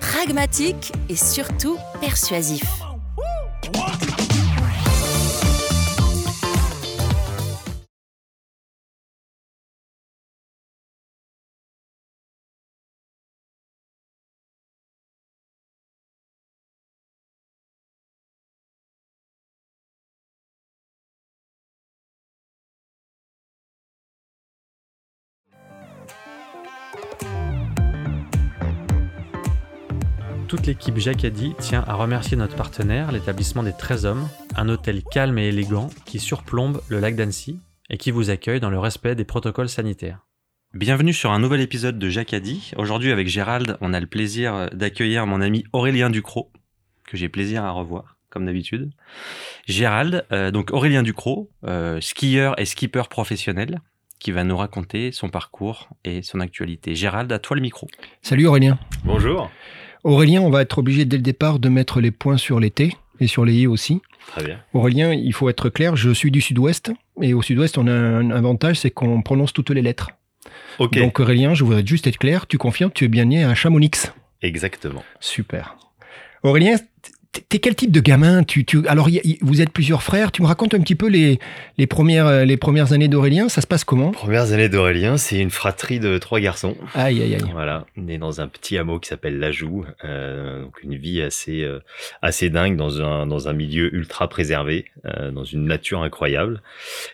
pragmatique et surtout persuasif. Toute l'équipe Jacadi tient à remercier notre partenaire, l'établissement des 13 hommes, un hôtel calme et élégant qui surplombe le lac d'Annecy et qui vous accueille dans le respect des protocoles sanitaires. Bienvenue sur un nouvel épisode de Jacadi. Aujourd'hui avec Gérald, on a le plaisir d'accueillir mon ami Aurélien Ducrot, que j'ai plaisir à revoir, comme d'habitude. Gérald, euh, donc Aurélien Ducrot, euh, skieur et skipper professionnel, qui va nous raconter son parcours et son actualité. Gérald, à toi le micro. Salut Aurélien. Bonjour. Aurélien, on va être obligé dès le départ de mettre les points sur les T et sur les I aussi. Très bien. Aurélien, il faut être clair, je suis du sud-ouest et au sud-ouest, on a un avantage, c'est qu'on prononce toutes les lettres. Ok. Donc Aurélien, je voudrais juste être clair, tu confirmes, tu es bien né à Chamonix. Exactement. Super. Aurélien, t'es quel type de gamin? Tu, tu, Alors, y- y- vous êtes plusieurs frères, tu me racontes un petit peu les, les, premières, euh, les premières années d'Aurélien, ça se passe comment? Premières années d'Aurélien, c'est une fratrie de trois garçons. Aïe, aïe, aïe. Voilà, né dans un petit hameau qui s'appelle Lajoux, euh, donc une vie assez euh, assez dingue dans un dans un milieu ultra préservé, euh, dans une nature incroyable.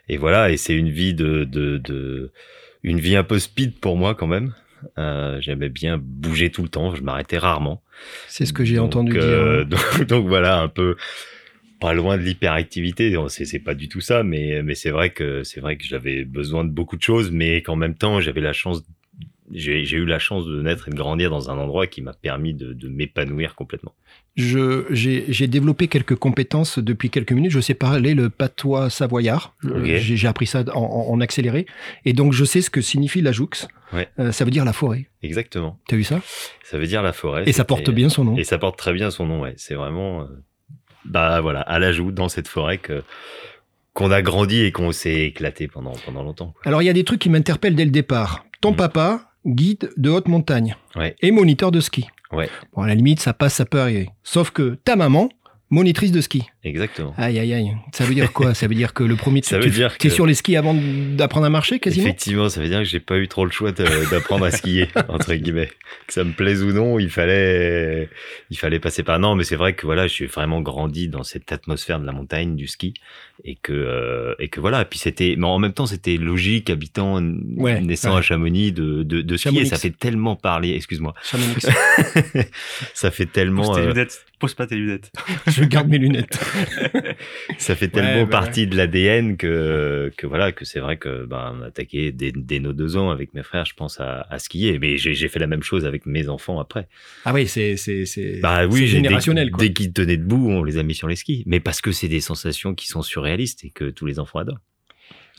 Et voilà, et c'est une vie de de de une vie un peu speed pour moi quand même. Euh, J'aimais bien bouger tout le temps, je m'arrêtais rarement. C'est ce que j'ai entendu euh, dire. donc, donc voilà, un peu pas loin de l'hyperactivité. C'est pas du tout ça, mais mais c'est vrai que c'est vrai que j'avais besoin de beaucoup de choses, mais qu'en même temps j'avais la chance. J'ai eu la chance de naître et de grandir dans un endroit qui m'a permis de, de m'épanouir complètement. J'ai, développé quelques compétences depuis quelques minutes. Je sais parler le patois savoyard. Ok. J'ai, appris ça en, accéléré. Et donc, je sais ce que signifie la joux. Ouais. Euh, ça veut dire la forêt. Exactement. T'as vu ça? Ça veut dire la forêt. Et ça porte bien son nom. Et ça porte très bien son nom. Ouais, c'est vraiment euh, bah voilà à la joue dans cette forêt que qu'on a grandi et qu'on s'est éclaté pendant pendant longtemps. quoi. Alors, il y a des trucs qui m'interpellent dès le départ. Ton Mm. papa, guide de haute montagne. Ouais. Et moniteur de ski. Ouais. Bon, à la limite, ça passe, ça peut arriver. Sauf que ta maman, monitrice de ski. Exactement. Aïe, aïe, aïe. Ça veut dire quoi? Ça veut dire que le premier... Ça tu, veut dire tu es que- sur les skis avant d'apprendre à marcher, quasiment? Effectivement, ça veut dire que j'ai pas eu trop le choix d'apprendre à skier entre guillemets. Que ça me plaise ou non, il fallait, il fallait passer par. Non, mais c'est vrai que voilà, je suis vraiment grandi dans cette atmosphère de la montagne, du ski, et que euh, et que voilà. Et puis c'était, mais en même temps, c'était logique, habitant, Ouais, naissant ouais. à Chamonix, de de, de skier. Chamonix. Ça fait tellement parler. Excuse-moi. Chamonix. ça fait tellement. Euh. Pose pas tes lunettes. Je garde mes lunettes. ça fait tellement Ouais, bah partie de l'ADN que que voilà que c'est vrai que ben on a attaqué dès, dès nos deux ans avec mes frères je pense à, à skier mais j'ai fait la même chose avec mes enfants après Ah oui, c'est c'est c'est bah oui générationnel dès, quoi. dès qu'ils tenaient debout on les a mis sur les skis mais parce que c'est des sensations qui sont surréalistes et que tous les enfants adorent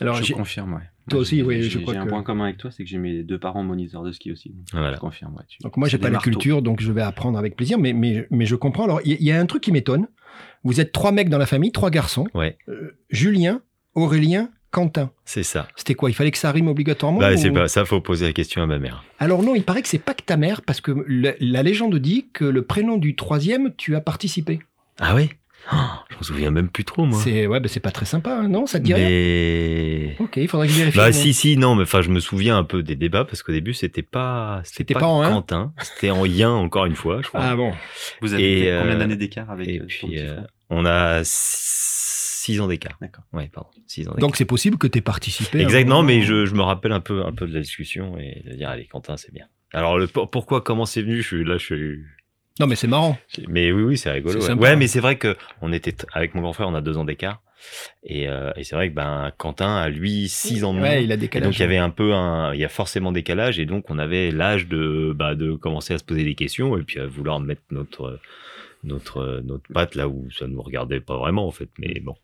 Alors je confirme, ouais. Toi aussi, oui, je j'ai- crois J'ai un que- point commun avec toi, c'est que j'ai mes deux parents moniteurs de ski aussi. donc Voilà. Je confirme, ouais. tu- donc moi j'ai pas la culture, donc je vais apprendre avec plaisir, mais mais mais je comprends. Alors il y, a un truc qui m'étonne. Vous êtes trois mecs dans la famille, trois garçons. Ouais. Euh, Julien, Aurélien, Quentin. c'est ça C'était quoi Il fallait que ça rime obligatoirement bah ou- c'est pas ça faut poser la question à ma mère Alors non, il paraît que c'est pas que ta mère, parce que la, la légende dit que le prénom du troisième, tu as participé. ah ouais? Oh, je m'en souviens même plus trop moi C'est ouais, bah, c'est pas très sympa, hein, non Ça te dit rien mais Ok, il faudrait que je vérifie. Bah si si non mais enfin je me souviens un peu des débats parce qu'au début c'était pas C'était pas en Quentin c'était en yin encore une fois je crois Ah bon. Vous avez Et, combien euh, d'années d'écart avec et euh, puis euh, on a 6 ans d'écart. D'accord. Ouais, pardon. 6 ans d'écart. Donc c'est possible que tu aies participé. Exactement, mais je, je me rappelle un peu, un peu de la discussion et de dire, allez, Quentin, c'est bien. Alors, le, pour- pourquoi, comment c'est venu, je suis là, je suis. Non, mais c'est marrant. Mais oui, oui, c'est rigolo. Ouais, mais c'est vrai que on était avec mon grand frère, on a deux ans d'écart. Et, euh, et c'est vrai que ben Quentin a lui 6 ans de moins. Ouais, il a Et décalé. donc il y avait un peu un, il y a forcément décalage et donc on avait l'âge de, bah, de commencer à se poser des questions et puis à vouloir mettre notre, notre, notre patte là où ça nous regardait pas vraiment en fait. Mais bon.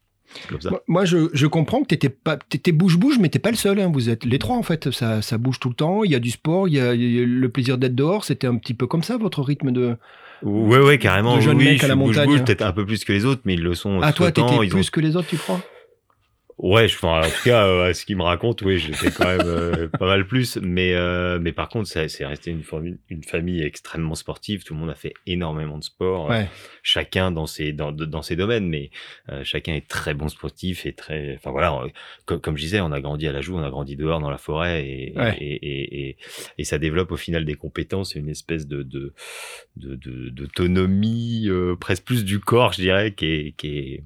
Moi, je, je comprends que t'étais pas, t'étais bouge-bouge, mais t'es pas le seul. hein. Vous êtes les trois en fait. Ça, ça bouge tout le temps. Il y a du sport, il y a, il y a le plaisir d'être dehors. C'était un petit peu comme ça votre rythme de. Ouais, ouais, carrément. de jeunes oui, mecs je à la montagne. peut-être un peu plus que les autres, mais ils le sont. Ah tout toi, t'étais plus ont- que les autres, tu crois? Ouais, je, enfin, en tout cas, euh, à ce qu'il me raconte, oui, j'étais quand même euh, pas mal plus. Mais, euh, mais par contre, c'est resté une famille, une famille extrêmement sportive. Tout le monde a fait énormément de sport. Ouais. Chacun dans ses, dans, dans ses domaines, mais euh, chacun est très bon sportif et très. Enfin voilà, euh, comme, comme je disais, on a grandi à la joue, on a grandi dehors dans la forêt et, Ouais. et, et, et, et ça développe au final des compétences et une espèce de de de- de- d'autonomie euh, presque plus du corps, je dirais, qui est, qui est,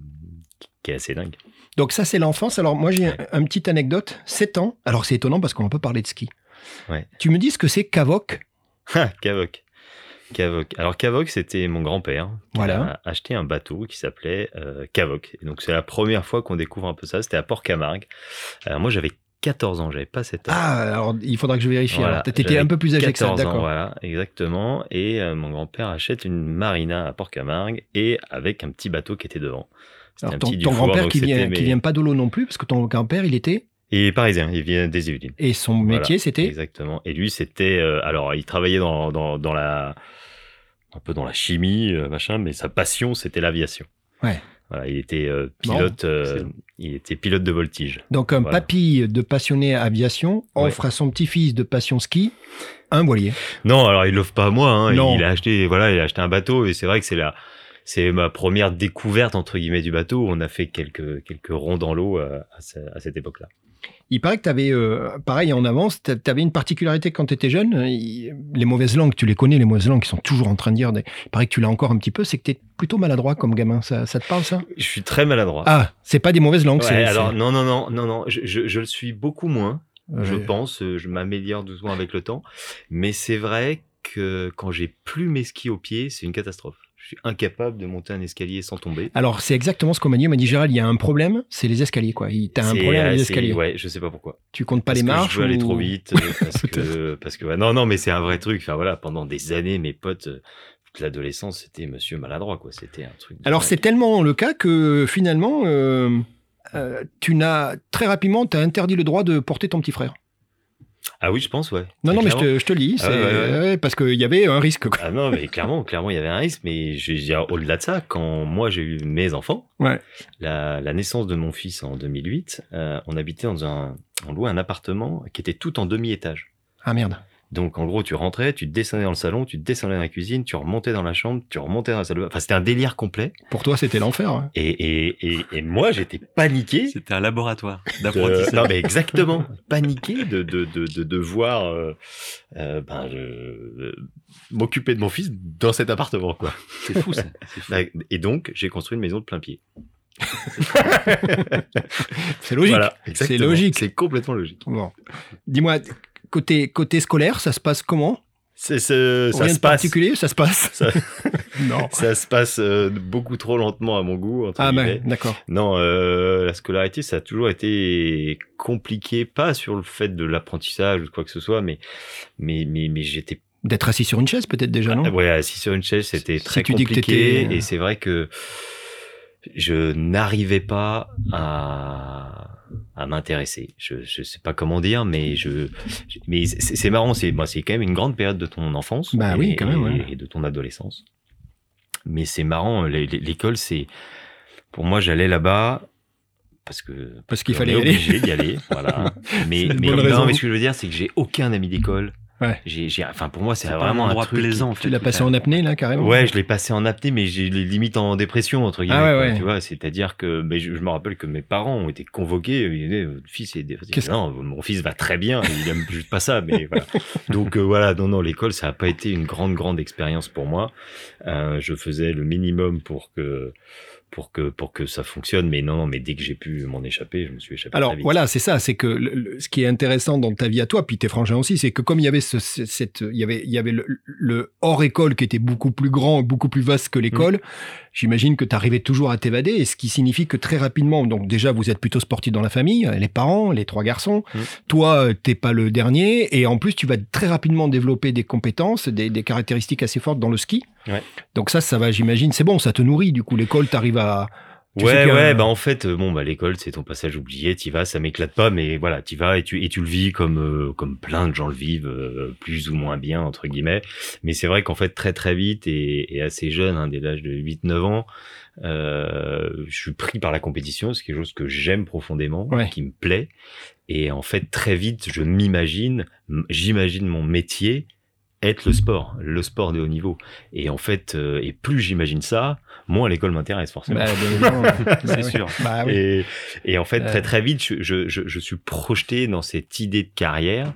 qui est assez dingue. Donc ça, c'est l'enfance. Alors moi, j'ai Ouais. un, une petite anecdote. 7 ans. Alors c'est étonnant parce qu'on n'a pas parlé de ski. Ouais. Tu me dis ce que c'est Cavoc Cavoc. Cavoc. Alors Cavoc, c'était mon grand-père qui Voilà. a acheté un bateau qui s'appelait euh, Cavoc. Et donc c'est la première fois qu'on découvre un peu ça. C'était à Port-Camargue. Alors moi j'avais 14 ans, j'avais pas 7 ans. Ah, alors il faudra que je vérifie. Voilà, t'étais j'avais un peu plus âgé que ça, 14 ans, d'accord. voilà, exactement. Et euh, mon grand-père achète une marina à Port-Camargue et avec un petit bateau qui était devant. Alors ton, grand-père qui vient, qui vient pas d'Olo non plus, parce que ton grand-père, il était Il est parisien, il vient des Yvelines. et son Voilà, métier, c'était Exactement. Et lui, c'était. euh, alors, il travaillait dans, dans, dans la. Un peu dans la chimie, euh, machin, mais sa passion, c'était l'aviation. Ouais. Voilà, il était euh, Bon, pilote. euh, il était pilote de voltige. donc un Voilà. papy de passionné aviation Ouais. offre à son petit-fils de passion ski un voilier. Non, alors il l'offre pas à moi. Hein, Non. Il a acheté, voilà, il a acheté un bateau et c'est vrai que c'est la, c'est ma première découverte entre guillemets du bateau. On a fait quelques quelques ronds dans l'eau euh, à, ce- à cette époque-là. Il paraît que tu avais, pareil en avance, tu avais une particularité quand tu étais jeune. euh, Les mauvaises langues, tu les connais, les mauvaises langues qui sont toujours en train de dire. des- Il paraît que tu l'as encore un petit peu, c'est que tu es plutôt maladroit comme gamin. Ça, ça te parle ça? Je suis très maladroit. Ah, c'est pas des mauvaises langues, Ouais, c'est. alors non non non non non, je, je, je le suis beaucoup moins. je euh, pense. euh, Je m'améliore doucement avec le temps. Mais c'est vrai que quand j'ai plus mes skis aux pieds, c'est une catastrophe. Je suis incapable de monter un escalier sans tomber. Alors, c'est exactement ce qu'on m'a dit. On m'a dit, Gérald, il y a un problème, c'est les escaliers, quoi. Il- T'as un problème avec les escaliers. Ouais, je sais pas pourquoi. Tu comptes pas parce les que marches je veux aller ou- trop vite. euh, parce que, parce que ouais, non, non, mais c'est un vrai truc. Enfin voilà, pendant des années, mes potes, euh, toute l'adolescence, c'était Monsieur maladroit, quoi. C'était un truc. Alors, c'est tellement le cas que finalement, euh, euh, tu n'as très rapidement, tu as interdit le droit de porter ton petit frère. Ah oui, je pense, ouais. Non, non, mais je te, je te le dis, Ah c'est- ouais, ouais, parce qu'il y avait un risque. quoi. Ah non, mais clairement, clairement, il y avait un risque. Mais je veux dire, au-delà de ça, quand moi j'ai eu mes enfants, la, la naissance de mon fils en 2008, euh, on habitait dans un, on louait un appartement qui était tout en demi-étage. Ah merde. Donc en gros, tu rentrais, tu descendais dans le salon, tu descendais dans la cuisine, tu remontais dans la chambre, tu remontais dans la salle de bain. Enfin, c'était un délire complet. Pour toi, c'était l'enfer. hein. Et, et, et, et moi, j'étais paniqué. C'était un laboratoire de- d'apprentissage. non mais exactement paniqué de de de de devoir euh, euh, ben, je- euh, m'occuper de mon fils dans cet appartement quoi C'est fou ça. Fou. et donc j'ai construit une maison de plein pied C'est logique. Voilà, C'est logique. c'est complètement logique Bon. Dis-moi, côté, côté scolaire, ça se passe comment? C'est c'est- ça Rien se de passe particulier, ça se passe? Ça- Non. ça se passe euh, beaucoup trop lentement à mon goût entre Ah, ben, d'accord. Non, euh, la scolarité, ça a toujours été compliqué, pas sur le fait de l'apprentissage ou quoi que ce soit, mais, mais, mais, mais j'étais D'être assis sur une chaise, peut-être déjà, non? Ah, ouais, assis sur une chaise, c'était Si très tu dis que compliqué. Et c'est vrai que je n'arrivais pas à, à m'intéresser. Je, je sais pas comment dire, mais je, mais c'est marrant. C'est, moi, c'est quand même une grande période de ton enfance. Bah et, oui, quand même, ouais. et de ton adolescence. Mais c'est marrant. l'é- l'é- L'école, c'est, pour moi, j'allais là-bas. Parce que Parce qu'il fallait y aller. obligé d'y aller, voilà. Mais, mais, non, mais ce que je veux dire, c'est que j'ai aucun ami d'école. Ouais. J'ai, j'ai, enfin, pour moi, c'est vraiment un un truc. plaisant. en Tu fait, l'as qui passé en apnée, là, carrément Ouais, je l'ai passé en apnée, mais j'ai les limites en dépression entre guillemets. Ah ouais, quoi, ouais. Tu vois, c'est-à-dire que mais je, je me rappelle que mes parents ont été convoqués. Ils disaient, le fils est Qu'est-ce- non, mon fils va très bien. Il aime juste pas ça, mais voilà. Donc euh, voilà, non, non, l'école, ça a pas été une grande, grande expérience pour moi. Euh, je faisais le minimum pour que pour que pour que ça fonctionne, mais non, mais dès que j'ai pu m'en échapper, je me suis échappé. Alors très vite. voilà, c'est ça, c'est que le- le- ce qui est intéressant dans ta vie à toi, puis tes frangins aussi, c'est que comme il y avait ce, ce- cette, il y avait, il y avait le, le hors école qui était beaucoup plus grand, beaucoup plus vaste que l'école. Mm. J'imagine que tu arrivais toujours à t'évader, et ce qui signifie que très rapidement, donc déjà vous êtes plutôt sportif dans la famille, les parents, les trois garçons. Mm. Toi, euh, t'es pas le dernier, et en plus tu vas très rapidement développer des compétences, des, des caractéristiques assez fortes dans le ski. Ouais. Donc ça, ça va, j'imagine, c'est bon, ça te nourrit. Du coup, l'école, t'arrives à tu ouais, ouais, un- bah en fait, euh, bon, bah l'école, c'est ton passage oublié, t'y vas, ça m'éclate pas, mais voilà, t'y vas et tu, et tu le vis comme, euh, comme plein de gens le vivent, euh, plus ou moins bien, entre guillemets. Mais c'est vrai qu'en fait, très très vite et, et assez jeune, hein, dès l'âge de 8-9 ans, euh, je suis pris par la compétition, c'est quelque chose que j'aime profondément, Ouais. qui me plaît. Et en fait, très vite, je m'imagine, j'imagine mon métier être le sport, le sport de haut niveau. Et en fait, euh, et plus j'imagine ça, moins l'école m'intéresse forcément. Bah. Bah C'est oui. sûr. Bah oui. Et, et en fait, Euh. très très vite, je, je, je suis projeté dans cette idée de carrière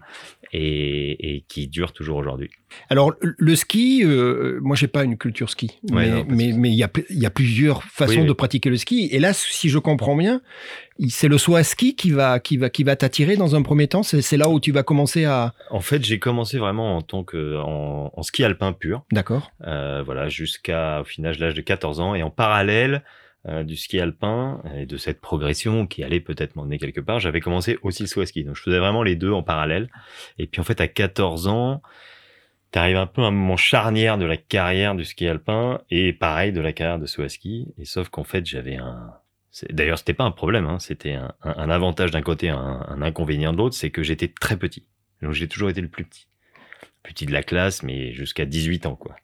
et, et qui dure toujours aujourd'hui. Alors, le- ski, euh, moi, j'ai pas une culture ski, Ouais, mais non, il y a y plusieurs façons Oui, oui. de pratiquer le ski. Et là, si je comprends bien, c'est le saut à ski qui va qui va qui va t'attirer dans un premier temps. C'est c'est là où tu vas commencer à. En fait, j'ai commencé vraiment en tant que en, en ski alpin pur, D'accord. euh, voilà, jusqu'à au final l'âge de 14 ans, et en parallèle euh, du ski alpin et de cette progression qui allait peut-être m'emmener quelque part, j'avais commencé aussi le à ski. Donc je faisais vraiment les deux en parallèle. Et puis en fait, à 14 ans, t'arrives un peu à un moment charnière de la carrière du ski alpin et pareil de la carrière de à ski. Et sauf qu'en fait, j'avais un D'ailleurs, c'était pas un problème, hein, c'était un, avantage d'un côté, un, un inconvénient de l'autre, c'est que j'étais très petit. Donc j'ai toujours été le plus petit. Petit de la classe, mais jusqu'à 18 ans, quoi.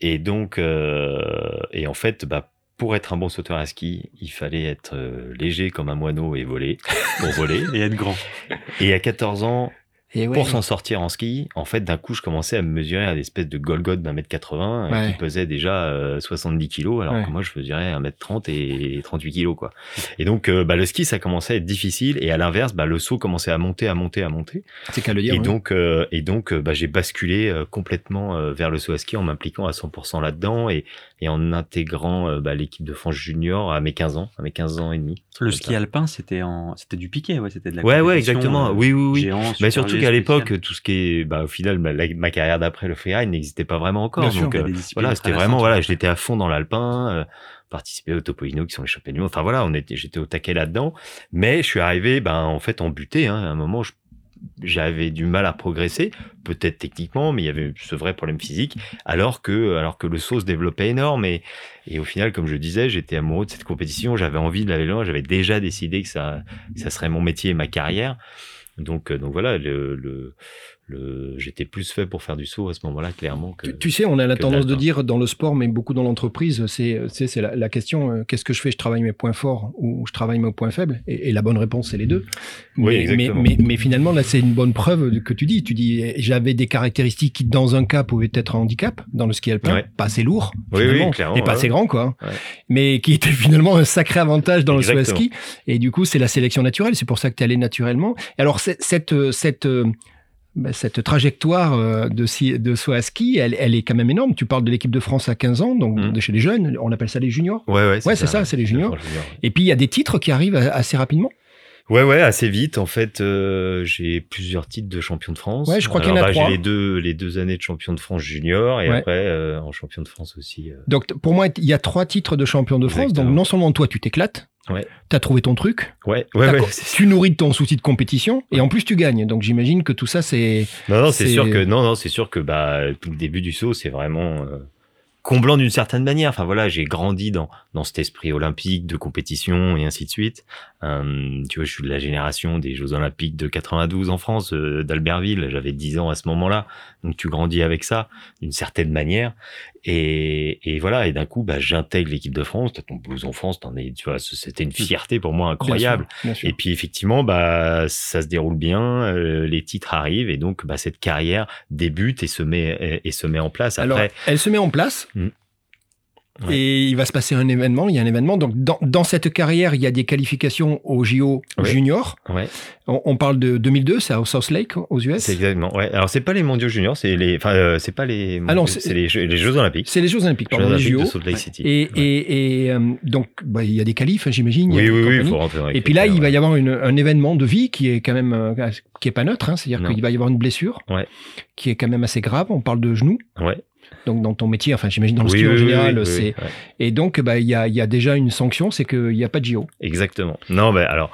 Et donc, euh, et en fait, bah, pour être un bon sauteur à ski, il fallait être euh, léger comme un moineau et voler, pour voler. Et être grand. Et à 14 ans, Et ouais. pour s'en sortir en ski, en fait, d'un coup, je commençais à me mesurer à des espèces de Golgoth d'un mètre 80 euh, Ouais. qui pesait déjà euh, 70 kilos, alors Ouais. que moi, je mesurais un mètre 30 et 38 kilos, quoi. Et donc, euh, bah, le ski, ça commençait à être difficile, et à l'inverse, bah, le saut commençait à monter, à monter, à monter. C'est qu'à le dire. Et oui. donc, euh, et donc, bah, j'ai basculé euh, complètement euh, vers le saut à ski en m'impliquant à 100% là-dedans et, et en intégrant euh, bah, l'équipe de France junior à mes 15 ans, à mes 15 ans et demi. Le ski ça. alpin, c'était en, c'était du piquet, ouais, c'était de la Ouais, ouais, exactement. euh, oui, oui, oui. géant, Mais super surtout qu'à l'époque, tout ce qui est, bah, au final, ma, la- ma carrière d'après le freeride n'existait pas vraiment encore. Bien donc, euh, voilà, c'était vraiment, voilà, j'étais à fond dans l'alpin, euh, participé au Topolino qui sont les championnats du monde. Enfin voilà, on était, j'étais au taquet là-dedans. Mais je suis arrivé, ben, en fait, en buté, hein, à un moment, je- j'avais du mal à progresser, peut-être techniquement, mais il y avait ce vrai problème physique, alors que, alors que le saut se développait énorme et, et au final, comme je disais, j'étais amoureux de cette compétition, j'avais envie de la vélo, j'avais déjà décidé que ça, que ça serait mon métier et ma carrière. Donc, euh, donc voilà, le, le, le, j'étais plus fait pour faire du saut à ce moment-là, clairement. Que... Tu, tu sais, on a la tendance de dire dans le sport, mais beaucoup dans l'entreprise, c'est la, la question euh, qu'est-ce que je fais? Je travaille mes points forts ou je travaille mes points faibles? Et, et la bonne réponse, c'est les deux. Oui, mais, exactement. Mais, mais, mais finalement, là, c'est une bonne preuve de- que tu dis. Tu dis, eh, j'avais des caractéristiques qui, dans un cas, pouvaient être un handicap dans le ski alpin, Ouais. pas assez lourd, Oui, oui, et pas assez ouais. grand, quoi. Ouais. Mais qui était finalement un sacré avantage dans le saut à ski. Et du coup, c'est la sélection naturelle. C'est pour ça que tu es allé naturellement. Alors, cette, euh, cette, euh, cette trajectoire euh, de, de saut à ski, elle, elle est quand même énorme. Tu parles de l'équipe de France à 15 ans, donc Mhm. de chez les jeunes. On appelle ça les juniors. Ouais, ouais, Ouais, c'est ça, c'est les juniors. Junior. Et puis, il y a des titres qui arrivent assez rapidement. Ouais, ouais, assez vite. En fait, euh, j'ai plusieurs titres de champion de France. Ouais, je crois qu'il y en a bah, trois. J'ai les deux, les deux années de champion de France junior et Ouais. après euh, en champion de France aussi. euh. Donc, pour moi, il y a trois titres de champion de France. Exactement. Donc, non seulement toi, tu t'éclates, Ouais. tu as trouvé ton truc, Ouais, ouais, t'as ouais. tu nourris de ton souci de compétition, et en plus, tu gagnes. Donc, j'imagine que tout ça, c'est. Non, non, c'est sûr que non, non, c'est sûr que bah le début du saut, c'est vraiment comblant d'une certaine manière. Enfin voilà, j'ai grandi dans dans cet esprit olympique de compétition et ainsi de suite. Euh, tu vois, je suis de la génération des Jeux Olympiques de 92 en France, euh, d'Albertville. J'avais 10 ans à ce moment-là. Donc, tu grandis avec ça d'une certaine manière. Et, et voilà. Et d'un coup, bah, j'intègre l'équipe de France. T'as ton en France, t'en es, tu vois, c'était une fierté pour moi incroyable. Bien sûr. Et puis, effectivement, bah, ça se déroule bien. euh, les titres arrivent. Et donc, bah, cette carrière débute et se met, et, et se met en place. Après, Alors, elle se met en place. Mm. Ouais. Et il va se passer un événement, il y a un événement. Donc, dans, dans cette carrière, il y a des qualifications au JO Ouais. junior. ouais. On, on parle de 2002, c'est à South Lake, aux US. C'est exactement. Ouais. Alors c'est pas les mondiaux juniors, c'est les. Enfin, euh, c'est pas les. Ah non, mondiaux, c'est- c'est les, Jeux- les Jeux Olympiques. C'est les Jeux Olympiques, pardon, les Olympiques de JO. Salt Lake City. Et, et, et, euh, donc, bah, il y a des qualifs, hein, j'imagine. oui, oui, oui, il faut rentrer dans les Et puis là, il va y avoir une, un événement de vie qui est quand même euh, qui est pas neutre. Hein, C'est-à-dire qu'il va y avoir une blessure Ouais. qui est quand même assez grave. On parle de genou. Ouais. Donc dans ton métier, enfin j'imagine dans le Oui, ski en oui, général, oui, c'est ouais. et donc bah il y a, y a déjà une sanction, c'est qu'il n'y a pas de JO. Exactement. Non, ben alors,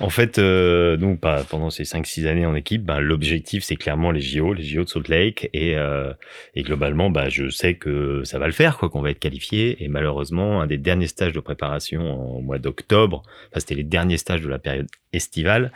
en fait, euh, bah, pendant ces 5-6 années en équipe, ben, l'objectif c'est clairement les JO, les JO de Salt Lake, et, euh, et globalement, bah, je sais que ça va le faire, quoi, qu'on va être qualifié. Et malheureusement, un des derniers stages de préparation au mois d'octobre, enfin, c'était les derniers stages de la période estivale.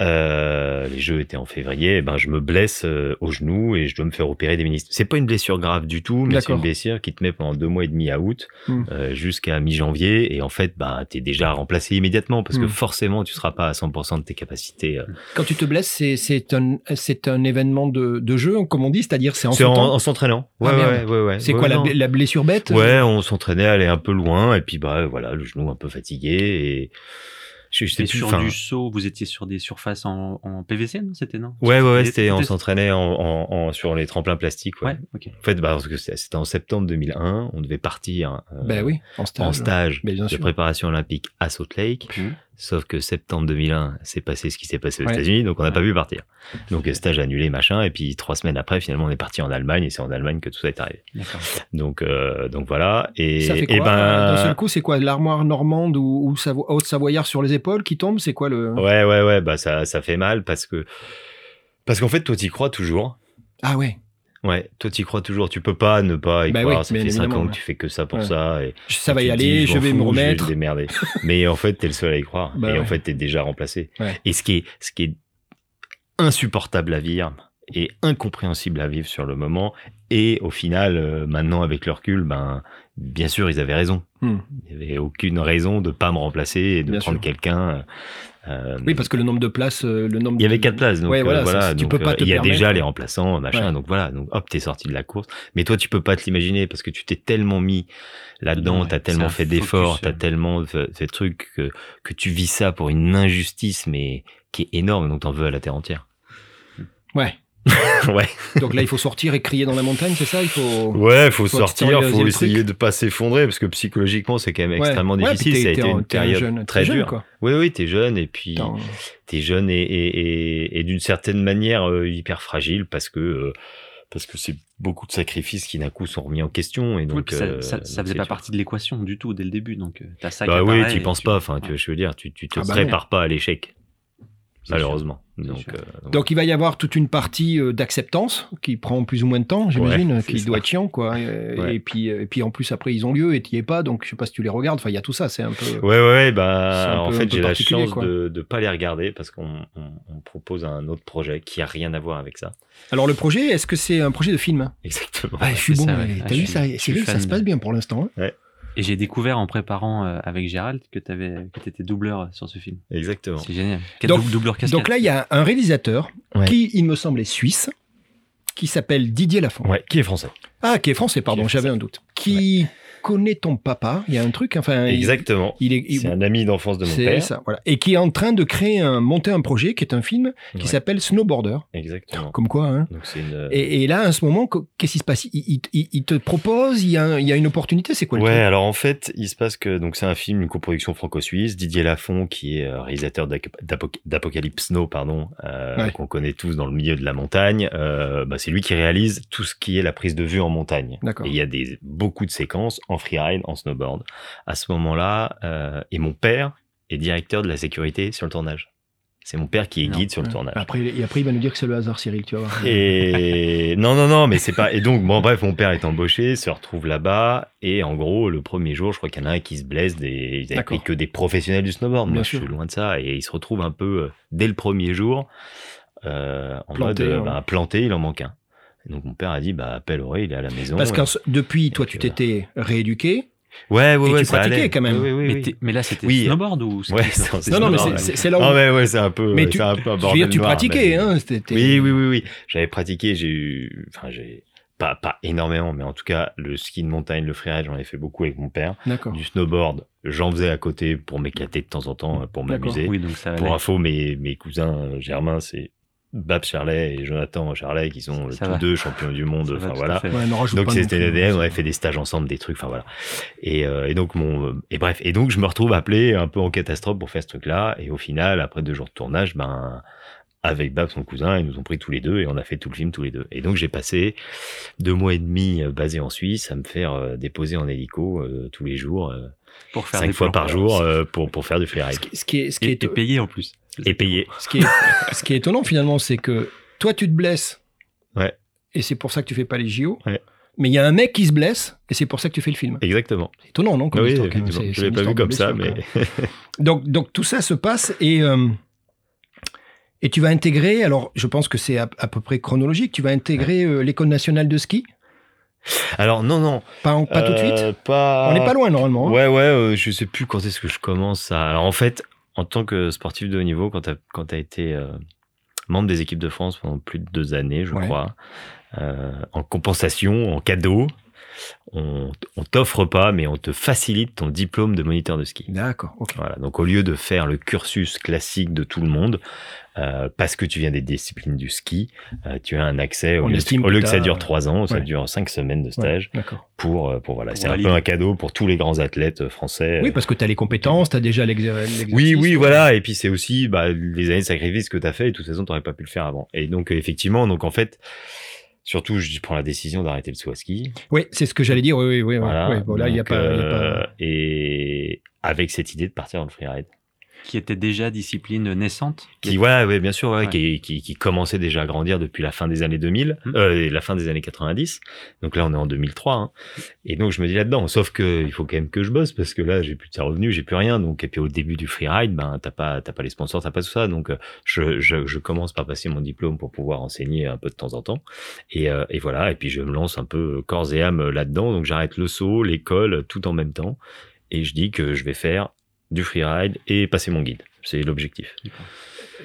Euh, les Jeux étaient en février. Et ben, je me blesse euh, au genou et je dois me faire opérer des ministres. C'est pas une blessure grave du tout, mais c'est une blessure qui te met pendant deux mois et demi à août Hmm. euh, jusqu'à mi-janvier. Et en fait, bah, t'es déjà remplacé immédiatement parce que Hmm. forcément, tu seras pas à 100% de tes capacités. euh. Quand tu te blesses, c'est un un événement de, de jeu, comme on dit, c'est-à-dire c'est en s'entraînant. Ah, Ouais, ouais, ouais, ouais. C'est quoi la blessure bête? Ouais, on s'entraînait à aller un peu loin et puis bah voilà, le genou un peu fatigué et je, je sais C'était plus. sur du saut, vous étiez sur des surfaces en, en PVC, non? C'était non? Ouais, ouais, ouais, C'était- on s'entraînait en, en, en- sur les tremplins plastiques. Ouais. Ouais, ok. En fait, bah, parce que c'était en septembre 2001, on devait partir euh, Ben oui, en stage. en stage Ben, bien de sûr. préparation olympique à Salt Lake. Mhm. Sauf que septembre 2001, c'est passé ce qui s'est passé aux Ouais. États-Unis, donc on n'a pas pu partir. Donc euh, stage annulé, machin, et puis trois semaines après, finalement, on est parti en Allemagne, et c'est en Allemagne que tout ça est arrivé. Donc, euh, donc voilà. Et, Ça fait quoi et ben, D'un seul coup, c'est quoi l'armoire normande ou, ou Savo- haute savoyard sur les épaules qui tombe C'est quoi le ouais, ouais, ouais, bah ça, ça fait mal parce que parce qu'en fait, toi, t'y crois toujours. Ah ouais. Ouais, toi, t'y crois toujours. Tu peux pas ne pas y Bah croire. oui, ça fait cinq évidemment, ans ouais. que tu fais que ça pour Ouais. ça. Et, Ça et va y tu aller, dis, je vais me remettre. Je vais. Mais en fait, t'es le seul à y croire. Bah et en fait, t'es déjà remplacé. Ouais. Et ce qui est, ce qui est insupportable à vivre et incompréhensible à vivre sur le moment. Et au final, euh, maintenant, avec le recul, ben, bien sûr, ils avaient raison. Hmm. Il n'y avait aucune raison de pas me remplacer et de Bien prendre quelqu'un. Euh, Oui, parce que le nombre de places, euh, le nombre. il y avait quatre places, donc Ouais, euh, voilà, voilà. ça, tu peux pas euh, te il y a permettre. déjà les remplaçants, machin, Ouais. donc voilà. Donc hop, t'es sorti de la course. Mais toi, tu peux pas te l'imaginer parce que tu t'es tellement mis là-dedans, ouais. t'as tellement fait d'efforts, t'as euh. tellement fait fait de trucs que que tu vis ça pour une injustice, mais qui est énorme, donc t'en veux à la terre entière. Ouais. ouais. Donc là, il faut sortir et crier dans la montagne, c'est ça Il faut. Ouais, faut, Faut sortir, extérioriser faut essayer truc. de pas s'effondrer parce que psychologiquement, c'est quand même Ouais. extrêmement Ouais, difficile. ça a été une période jeune- très jeune, dure. quoi. Oui, oui, t'es jeune et puis t'es jeune et, et, et, et d'une certaine manière euh, hyper fragile parce que euh, parce que c'est beaucoup de sacrifices qui d'un coup sont remis en question et Oui, donc ça, euh, ça, donc ça faisait pas dur. partie de l'équation du tout dès le début, donc euh, t'as ça qui bah oui apparaît tu penses tu- pas enfin ouais, tu vois, je veux dire tu tu te Ah bah prépares pas à l'échec malheureusement C'est donc, euh, donc, Donc il va y avoir toute une partie euh, d'acceptance qui prend plus ou moins de temps, j'imagine, Ouais, qui c'est doit être chiant, quoi. Et, Ouais. et puis, euh, et puis en plus après ils ont lieu et tu y es pas, donc je sais pas si tu les regardes. Enfin, il y a tout ça, c'est un peu. Ouais, ouais, ouais, C'est bah, en peu- fait, j'ai la chance quoi. de ne pas les regarder parce qu'on on, on propose un autre projet qui a rien à voir avec ça. Alors le projet, est-ce que c'est un projet de film? Exactement. Ah, je suis c'est bon. ça, ouais. ouais. Ah, T'as je vu ça Cyril, ça se passe bien pour l'instant. hein Et j'ai découvert en préparant euh, avec Gérald que t'avais que t'étais doubleur sur ce film. Exactement. C'est génial. Quel Donc- dou- doubleur cascade. Donc là, il y a un réalisateur Ouais. qui, il me semble, est suisse, qui s'appelle Didier Lafont. Ouais, qui est français. Ah, qui est français, pardon, j'avais un doute. Qui connaît ton papa Il y a un truc, enfin. Exactement. Il, est. C'est un ami d'enfance de mon père. ça, voilà. Et qui est en train de créer un, monter un projet qui est un film qui Ouais. s'appelle Snowboarder. Exactement. Comme quoi, hein. Donc une. Et, et là, en ce moment, qu- qu'est-ce qui se passe? Il, il- te propose, il y, a y une opportunité, c'est quoi le Ouais, truc? alors en fait, il se passe que donc c'est un film, une coproduction franco-suisse. Didier Lafont, qui est euh, réalisateur d'Apocalypse Now, pardon, euh, Ouais. qu'on connaît tous dans le milieu de la montagne. euh, bah, c'est lui qui réalise tout ce qui est la prise de vue en montagne. D'accord. Et il y a des beaucoup de séquences en freeride, en snowboard. À ce moment-là, euh, et mon père est directeur de la sécurité sur le tournage. C'est mon père qui est Non. guide sur le tournage. Après, et après, il va nous dire que c'est le hasard, Cyril, tu voir. Et non, non, non, mais c'est pas. Et donc, bon, bref, mon père est embauché, se retrouve là-bas, et en gros, le premier jour, je crois qu'il y en a un qui se blesse. Des... Ils pris que des professionnels du snowboard. Bien Moi, sûr. je suis loin de ça, et il se retrouve un peu euh, dès le premier jour euh, en Planté, mode bah, planté, il en manque un. Et donc mon père a dit bah appelle Auré, il est à la maison. Parce Et- que depuis, toi, tu t'étais rééduqué. ouais, ouais, et ouais, tu ça allait. quand même. Oui, oui, oui, mais, là, c'était Oui. snowboard ou Ouais, Non, non, mais c'est- là où. Ah ouais, ouais, c'est un peu, mais tu, un peu un je veux dire, tu noir, pratiquais, mais- hein. c'était- Oui, oui, oui, oui. J'avais pratiqué, j'ai eu, enfin, j'ai pas, pas énormément, mais en tout cas, le ski de montagne, le freeride, j'en ai fait beaucoup avec mon père. D'accord. Du snowboard, j'en faisais à côté pour m'éclater de temps en temps, pour D'accord. m'amuser. Oui, donc ça Pour info, mes, mes cousins euh, germains, c'est Bab Charlet et Jonathan Charlet qui sont euh, Ça tous va. deux champions du monde. Enfin voilà. Ouais, Donc c'était hein. on avait fait des stages ensemble, des trucs, enfin voilà. Et, euh, et donc mon et bref, et donc je me retrouve appelé un peu en catastrophe pour faire ce truc-là. Et au final, après deux jours de tournage, ben avec Bab, son cousin, ils nous ont pris tous les deux et on a fait tout le film tous les deux. Et donc j'ai passé deux mois et demi euh, basé en Suisse à me faire euh, déposer en hélico euh, tous les jours, euh, Pour faire cinq des fois plans. par jour euh, pour pour faire du freeride Ce qui, ce qui est, ce qui Et, est, et payé en plus. Et payer. ce qui est, ce qui est étonnant finalement, c'est que toi, tu te blesses. Ouais. Et c'est pour ça que tu fais pas les JO. Ouais. Mais il y a un mec qui se blesse et c'est pour ça que tu fais le film. Exactement. C'est étonnant, non comme oui, histoire, quand même. je l'ai pas vu comme ça, mais. Donc, donc tout ça se passe et, euh, et tu vas intégrer, alors je pense que c'est à, à peu près chronologique, tu vas intégrer euh, l'école nationale de ski? Alors non non. Pas, en- pas tout de suite? Euh, Pas. On n'est pas loin normalement. hein. Ouais, ouais, euh, je sais plus quand est-ce que je commence ça. Alors en fait, en tant que sportif de haut niveau, quand tu as, été euh, membre des équipes de France pendant plus de deux années, je Ouais. crois, euh, en compensation, en cadeau, on, on t'offre pas, mais on te facilite ton diplôme de moniteur de ski. D'accord, ok. Voilà. Donc au lieu de faire le cursus classique de tout le monde, euh, parce que tu viens des disciplines du ski, euh, tu as un accès au lieu, au lieu que ça dure trois ans, ça dure cinq semaines de stage pour, euh, pour voilà. C'est un peu un cadeau pour tous les grands athlètes français. Oui, parce que tu as les compétences, tu as déjà l'exer- l'exercice. Oui, oui, ouais. voilà. Et puis c'est aussi bah, les années de sacrifice que tu as fait et de toute façon, tu n'aurais pas pu le faire avant. Et donc, effectivement, donc en fait, surtout, je prends la décision d'arrêter le saut à ski. Oui, c'est ce que j'allais dire. Oui, oui, oui. Voilà. oui. Bon, là, a Donc, pas. y a euh, pas- Et avec cette idée de partir dans le freeride. Qui était déjà discipline naissante. Qui, ouais, ouais, bien sûr, ouais, Ouais. Qui, qui, qui commençait déjà à grandir depuis la fin des années 2000, Mhm. euh, la fin des années 90. Donc là, on est en 2003. hein. Et donc, je me dis là-dedans, sauf que il faut quand même que je bosse parce que là, j'ai plus de revenus, j'ai plus rien. Donc, et puis au début du freeride, ben, t'as pas, t'as pas les sponsors, t'as pas tout ça. Donc, euh, je, je, je commence par passer mon diplôme pour pouvoir enseigner un peu de temps en temps. Et, euh, et voilà. Et puis, je me lance un peu corps et âme là-dedans. Donc, j'arrête le saut, l'école, tout en même temps. Et je dis que je vais faire du freeride et passer mon guide. C'est l'objectif.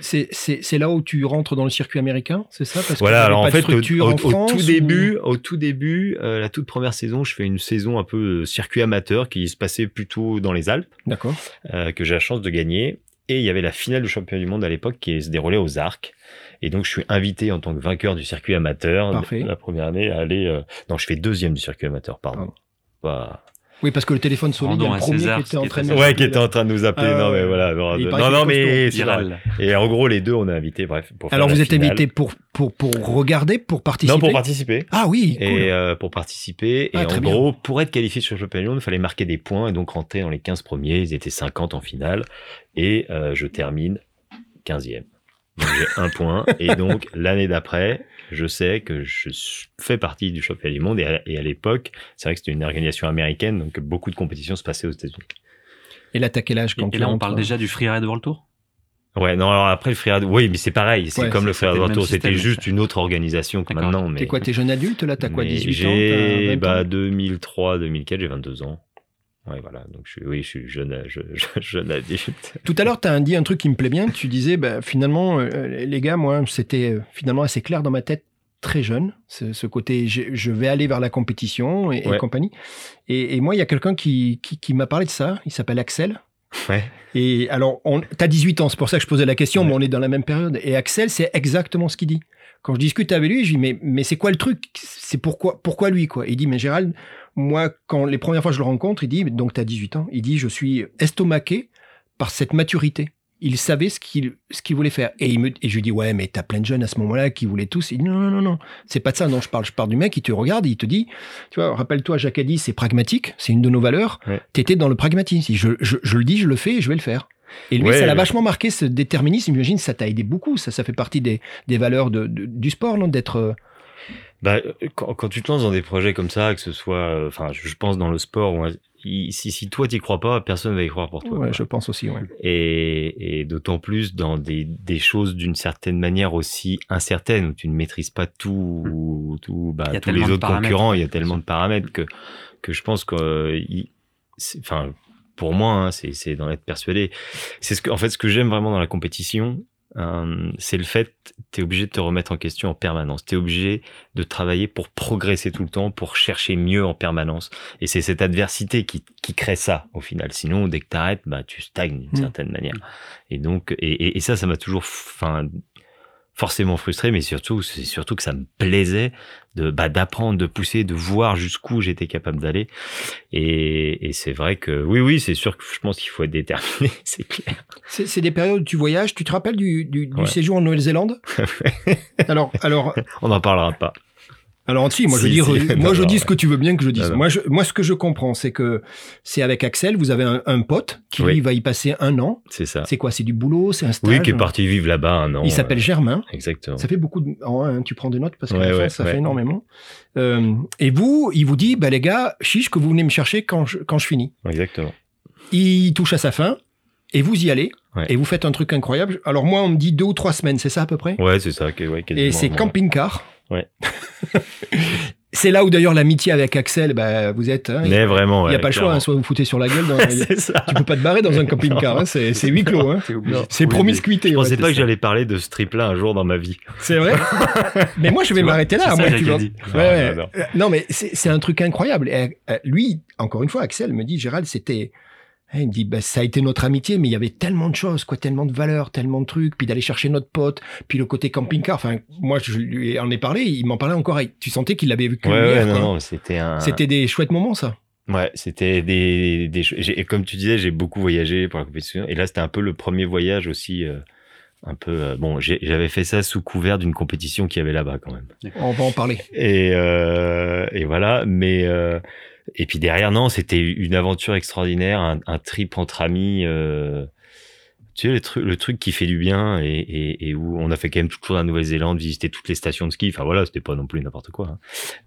C'est là où tu rentres dans le circuit américain, c'est ça? Parce que Voilà, t'avais alors pas en fait, au, au- en au France, tout ou- début, au tout début, euh, la toute première saison, je fais une saison un peu euh, circuit amateur qui se passait plutôt dans les Alpes, D'accord. euh, que j'ai la chance de gagner. Et il y avait la finale du championnat du monde à l'époque qui se déroulait aux Arcs. Et donc, je suis invité en tant que vainqueur du circuit amateur Parfait. la première année à aller. euh, Non, je fais deuxième du circuit amateur, pardon. Pas- Oui, parce que le téléphone sonne, il y a le premier César qui était en qui train de... Ouais, qui était en train de nous appeler. Ah, non, mais voilà. Non, non, mais c'est. Et en gros, les deux, on est invités, bref. Pour faire Alors, vous êtes invité pour, pour, pour regarder, pour participer? Non, pour participer. Ah oui, cool. et euh, pour participer. Ah, et très en bien. gros, pour être qualifié sur du monde, il fallait marquer des points et donc rentrer dans les 15 premiers. Ils étaient 50 en finale et euh, je termine 15e. Donc j'ai un point et donc l'année d'après, je sais que je fais partie du championnat du monde et à, et à l'époque, c'est vrai que c'était une organisation américaine donc beaucoup de compétitions se passaient aux États-unis. Et là, t'as quel âge quand Et, là, on parle déjà du freeride World Tour? Ouais, non, alors après le freeride, oui, mais c'est pareil, c'est Ouais, comme le freeride le World Tour, c'était juste une autre organisation que maintenant. Mais... T'es quoi, t'es jeune adulte là T'as quoi, Mais 18 ans J'ai T'as 20 bah, ans? 2003, 2004, j'ai 22 ans. Ouais, voilà. Donc, je suis, oui, je suis jeune, je, je- jeune adulte. Tout à l'heure, tu as dit un truc qui me plaît bien. Tu disais, bah, finalement, euh, les gars, moi, c'était euh, finalement assez clair dans ma tête très jeune, ce, ce côté je, je vais aller vers la compétition et, compagnie. Et, et moi, il y a quelqu'un qui, qui, qui m'a parlé de ça. Il s'appelle Axel. Ouais. Et alors, on, t'as 18 ans, c'est pour ça que je posais la question, Ouais. mais on est dans la même période. Et Axel, c'est exactement ce qu'il dit. Quand je discute avec lui, je dis, mais, mais c'est quoi le truc? C'est pourquoi, pourquoi lui quoi? Il dit, mais Gérald, moi, quand les premières fois que je le rencontre, il dit, donc tu as 18 ans, il dit, je suis estomaqué par cette maturité. Il savait ce qu'il ce qu'il voulait faire. Et, il me, et je lui dis, ouais, mais t'as plein de jeunes à ce moment-là qui voulaient tous. Il dit, non, non, non, non, c'est pas de ça dont je parle. Je parle du mec qui te regarde, il te dit, tu vois, rappelle-toi, Jacques a dit, c'est pragmatique, c'est une de nos valeurs. Ouais. T'étais dans le pragmatisme. Il Je, je, je le dis, je le fais et je vais le faire. Et lui, Ouais, ça l'a vachement marqué ce déterminisme. J'imagine ça t'a aidé beaucoup. Ça, ça fait partie des, des valeurs de, de- du sport, non D'être. Bah, quand, quand tu te lances dans des projets comme ça, que ce soit, euh, enfin, je je pense dans le sport, si, si toi t'y crois pas, personne va y croire pour toi. Ouais, je pense aussi. Ouais. Et, et d'autant plus dans des, des choses d'une certaine manière aussi incertaines où tu ne maîtrises pas tout, tout bah, tous les autres concurrents. Il y a tellement de paramètres que que je pense que, enfin, pour moi, hein, c'est c'est d'en être persuadé. C'est ce que, en fait, ce que j'aime vraiment dans la compétition, euh, c'est le fait, tu es obligé de te remettre en question en permanence. Tu es obligé de travailler pour progresser tout le temps, pour chercher mieux en permanence. Et c'est cette adversité qui, qui crée ça, au final. Sinon, dès que tu arrêtes, bah, tu stagnes d'une Mm. certaine manière. Et donc, et, et, et ça, ça m'a toujours, enfin, forcément frustré, mais surtout, c'est surtout que ça me plaisait de, bah, d'apprendre, de pousser, de voir jusqu'où j'étais capable d'aller. Et, et c'est vrai que, oui, oui, c'est sûr que je pense qu'il faut être déterminé, c'est clair. C'est c'est des périodes où tu voyages. Tu te rappelles du, du, séjour en Nouvelle-Zélande? Alors, alors, On n'en parlera pas. Alors, si, moi je dis, si. moi Non, je non, dis ouais. ce que tu veux bien que je dise. Non. Moi, je, moi, ce que je comprends, c'est que c'est avec Axel. Vous avez un, un pote qui Oui. lui va y passer un an. C'est ça. C'est quoi? C'est du boulot C'est un stage? Oui, qui est parti vivre là-bas un an. Il s'appelle euh, Germain. Exactement. Ça fait beaucoup de. tu prends des notes parce que Ouais, ouais, ça fait énormément. Euh, et vous, il vous dit, bah les gars, chiche que vous venez me chercher quand je, quand je finis. Exactement. Il touche à sa fin et vous y allez Ouais. et vous faites un truc incroyable. Alors moi, on me dit deux ou trois semaines, c'est ça à peu près? Ouais, c'est ça. ouais, Et c'est camping-car. Ouais. c'est là où d'ailleurs l'amitié avec Axel, bah, vous êtes. hein, il Mais vraiment, n'y ouais. a pas le choix, hein, soit vous foutez sur la gueule. Dans, tu peux pas te barrer dans un camping-car, hein, c'est huis clos. Hein. C'est promiscuité. Je pensais pas que j'allais parler de ce trip-là un jour dans ma vie. C'est vrai. Mais moi, je vais m'arrêter là. c'est moi, ça, tu Jacques vois. a dit. Ouais, ouais. Non, non, Non, mais c'est c'est un truc incroyable. Et, euh, lui, encore une fois, Axel me dit, Gérald, c'était. Hein, Il me dit, bah, ça a été notre amitié, mais il y avait tellement de choses, quoi, tellement de valeurs, tellement de trucs, puis d'aller chercher notre pote, puis le côté camping-car. Enfin, moi, je lui en ai parlé, il m'en parlait encore. Tu sentais qu'il l'avait vécu Ouais, hier, ouais, quoi. non, non, c'était un. C'était des chouettes moments, ça. Ouais, c'était des, des et comme tu disais, j'ai beaucoup voyagé pour la compétition. Et là, c'était un peu le premier voyage aussi, euh, un peu. euh, bon, j'ai- j'avais fait ça sous couvert d'une compétition qu'il y avait là-bas quand même. On va en parler. Et, euh, et voilà, mais euh, et puis derrière, non, c'était une aventure extraordinaire, un, un trip entre amis. Euh, tu sais, le truc, le truc qui fait du bien et, et, et où on a fait quand même tout le tour de la Nouvelle-Zélande, visiter toutes les stations de ski. Enfin voilà, c'était pas non plus n'importe quoi. hein.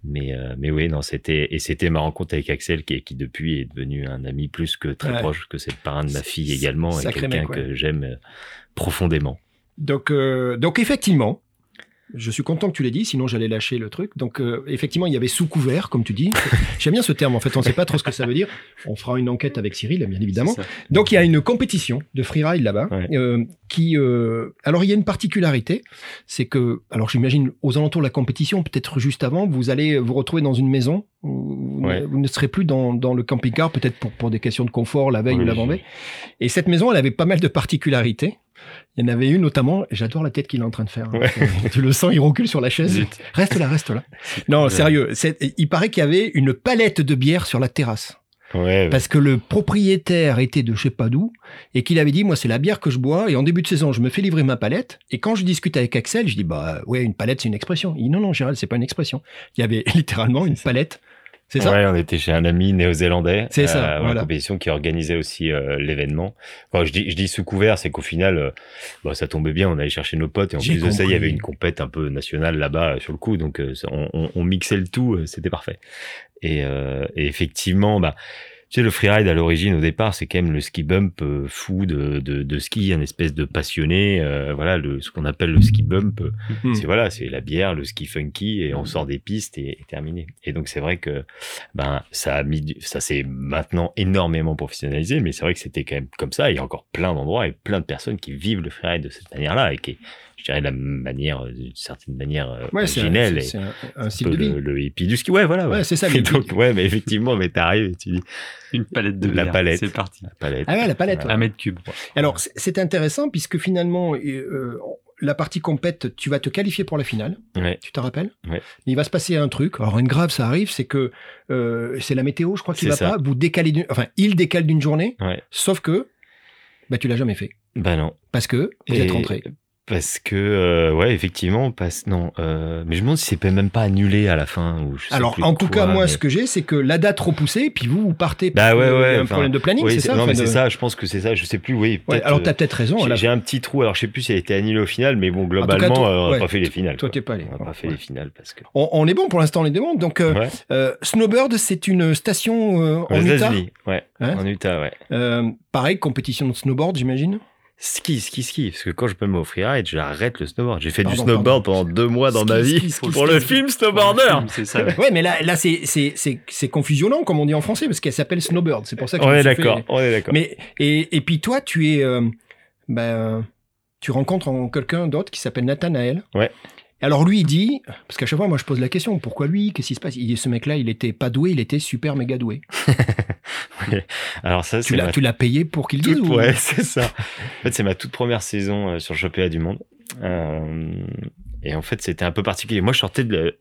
Mais euh, mais oui, non, c'était et c'était ma rencontre avec Axel qui, qui depuis est devenu un ami plus que très Ouais. proche, que c'est le parrain de ma fille également et quelqu'un que j'aime euh, profondément. Donc, euh, donc effectivement, je suis content que tu l'aies dit, sinon j'allais lâcher le truc. Donc, euh, effectivement, il y avait sous couvert, comme tu dis. J'aime bien ce terme, en fait, on ne sait pas trop ce que ça veut dire. On fera une enquête avec Cyril, bien évidemment. Donc, il y a une compétition de freeride là-bas, Ouais. euh, qui... euh, alors, il y a une particularité, c'est que, alors j'imagine, aux alentours de la compétition, peut-être juste avant, vous allez vous retrouver dans une maison, où vous, Ouais. ne, vous ne serez plus dans, dans le camping-car, peut-être pour, pour des questions de confort, la veille Oui, ou l'avant-veille. Et cette maison, elle avait pas mal de particularités. Il y en avait une notamment, j'adore la tête qu'il est en train de faire. hein. Ouais. Tu le sens, il recule sur la chaise. Reste là, reste là. Non, sérieux, il paraît qu'il y avait une palette de bière sur la terrasse. Ouais, Parce que le propriétaire était de je sais pas d'où, et qu'il avait dit, moi, c'est la bière que je bois, et en début de saison, je me fais livrer ma palette. Et quand je discute avec Axel, je dis, bah, ouais, une palette, c'est une expression. Il dit, non, non, Gérald, c'est pas une expression. Il y avait littéralement une palette. C'est ça? Ouais, on était chez un ami néo-zélandais. C'est ça, euh, voilà. La compétition qui organisait aussi euh, l'événement. Enfin, je dis, je dis sous couvert, c'est qu'au final, euh, bon, ça tombait bien. On allait chercher nos potes et en plus de ça, il y avait une compète un peu nationale là-bas sur le coup. Donc, ça- on, on, on mixait le tout. C'était parfait. Et, euh, et effectivement, bah, tu sais, le freeride à l'origine, au départ, c'est quand même le ski bump euh, fou de, de, de ski, un espèce de passionné. euh, voilà, le, ce qu'on appelle le ski bump. Hmm. c'est voilà, c'est la bière, le ski funky et on sort des pistes et, et terminé. Et donc c'est vrai que ben ça a mis, ça s'est maintenant énormément professionnalisé, mais c'est vrai que c'était quand même comme ça. Il y a encore plein d'endroits et plein de personnes qui vivent le freeride de cette manière-là et qui, est, je dirais, la manière euh, d'une certaine manière euh, Ouais, c'est un, originelle c'est- un- un un style peu de vie. le, le hippie du ski. Ouais, voilà. Ouais, c'est ça, le Et donc ouais, mais effectivement, mais t'arrives et tu dis Une palette de La bière. palette. C'est parti. la palette. Ah ouais, la palette, Voilà. Un mètre cube. Alors, c'est- intéressant puisque finalement, euh, la partie compète, tu vas te qualifier pour la finale. Ouais. Tu te rappelles Ouais. Mais il va se passer un truc. Alors, une grave, ça arrive, c'est que euh, c'est la météo, je crois qu'il va ça. pas. Vous décalez, d'une- enfin, il décale d'une journée. Ouais. Sauf que, bah, tu l'as jamais fait Bah non. parce que vous Et- êtes rentré. Parce que euh, ouais effectivement passe non euh, mais je me demande si c'est même pas annulé à la fin ou je sais Alors, plus en tout quoi, cas, moi, mais- ce que j'ai, c'est que la date repoussée, puis vous, vous partez. bah parce ouais ouais un enfin, problème de planning, oui, c'est ça non mais c'est ça je pense que c'est ça je sais plus oui Ouais, alors, euh, t'as peut-être raison. j'ai un petit trou alors je sais plus si elle a été annulée au final mais bon cas, globalement toi- euh, on n'a ouais, pas fait les finales toi, t'es pas allé. on n'a pas fait les finales parce que On, on est bon pour l'instant, on est bon. Donc, Snowbird, c'est une station aux en Utah. Ouais Hein en Utah ouais pareil, compétition de snowboard, j'imagine? Ski ski ski parce que quand je peux me freeride j'arrête le snowboard j'ai fait Pardon, du snowboard pardon. pendant deux mois dans Ski, ma vie ski, ski, pour ski, le ski. film Snowboarder C'est ça. ouais. Ouais, mais là, là c'est, c'est, c'est, c'est confusionnant, comme on dit en français, parce qu'elle s'appelle Snowbird. C'est pour ça que je on est suis fait- d'accord on est d'accord Mais et, et puis toi, tu es, euh, ben, tu rencontres en- quelqu'un d'autre qui s'appelle Nathanaël. Ouais. Alors lui, il dit, parce qu'à chaque fois, moi, je pose la question, pourquoi lui? Qu'est-ce qui se passe? Il dit, ce mec-là, il était pas doué, il était super méga doué. alors ça Tu l'as, ma tu l'as payé pour qu'il dise ou- ouais, c'est ça. En fait, c'est ma toute première saison euh, sur le championnat du monde. Euh, et en fait, c'était un peu particulier. Moi, je sortais de,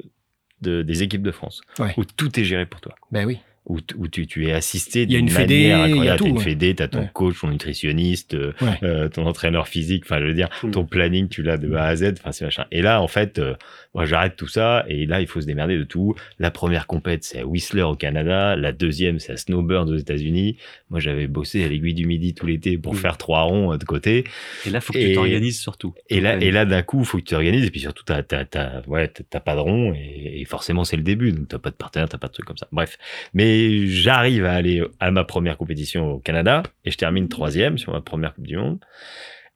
de- des équipes de France, Ouais. où tout est géré pour toi. Ben oui. Où, tu, tu es assisté Il y a d'une une fédé, manière il y a incroyable. tout, une fédé, t'as ton Ouais. coach, ton nutritionniste, euh, Ouais. euh, ton entraîneur physique. Enfin, je veux dire, ton planning, tu l'as de A à Z. Enfin, c'est machin. Et là, en fait, euh, moi, j'arrête tout ça. Et là, il faut se démerder de tout. La première compète, c'est à Whistler au Canada. La deuxième, c'est à Snowbird aux États-Unis. Moi, j'avais bossé à l'aiguille du midi tout l'été pour faire trois ronds de côté. Et là, faut que Et- tu t'organises surtout. Et là, et là, d'un coup, il faut que tu t'organises. Et puis surtout, t'as, t'as, t'as, ouais, t'as- t'as pas de rond. Et, et forcément, c'est le début. Donc, t'as pas de partenaire, t'as pas de truc comme ça. Bref. Mais j'arrive à aller à ma première compétition au Canada. Et je termine troisième sur ma première Coupe du Monde.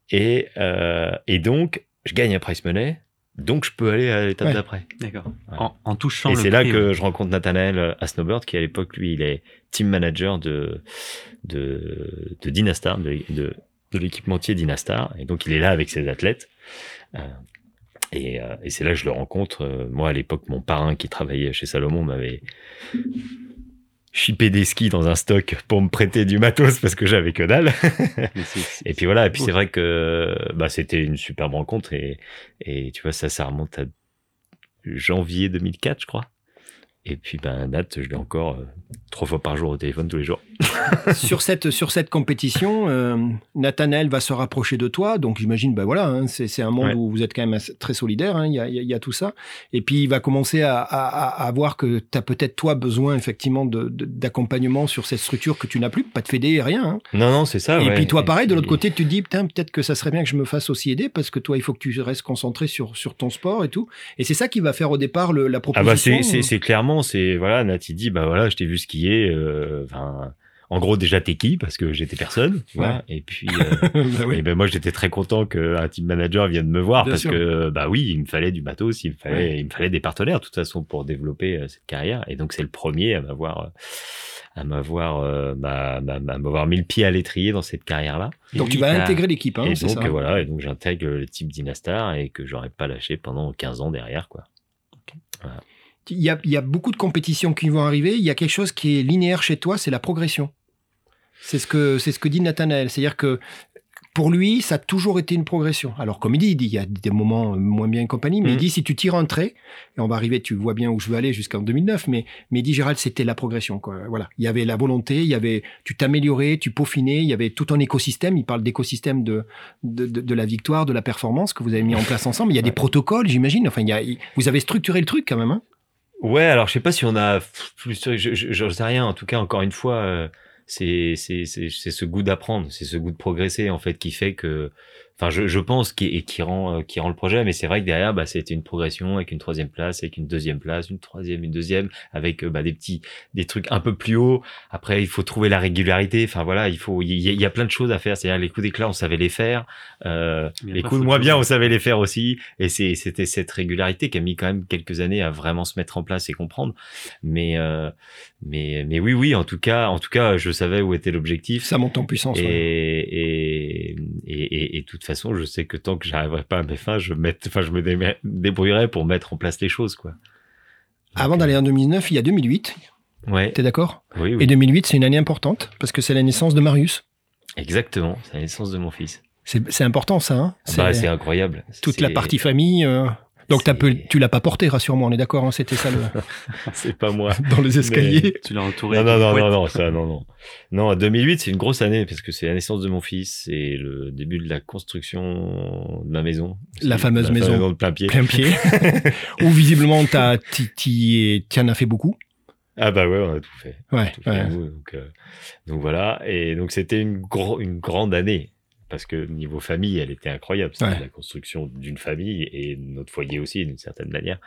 Et, euh, et donc, je gagne un prize money. Donc, je peux aller à l'étape Ouais. d'après. D'accord. Ouais. En, en touchant Et c'est là que je rencontre Nathanaël euh, à Snowbird, qui à l'époque, lui, il est team manager de, de, de Dynastar, de, de, de l'équipementier Dynastar. Et donc, il est là avec ses athlètes. Euh, et, euh, et c'est là que je le rencontre. Euh, Moi, à l'époque, mon parrain qui travaillait chez Salomon m'avait chippé des skis dans un stock pour me prêter du matos parce que j'avais que dalle. Et puis voilà, et puis c'est vrai que bah, c'était une superbe rencontre et, et tu vois, ça, ça remonte à janvier 2004, je crois. Et puis, ben, Nat, je l'ai encore euh, trois fois par jour au téléphone tous les jours. sur cette sur cette compétition, euh, Nathanaël va se rapprocher de toi. Donc j'imagine, ben voilà, hein, c'est c'est un monde Ouais. où vous êtes quand même très solidaire. hein, Il y, a, il y a- il y a tout ça. Et puis il va commencer à, à, à- à voir que tu as peut-être toi besoin effectivement de- de- d'accompagnement sur cette structure que tu n'as plus, pas de fédé, rien. hein. Non, non, c'est ça. et ouais. puis toi, pareil, de l'autre côté, tu te dis, putain, peut-être que ça serait bien que je me fasse aussi aider parce que toi, il faut que tu restes concentré sur, sur ton sport et tout. Et c'est ça qui va faire au départ le- la Ah proposition. bah c'est c'est c'est clairement c'est voilà Nat il dit bah voilà je t'ai vu skier euh, enfin en gros déjà t'es qui? Parce que j'étais personne et puis euh, Bah oui. et ben moi j'étais très content qu'un team manager vienne me voir Bien parce sûr. que bah oui il me fallait du matos il me fallait Ouais. il me fallait des partenaires de toute façon pour développer euh, cette carrière et donc c'est le premier à m'avoir à m'avoir euh, bah, bah, m'avoir mis le pied à l'étrier dans cette carrière là Donc tu vas intégrer l'équipe, hein, et c'est donc ça. euh, voilà et donc j'intègre le type Dynastar et que j'aurais pas lâché pendant 15 ans derrière quoi Il y, a, il y a beaucoup de compétitions qui vont arriver. Il y a quelque chose qui est linéaire chez toi, c'est la progression. C'est ce que c'est ce que dit Nathanaël. C'est-à-dire que pour lui, ça a toujours été une progression. Alors, comme il dit, il dit, il y a des moments moins bien et compagnie, mais il dit, si tu tires un trait, et on va arriver, tu vois bien où je veux aller jusqu'en 2009, mais, mais il dit, Gérald, c'était la progression. Quoi. Voilà. Il y avait la volonté, il y avait, tu t'améliorais, tu peaufinais, il y avait tout un écosystème. Il parle d'écosystème de, de, de, de la victoire, de la performance que vous avez mis en place ensemble. Il y a des protocoles, j'imagine. Enfin, il y a, vous avez structuré le truc quand même. Hein Ouais, alors je sais pas si on a plus, je, je, je sais rien. En tout cas, encore une fois, euh, c'est c'est c'est ce goût d'apprendre, c'est ce goût de progresser en fait qui fait que, enfin, je, je pense qui et qui rend euh, qui rend le projet. Mais c'est vrai que derrière, bah, c'était une progression avec une troisième place, avec une deuxième place, une troisième, une deuxième, avec euh, bah, des petits des trucs un peu plus hauts. Après, il faut trouver la régularité. Enfin voilà, il faut il y, a- il y a plein de choses à faire. C'est-à-dire les coups d'éclat, on savait les faire. Euh, les coups de moins bien, on savait les faire aussi. Et c'est, c'était cette régularité qui a mis quand même quelques années à vraiment se mettre en place et comprendre. Mais, euh, mais, mais oui, oui, en tout cas, en tout cas, je savais où était l'objectif. Ça monte en puissance. Et, ouais. et, et, et, et de toute façon, je sais que tant que j'arriverai pas à mes fins, je, mette, enfin, je me dé- débrouillerai pour mettre en place les choses, quoi. Avant d'aller en 2009, il y a 2008. Ouais, T'es d'accord? Oui, oui. Et 2008, c'est une année importante parce que c'est la naissance de Marius. Exactement. C'est la naissance de mon fils. C'est important ça. Hein Bah, c'est incroyable. toute la partie famille. euh, Donc as peu, tu l'as pas porté, rassure-moi, on est d'accord, hein, c'était ça le... c'est pas moi. Dans les escaliers. Tu l'as entouré. Non, non, non, non, non, ça, non, non. Non, 2008, c'est une grosse année parce que c'est la naissance de mon fils, c'est le début de la construction de ma maison. La fameuse Ma maison. de plein pied. Plein pied. Où visiblement, t'y en as fait beaucoup. Ah bah ouais, on a tout fait. Ouais, tout fait, ouais. nous, donc, euh, donc voilà, et donc c'était une, gro- une grande année. Parce que niveau famille, elle était incroyable. C'était Ouais. la construction d'une famille et notre foyer aussi, d'une certaine manière.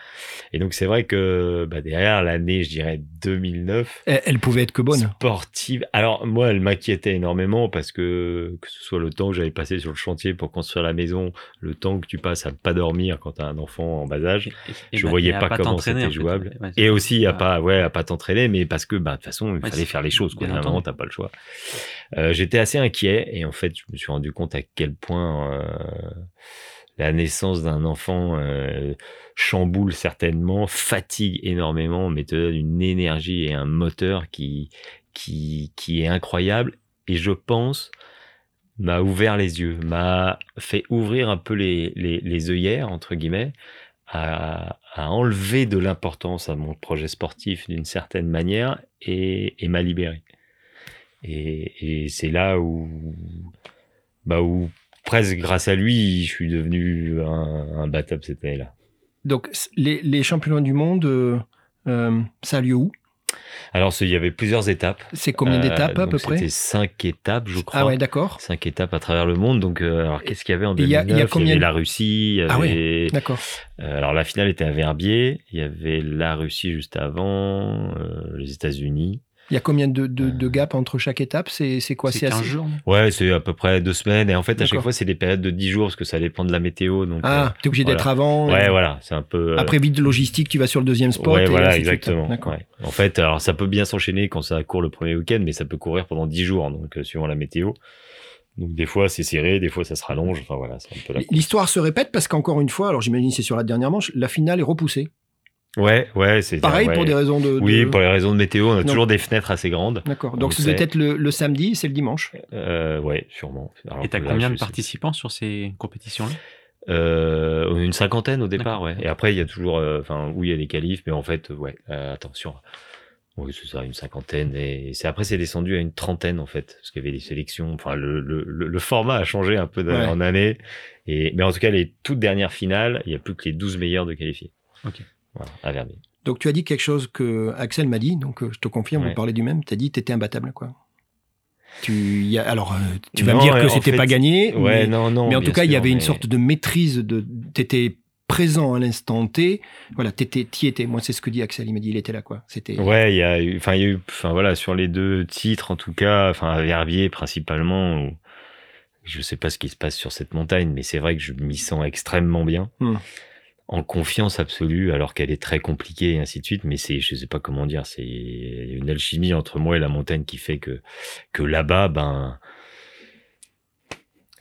Et donc c'est vrai que bah, derrière l'année, je dirais 2009, Elle, elle pouvait être que bonne. sportive. Alors moi, elle m'inquiétait énormément parce que que ce soit le temps que j'avais passé sur le chantier pour construire la maison, le temps que tu passes à ne pas dormir quand tu as un enfant en bas âge, Et je bah, voyais pas, comment c'était jouable. Ouais, et aussi à Ouais. pas ouais à pas t'entraîner, mais parce que bah de toute façon il Ouais, fallait faire les choses. Quoi. À un moment t'as pas le choix. Euh, J'étais assez inquiet et en fait je me suis rendu compte à quel point euh, la naissance d'un enfant euh, chamboule certainement, fatigue énormément, mais te donne une énergie et un moteur qui qui qui est incroyable. Et je pense m'a ouvert les yeux, m'a fait ouvrir un peu les, les, œillères, entre guillemets, à, à enlever de l'importance à mon projet sportif d'une certaine manière et, et m'a libéré. Et, et c'est là où, bah où, presque grâce à lui, je suis devenu un, un battable cette année-là. Donc, les, les championnats du monde, euh, euh, ça a lieu où? Alors, il y avait plusieurs étapes. C'est combien Euh, d'étapes à peu près? C'était cinq étapes, je crois. Ah ouais, d'accord. Cinq étapes à travers le monde. Donc, euh, alors qu'est-ce qu'il y avait en Et il y a- 2009 il y avait la Russie, il y Ah ouais. D'accord. Euh, alors la finale était à Verbier, il y avait la Russie juste avant, les États-Unis. Il y a combien de, de, Euh. de gap entre chaque étape? C'est quoi? C'est C'est 15 assez... jours. Ouais, c'est à peu près deux semaines. Et en fait, à chaque fois, c'est des périodes de 10 jours parce que ça dépend de la météo. Donc, Ah, t'es obligé d'être avant. euh, ouais, et- voilà, c'est un peu. euh, Après, vite logistique, tu vas sur le deuxième spot. ouais, et voilà, exactement. Ouais. En fait, alors ça peut bien s'enchaîner quand ça court le premier week-end, mais ça peut courir pendant 10 jours, donc euh, suivant la météo. Donc des fois c'est serré, des fois ça se rallonge. Enfin voilà, c'est un peu la. L'histoire se répète parce qu'encore une fois, alors j'imagine c'est sur la dernière manche, la finale est repoussée. Ouais, ouais, c'est Pareil ouais. pour des raisons de. Oui, pour les raisons de météo, on a Non. toujours des fenêtres assez grandes. D'accord. on Donc le ça doit sait. être le, le samedi, c'est le dimanche. Euh, ouais, sûrement. Alors Et t'as combien de participants sur ces compétitions-là? Euh, une cinquantaine au départ, ouais. Et après, il y a toujours, euh, enfin, oui, il y a des qualifs, mais en fait, ouais, euh, attention. Oui, c'est ça, une cinquantaine. Et c'est après, c'est descendu à une trentaine, en fait, parce qu'il y avait des sélections. Enfin, le, le, format a changé un peu d'année Ouais. en année. Et, mais en tout cas, les toutes dernières finales, il y a plus que les 12 meilleurs de qualifiés. Ok. Voilà, à Verbier. Donc tu as dit quelque chose que Axel m'a dit, donc euh, je te confirme, Ouais. vous parlez du même. Tu as dit que tu étais imbattable, quoi. Tu, y a- alors, euh, tu vas me dire que c'était fait, pas gagné, Ouais, mais, non, non. mais en tout cas, il y avait une sorte de maîtrise. de Tu étais présent à l'instant T. Voilà, tu y étais. Moi, c'est ce que dit Axel. Il m'a dit il était là, quoi. C'était. Ouais, il y a eu, enfin, il y a eu, enfin voilà, sur les deux titres en tout cas, enfin à Verbier principalement. où- je sais pas ce qui se passe sur cette montagne, mais c'est vrai que je m'y sens extrêmement bien, Hmm. En confiance absolue, alors qu'elle est très compliquée et ainsi de suite. Mais c'est, je sais pas comment dire, c'est une alchimie entre moi et la montagne qui fait que que là-bas, ben.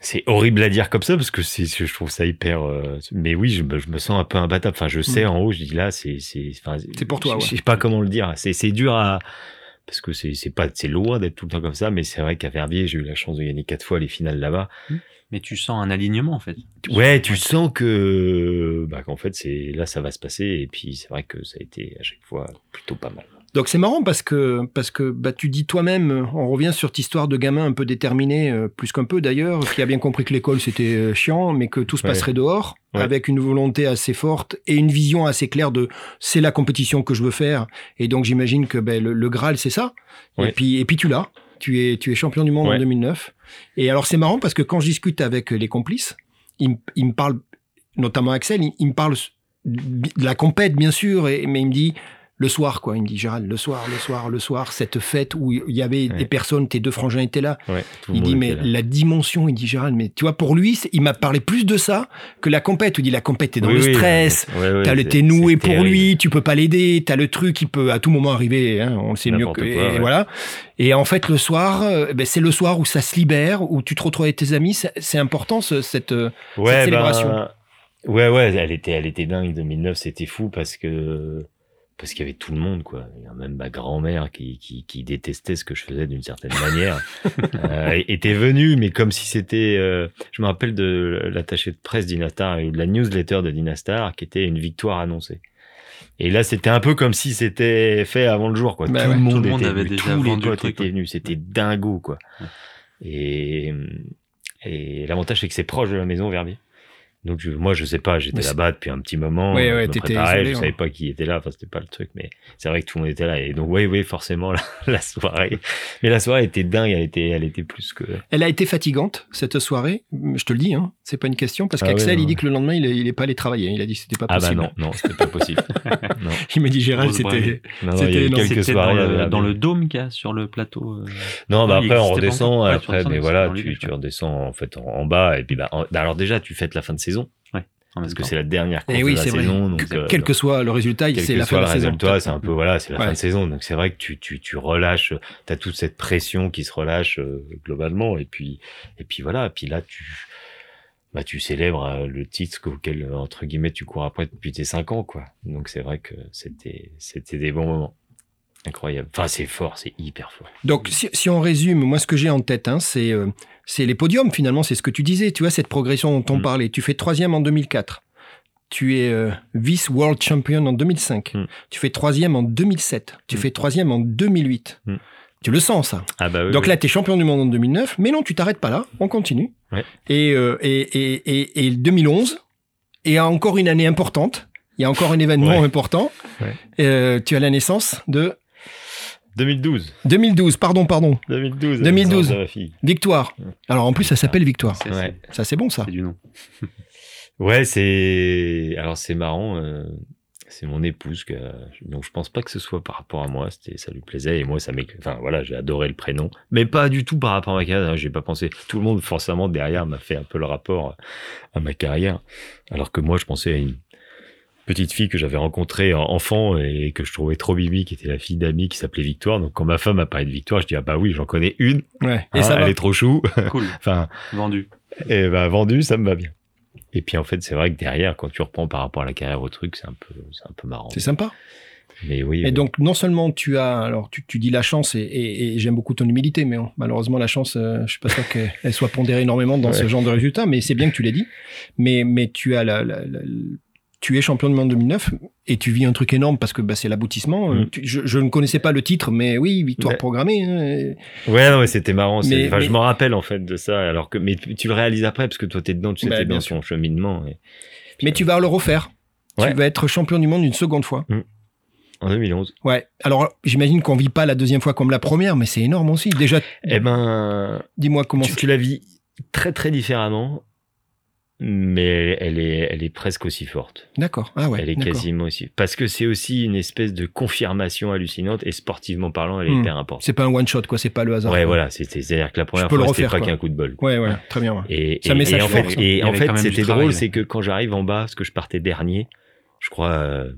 C'est horrible à dire comme ça parce que c'est, je trouve ça hyper. euh, mais oui, je, me- je me sens un peu imbattable. Enfin, je sais en haut, je dis là, c'est, c'est, enfin. C'est pour toi, Je, ouais. je sais pas comment le dire. C'est, c'est dur à parce que c'est, c'est pas, c'est loin d'être tout le temps comme ça. Mais c'est vrai qu'à Verbier, j'ai eu la chance de gagner quatre fois les finales là-bas. Mais tu sens un alignement en fait. Ouais, tu sens que, bah, qu'en fait, c'est là, ça va se passer. Et puis, c'est vrai que ça a été à chaque fois plutôt pas mal. Donc c'est marrant parce que parce que bah tu dis toi-même, on revient sur cette histoire de gamin un peu déterminé, euh, plus qu'un peu d'ailleurs, qui a bien compris que l'école c'était euh, chiant, mais que tout se Ouais. passerait dehors, Ouais. avec une volonté assez forte et une vision assez claire de c'est la compétition que je veux faire. Et donc j'imagine que ben, le, le Graal c'est ça. Et puis et puis tu l'as. Tu es tu es champion du monde en Ouais. 2009. Et alors c'est marrant parce que quand je discute avec les complices, ils, me- ils me parlent, notamment Axel, il, il me parle de la compète bien sûr, et, mais il me dit le soir, quoi. Il me dit, Gérald, le soir, le soir, le soir, cette fête où il y avait Ouais. des personnes, tes deux frangins étaient là. Ouais, Il dit, mais là. la dimension, il dit, Gérald, mais tu vois, pour lui, il m'a parlé plus de ça que la compète. Il dit, la compète, t'es dans Oui, le oui, stress. ouais, t'es noué pour terrible. lui, tu peux pas l'aider, t'as le truc qui peut à tout moment arriver, hein, on le sait mieux que, quoi, et voilà. Et en fait, le soir, euh, ben, c'est le soir où ça se libère, où tu te retrouves avec tes amis, c'est important, ce- cette, euh, ouais, célébration. ben, ouais, ouais, elle était, elle était dingue. 2009, c'était fou parce que parce qu'il y avait tout le monde, quoi. Il y a même ma grand-mère qui, qui, qui, détestait ce que je faisais d'une certaine manière, euh, était venue, mais comme si c'était. Euh, je me rappelle de l'attaché de presse d'Inastar, de la newsletter de Dinastar, qui était une victoire annoncée. Et là, c'était un peu comme si c'était fait avant le jour, quoi. Bah tout, ouais, le monde tout le monde était avait venu, déjà tous les potes étaient venus, c'était dingo, quoi. Et, et l'avantage, c'est que c'est proche de la maison, Verbier. Donc je- moi je sais pas, j'étais là-bas depuis un petit moment, Ouais, je ouais, me t'étais préparais, isolé, je hein. savais pas qui était là, enfin c'était pas le truc, mais c'est vrai que tout le monde était là et donc oui oui forcément la, la soirée, mais la soirée était dingue, elle était elle était plus que Elle a été fatigante, cette soirée. Je te le dis, hein, c'est pas une question, parce Ah qu'Axel, ouais, il dit que le lendemain, il est, il est pas allé travailler. Il a dit que c'était pas ah bah possible. non non c'était pas possible, non Il m'a dit, Gérald, c'était. C'était quelques dans le, agréables. dans le dôme qu'il y a sur le plateau. euh, Non, bah il après on redescend après, mais voilà, tu, redescends en fait en, bas et puis bah, bah, alors déjà tu fêtes la fin de saison parce que c'est la dernière course oui, de la saison, donc Que- euh, Quel que soit le résultat, c'est la fin de la saison. c'est un peu voilà, c'est la Ouais. fin de saison. Donc c'est vrai que tu tu tu relâches, t'as toute cette pression qui se relâche euh, globalement et puis et puis voilà, puis là tu bah tu célèbres euh, le titre auquel entre guillemets tu cours après depuis tes cinq ans quoi. Donc c'est vrai que c'était c'était des bons moments. Incroyable. Enfin, c'est fort, c'est hyper fort. Donc, si, si on résume, moi, ce que j'ai en tête, hein, c'est c'est les podiums, finalement, c'est ce que tu disais, tu vois, cette progression dont on Mm. parlait. Tu fais troisième en 2004. Tu es euh, vice-world champion en 2005. Mm. Tu fais troisième en 2007. Tu Mm. fais troisième en 2008. Mm. Tu le sens, ça. Ah bah oui. Donc oui. là, tu es champion du monde en 2009, mais non, tu t'arrêtes pas là, on continue. Ouais. Et, euh, et, et, et, et 2011, et encore une année importante, il y a encore un événement Ouais. important. Ouais. Euh, tu as la naissance de 2012. 2012, pardon, pardon, 2012. 2012. de ma fille. Victoire. Alors en plus, ça s'appelle Victoire. Ouais. Ça, c'est bon, ça. c'est du nom. Ouais, c'est alors c'est marrant. euh, C'est mon épouse que donc je pense pas que ce soit par rapport à moi. C'était ça lui plaisait et moi ça m'est. Enfin voilà, j'ai adoré le prénom, mais pas du tout par rapport à ma carrière. hein, J'ai pas pensé. Tout le monde forcément derrière m'a fait un peu le rapport à ma carrière, alors que moi je pensais à une petite fille que j'avais rencontrée en- enfant et que je trouvais trop bibi, qui était la fille d'amis qui s'appelait Victoire. Donc quand ma femme a parlé de Victoire, je dis ah bah oui, j'en connais une. Ouais. Et hein, ça elle va. est trop chou. Cool, enfin vendu. et bah vendu, ça me va bien. Et puis en fait, c'est vrai que derrière, quand tu reprends par rapport à la carrière au truc, c'est un peu, c'est un peu marrant. C'est sympa. Mais oui. Et oui. donc, non seulement tu as, alors tu, tu dis la chance, et, et- et j'aime beaucoup ton humilité, mais malheureusement, la chance, euh, je suis pas sûr qu'elle soit pondérée énormément dans ce genre de résultats, mais c'est bien que tu l'aies dit. Mais, mais tu as la, la- la- tu es champion du monde 2009 et tu vis un truc énorme parce que bah, c'est l'aboutissement. Mm. Euh, tu- je, je ne connaissais pas le titre, mais oui, victoire programmée. hein, Ouais, non, mais c'était marrant. c'est- Mais- enfin, mais- je m'en rappelle en fait de ça. Alors que, mais tu, le réalises après parce que toi t'es dedans, tu sais, Bah, t'es bien dans sûr. son cheminement. Et... Mais tu vas le refaire. Ouais. Tu vas être champion du monde une seconde fois. En 2011. Ouais. Alors, j'imagine qu'on vit pas la deuxième fois comme la première, mais c'est énorme aussi. Déjà, Eh ben, dis-moi comment tu, tu la vis très très différemment, mais elle est, elle est presque aussi forte. D'accord. Ah ouais. elle est quasiment aussi. Parce que c'est aussi une espèce de confirmation hallucinante et sportivement parlant, elle est Hmm. hyper importante. C'est pas un one shot, quoi. C'est pas le hasard. Ouais, quoi. voilà. C'est-à-dire que la première fois, c'était refaire, pas quoi. qu'un coup de bol. Ouais, ouais. Très bien. ouais. Et, et en fait, ça. et en fait, c'était drôle, c'est que quand j'arrive en bas, parce que je partais dernier, je crois, euh,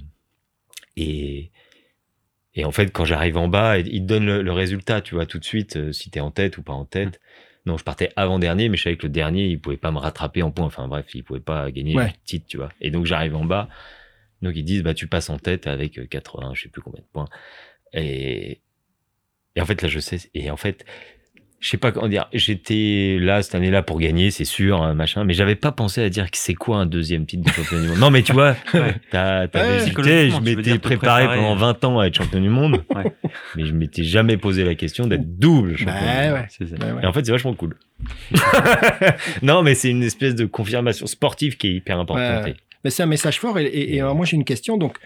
et et en fait, quand j'arrive en bas, il te donne le, le résultat, tu vois, tout de suite, euh, si t'es en tête ou pas en tête. Non, je partais avant dernier, mais je savais que le dernier, il pouvait pas me rattraper en points. Enfin bref, il pouvait pas gagner Ouais. le titre, tu vois. Et donc j'arrive en bas, donc ils disent, bah tu passes en tête avec euh, 80, je sais plus combien de points. Et et en fait là, je sais. Et en fait, je sais pas comment dire. J'étais là cette année-là pour gagner, c'est sûr, hein, machin. Mais j'avais pas pensé à dire que c'est quoi un deuxième titre de champion du monde. Non, mais tu vois, Ouais. t'as Ouais, hésité. Je m'étais préparé, pendant 20 ans à être champion du monde, Ouais. mais je m'étais jamais posé la question d'être double champion. Bah du monde. ouais. Et en fait, c'est vachement cool. non, mais c'est une espèce de confirmation sportive qui est hyper importante. C'est un message fort. Et, et- et alors, moi, j'ai une question. Donc,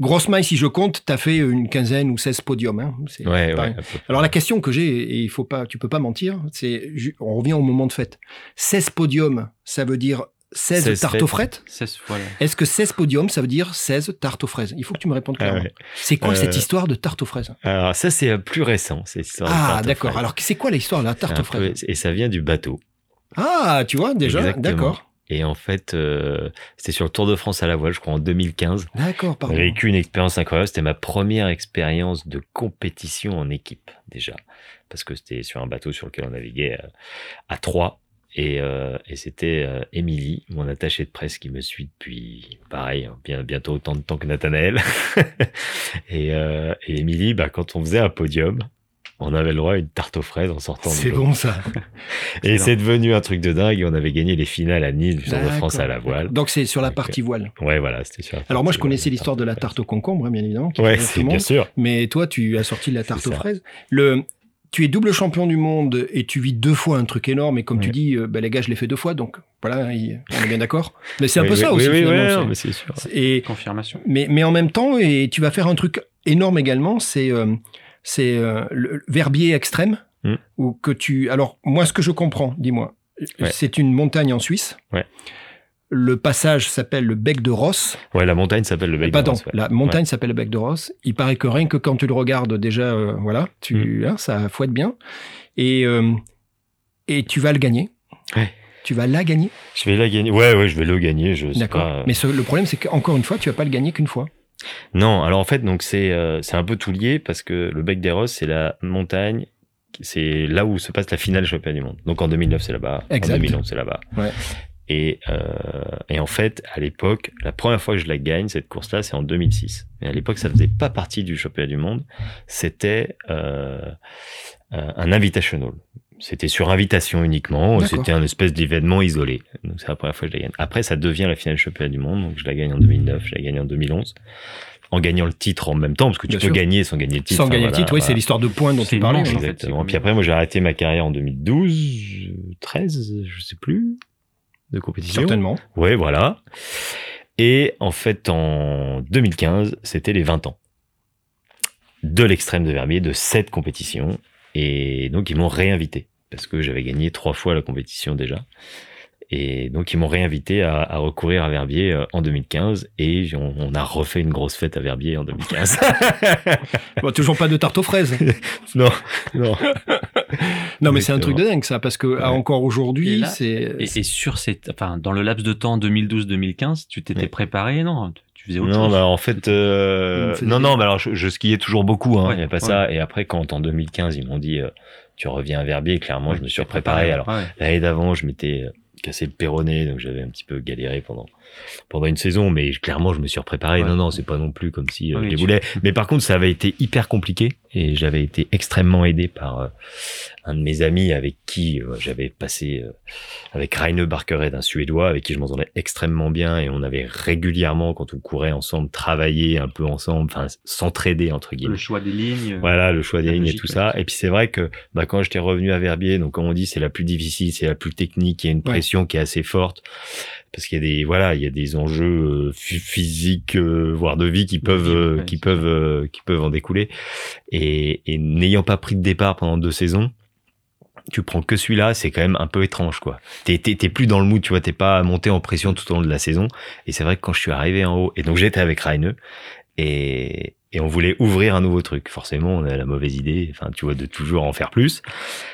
grosse maille, si je compte, tu as fait une quinzaine ou 16 podiums. Hein. Ouais, ouais. Alors, la question que j'ai, et il faut pas, tu peux pas mentir, c'est, on revient au moment de fête. 16 podiums, ça veut dire 16, 16 tartes aux frettes 16 fois là. Est-ce que 16 podiums, ça veut dire 16 tartes aux fraises? Il faut que tu me répondes Ah clairement. ouais. C'est quoi Euh, cette histoire de tarte aux fraises? Alors, ça, c'est plus récent. C'est l'histoire de Ah, d'accord. Alors, c'est quoi l'histoire de la tarte aux fraises? peu- Et ça vient du bateau. Ah, tu vois, déjà, d'accord. Et en fait, euh, c'était sur le Tour de France à la voile, je crois, en 2015. D'accord, pardon. J'ai vécu une expérience incroyable. C'était ma première expérience de compétition en équipe, déjà. Parce que c'était sur un bateau sur lequel on naviguait euh, à trois. Et, euh, et c'était euh, Émilie, mon attachée de presse, qui me suit depuis, pareil, bien, bientôt autant de temps que Nathanaël. et, euh, et Émilie, bah, quand on faisait un podium, on avait le droit à une tarte aux fraises en sortant C'est bon ça. Et c'est devenu un truc de dingue. On avait gagné les finales à Nice du Tour de. France à la voile. Donc c'est sur la Donc, partie voile. Ouais, voilà, c'était sûr. Alors moi je connaissais l'histoire de la tarte au concombre, hein, bien évidemment. qui Ouais, c'est bien sûr. Mais toi tu as sorti de la tarte aux ça. fraises. Le, tu es double champion du monde et tu vis deux fois un truc énorme. Et comme tu dis, euh, bah, les gars, je l'ai fait deux fois, donc voilà, il- on est bien d'accord. Mais c'est un Oui, peu oui, ça oui, aussi. oui, finalement, ouais, c'est sûr. Et Confirmation. mais, mais en même temps, et tu vas faire un truc énorme également, c'est euh, c'est euh, le Verbier extrême, Mm. ou que tu. Alors moi, ce que je comprends, dis-moi, Ouais. c'est une montagne en Suisse. Ouais. Le passage s'appelle le bec de Ross. Ouais, la montagne s'appelle le Bec de Pardon, Ross, ouais. la montagne s'appelle le bec de Ross. Il paraît que rien que quand tu le regardes, déjà, euh, voilà, tu, Mm. hein, ça fouette bien. Et, euh, et tu vas le gagner. Ouais. Tu vas la gagner. Je vais la gagner. Ouais, ouais, je vais le gagner. Je D'accord. pas. Mais ce- le problème, c'est qu'encore une fois, tu vas pas le gagner qu'une fois. Non, alors en fait, donc c'est euh, c'est un peu tout lié parce que le Bec des Roses, c'est la montagne, c'est là où se passe la finale du championnat du monde. Donc en 2009, c'est là-bas. En 2011, c'est là-bas. Ouais. Et, euh, et en fait, à l'époque, la première fois que je la gagne, cette course-là, c'est en 2006. Mais à l'époque, ça faisait pas partie du championnat du monde. C'était euh, un invitational. C'était sur invitation uniquement. C'était un espèce d'événement isolé. Donc c'est la première fois que je la gagne. Après, ça devient la finale championnat du monde. Donc je la gagne en 2009, je la gagne en 2011. En gagnant le titre en même temps, parce que tu Bien peux sûr. gagner sans gagner le titre. Sans Enfin, gagner le titre, oui, voilà. c'est l'histoire de points dont tu parlais. hein. en fait. Exactement. c'est Puis après, moi, j'ai arrêté ma carrière en 2012, euh, 13, je sais plus, de compétition. Certainement. Ouais, voilà. Et en fait, en 2015, c'était les 20 ans de l'extrême de Verbier, de cette compétition. Et donc, ils m'ont réinvité parce que j'avais gagné trois fois la compétition déjà. Et donc, ils m'ont réinvité à, à recourir à Verbier euh, en 2015 et on, on a refait une grosse fête à Verbier en 2015. Bon, toujours pas de tarte aux fraises. non, non. Non, mais c'est un truc de dingue, ça, parce que Ouais. encore aujourd'hui, c'est. Et, et sur cette, enfin, dans le laps de temps 2012-2015, tu t'étais Ouais. préparé, non? Tu faisais autre Non, chose bah, en fait, euh, non, non, bah, alors je, je skiais toujours beaucoup, hein, Ouais, il y a pas ça. Et après, quand en 2015, ils m'ont dit, euh, tu reviens à Verbier, clairement, je me suis préparé. Alors, Ouais. l'année d'avant, je m'étais euh, cassé le péroné, donc j'avais un petit peu galéré pendant pendant une saison, mais clairement, je me suis préparé. Ouais. Non, non, c'est pas non plus comme si euh, Oui, je les tu- voulais. Mais par contre, ça avait été hyper compliqué et j'avais été extrêmement aidé par euh, un de mes amis avec qui euh, j'avais passé euh, avec Raine Barkered, un Suédois, avec qui je m'entendais extrêmement bien et on avait régulièrement, quand on courait ensemble, travaillé un peu ensemble, enfin s'entraider entre guillemets. Le choix des lignes. Voilà, le choix des lignes et tout ouais. ça. Et puis c'est vrai que bah, quand j'étais revenu à Verbier, donc comme on dit, c'est la plus difficile, c'est la plus technique, il y a une Ouais. pression qui est assez forte parce qu'il y a des voilà, il y a des enjeux euh, phy- physiques euh, voire de vie qui peuvent euh, qui peuvent qui peuvent en découler. Et, et n'ayant pas pris de départ pendant deux saisons, tu prends que celui-là, c'est quand même un peu étrange, quoi. T'es, t'es, t'es plus dans le mood, tu vois, t'es pas monté en pression tout au long de la saison. Et c'est vrai que quand je suis arrivé en haut, et donc j'étais avec Raine, et, et on voulait ouvrir un nouveau truc. Forcément, on a la mauvaise idée, enfin, tu vois, de toujours en faire plus.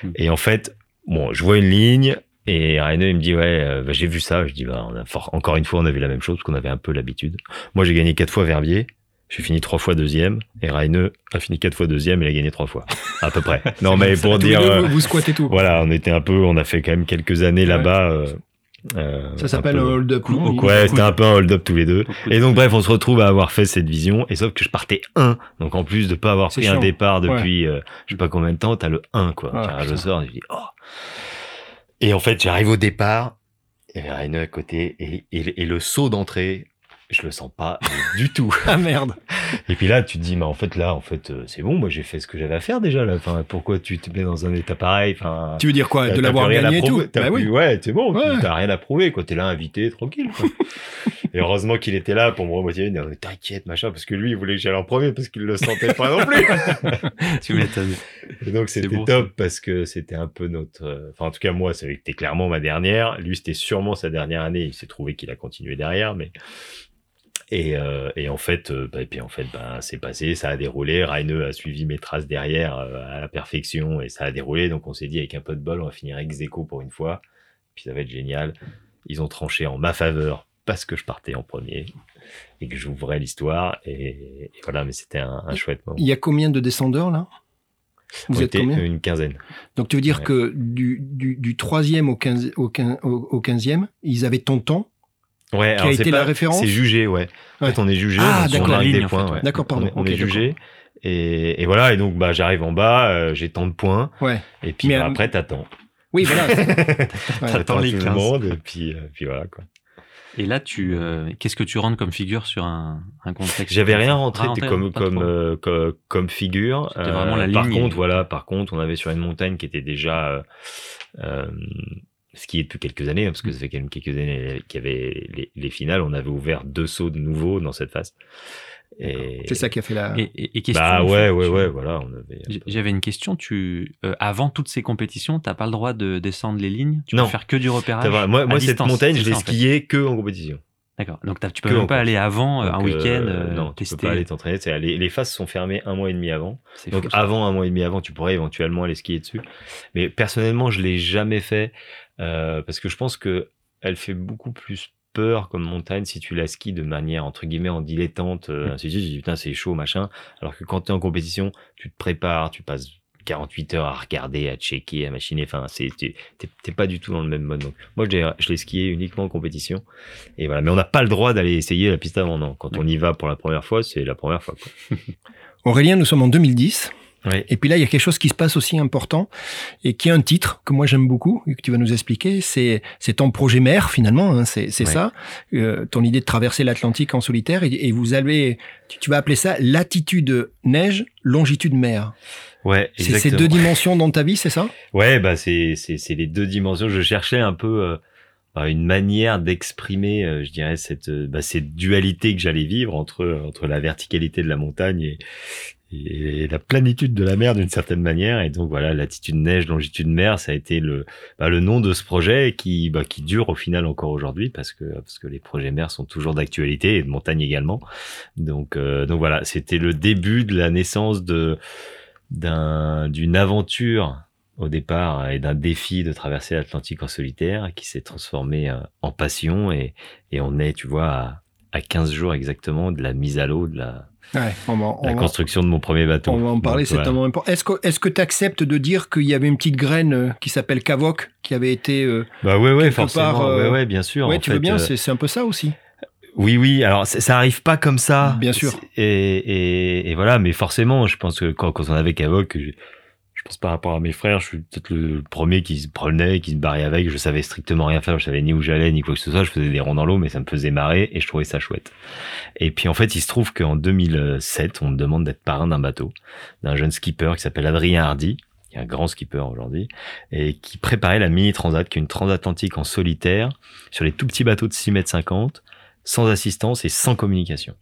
Mm. Et en fait, bon, je vois une ligne, et Raine, il me dit, ouais, euh, bah, j'ai vu ça. Je dis, bah, on a fort, encore une fois, on avait la même chose, parce qu'on avait un peu l'habitude. Moi, j'ai gagné quatre fois Verbier. J'ai fini trois fois deuxième et Raine a fini quatre fois deuxième et il a gagné trois fois à peu près. Non mais pour dire deux, euh, vous, vous squattez tout. voilà, on était un peu, on a fait quand même quelques années là-bas. euh, euh, Ça s'appelle un un peu- hold-up. non Ouais, c'était un peu un hold-up tous les deux. Et donc bref, on se retrouve à avoir fait cette vision. Et sauf que je partais 1. Donc en plus de pas avoir pris un chiant. départ depuis euh, je sais pas combien de temps, t'as le 1 quoi. Ah, putain. sort, je dis oh. Et en fait, j'arrive au départ, il y avait Raine à côté et, et, et le saut d'entrée, je le sens pas du tout. Ah merde. Et puis là, tu te dis, mais en fait, là, en fait, euh, c'est bon, moi, j'ai fait ce que j'avais à faire déjà, là. Enfin, pourquoi tu te mets dans un état pareil? Enfin, Tu veux dire quoi? De l'avoir gagné et tout? Bah plus- oui. Ouais, c'est bon, Ouais. t'as rien à prouver, quoi. T'es là, invité, tranquille, quoi. et heureusement qu'il était là pour me remotiver, il me dit, t'inquiète, machin, parce que lui, il voulait que j'aille en premier, parce qu'il le sentait pas non plus. Tu m'étonnes. Et donc, c'était top, parce que c'était un peu notre, euh, enfin, en tout cas, moi, c'était clairement ma dernière. Lui, c'était sûrement sa dernière année. Il s'est trouvé qu'il a continué derrière, mais, et, euh, et en fait, euh, bah, et puis en fait, ben, c'est passé, ça a déroulé. Raine a suivi mes traces derrière euh, à la perfection et ça a déroulé. Donc on s'est dit avec un peu de bol, on va finir ex aequo pour une fois. Puis ça va être génial. Ils ont tranché en ma faveur parce que je partais en premier et que j'ouvrais l'histoire. Et, et voilà, mais c'était un, un chouette moment. Il y a combien de descendeurs là? Vous On êtes était combien Une quinzaine. Donc tu veux dire Ouais. que du, du, du 3e au 15, au, 15, au, au 15e, ils avaient ton temps Ouais, Qui a été la référence C'est jugé, ouais. En Ouais. fait, on est jugé, Ah, d'accord. marque Ligne, des en points. fait, ouais. D'accord, pardon. On est, on Ok, est jugé. Et, et voilà, et donc bah, j'arrive en bas, euh, j'ai tant de points, Ouais. et puis Mais, bah, euh, après t'attends. Oui, voilà. T'attends les tout le 15. monde, et puis, euh, puis voilà quoi. Et là, tu, euh, qu'est-ce que tu rentres comme figure sur un, un contexte J'avais rien rentré comme comme, euh, co- comme figure. C'était vraiment la par ligne et- contre, voilà, par contre, on avait sur une montagne qui était déjà euh, euh, skiée depuis quelques années, hein, parce que ça fait quand même quelques années qu'il y avait les, les finales. On avait ouvert deux sauts de nouveau dans cette phase. C'est ça qui a fait la. Et, et- et question, bah ouais, ouais, tu- ouais, voilà, on avait. J- J'avais une question. Tu, euh, avant toutes ces compétitions, t'as pas le droit de descendre les lignes? Tu Non. peux faire que du repérage. Vrai, moi, moi cette montagne, je l'ai ça, en fait. skiée que en compétition. D'accord. Donc tu peux Que même pas aller avant euh, un week-end euh, euh, tu tester. peux pas aller t'entraîner. C'est- Les, les phases sont fermées un mois et demi avant. Donc fou, avant un mois et demi avant, tu pourrais éventuellement aller skier dessus. Mais personnellement, je l'ai jamais fait euh, parce que je pense que elle fait beaucoup plus peur comme montagne si tu la skis de manière entre guillemets en dilettante. Mm. Euh, ainsi de suite. Tu dis, putain c'est chaud machin. Alors que quand tu es en compétition, tu te prépares, tu passes 48 heures à regarder, à checker, à machiner. Enfin, c'est tu- t'es pas du tout dans le même mode. Donc moi, je l'ai je l'ai skié uniquement en compétition. Et voilà. Mais on n'a pas le droit d'aller essayer la piste avant. Non. Quand on y va pour la première fois, c'est la première fois. quoi. Aurélien, nous sommes en 2010. Et puis là, il y a quelque chose qui se passe aussi important et qui est un titre que moi j'aime beaucoup et que tu vas nous expliquer. C'est c'est ton projet mère finalement. Hein, c'est c'est ça. Euh, ton idée de traverser l'Atlantique en solitaire et, et vous allez, tu, tu vas appeler ça latitude neige, longitude mer. Ouais. C'est ces deux dimensions dans ta vie, c'est ça? Ouais, bah c'est c'est c'est les deux dimensions. Je cherchais un peu euh, bah, une manière d'exprimer, euh, je dirais cette euh, bah, cette dualité que j'allais vivre entre entre la verticalité de la montagne et et la planitude de la mer d'une certaine manière. Et donc voilà, latitude neige, longitude mer, ça a été le bah, le nom de ce projet qui bah, qui dure au final encore aujourd'hui parce que parce que les projets mer sont toujours d'actualité et de montagne également. Donc euh, donc voilà, c'était le début de la naissance d'une aventure au départ et d'un défi de traverser l'Atlantique en solitaire qui s'est transformé euh, en passion et, et on est, tu vois, à, à 15 jours exactement de la mise à l'eau, de la, Ouais, on va, on la va- construction de mon premier bateau. on va en parler, c'est voilà. un moment important. Est-ce que est-ce que tu acceptes de dire qu'il y avait une petite graine euh, qui s'appelle Cavoc qui avait été euh, Bah ouais, ouais, forcément. part, euh, ouais, ouais, bien sûr. Ouais, en tu veux fait, bien, euh, c'est un peu ça aussi. Oui, oui. Alors, ça, ça arrive pas comme ça. Bien sûr. Et, et, et voilà, mais forcément, je pense que quand, quand on avait Cavoc, je, pense par rapport à mes frères, je suis peut-être le premier qui se prenait, qui se barrait avec. Je savais strictement rien faire. Je savais ni où j'allais, ni quoi que ce soit. Je faisais des ronds dans l'eau, mais ça me faisait marrer et je trouvais ça chouette. Et puis, en fait, il se trouve qu'en 2007, on me demande d'être parrain d'un bateau, d'un jeune skipper qui s'appelle Adrien Hardy qui est un grand skipper aujourd'hui, et qui préparait la Mini Transat, qui est une transatlantique en solitaire, sur les tout petits bateaux de 6 mètres 50, sans assistance et sans communication.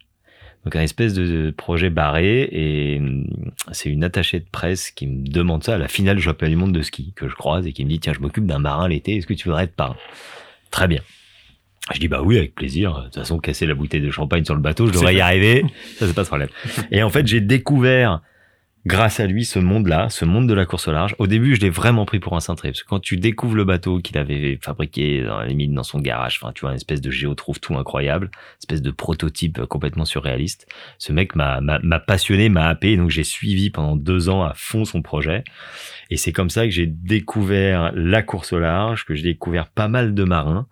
Donc un espèce de projet barré et hum, c'est une attachée de presse qui me demande ça à la finale du championnat du monde de ski que je croise et qui me dit tiens je m'occupe d'un marin l'été est-ce que tu voudrais être parrain? Très bien. Je dis bah oui avec plaisir. De toute façon casser la bouteille de champagne sur le bateau je devrais y arriver ça c'est pas de problème. Et en fait j'ai découvert grâce à lui ce monde-là, ce monde de la course au large. Au début, je l'ai vraiment pris pour un cintré, parce que quand tu découvres le bateau qu'il avait fabriqué dans la limite dans son garage, enfin, tu vois, une espèce de géotrouve tout incroyable, espèce de prototype complètement surréaliste. Ce mec m'a passionné, m'a happé, donc j'ai suivi pendant deux ans à fond son projet. Et c'est comme ça que j'ai découvert la course au large, que j'ai découvert pas mal de marins.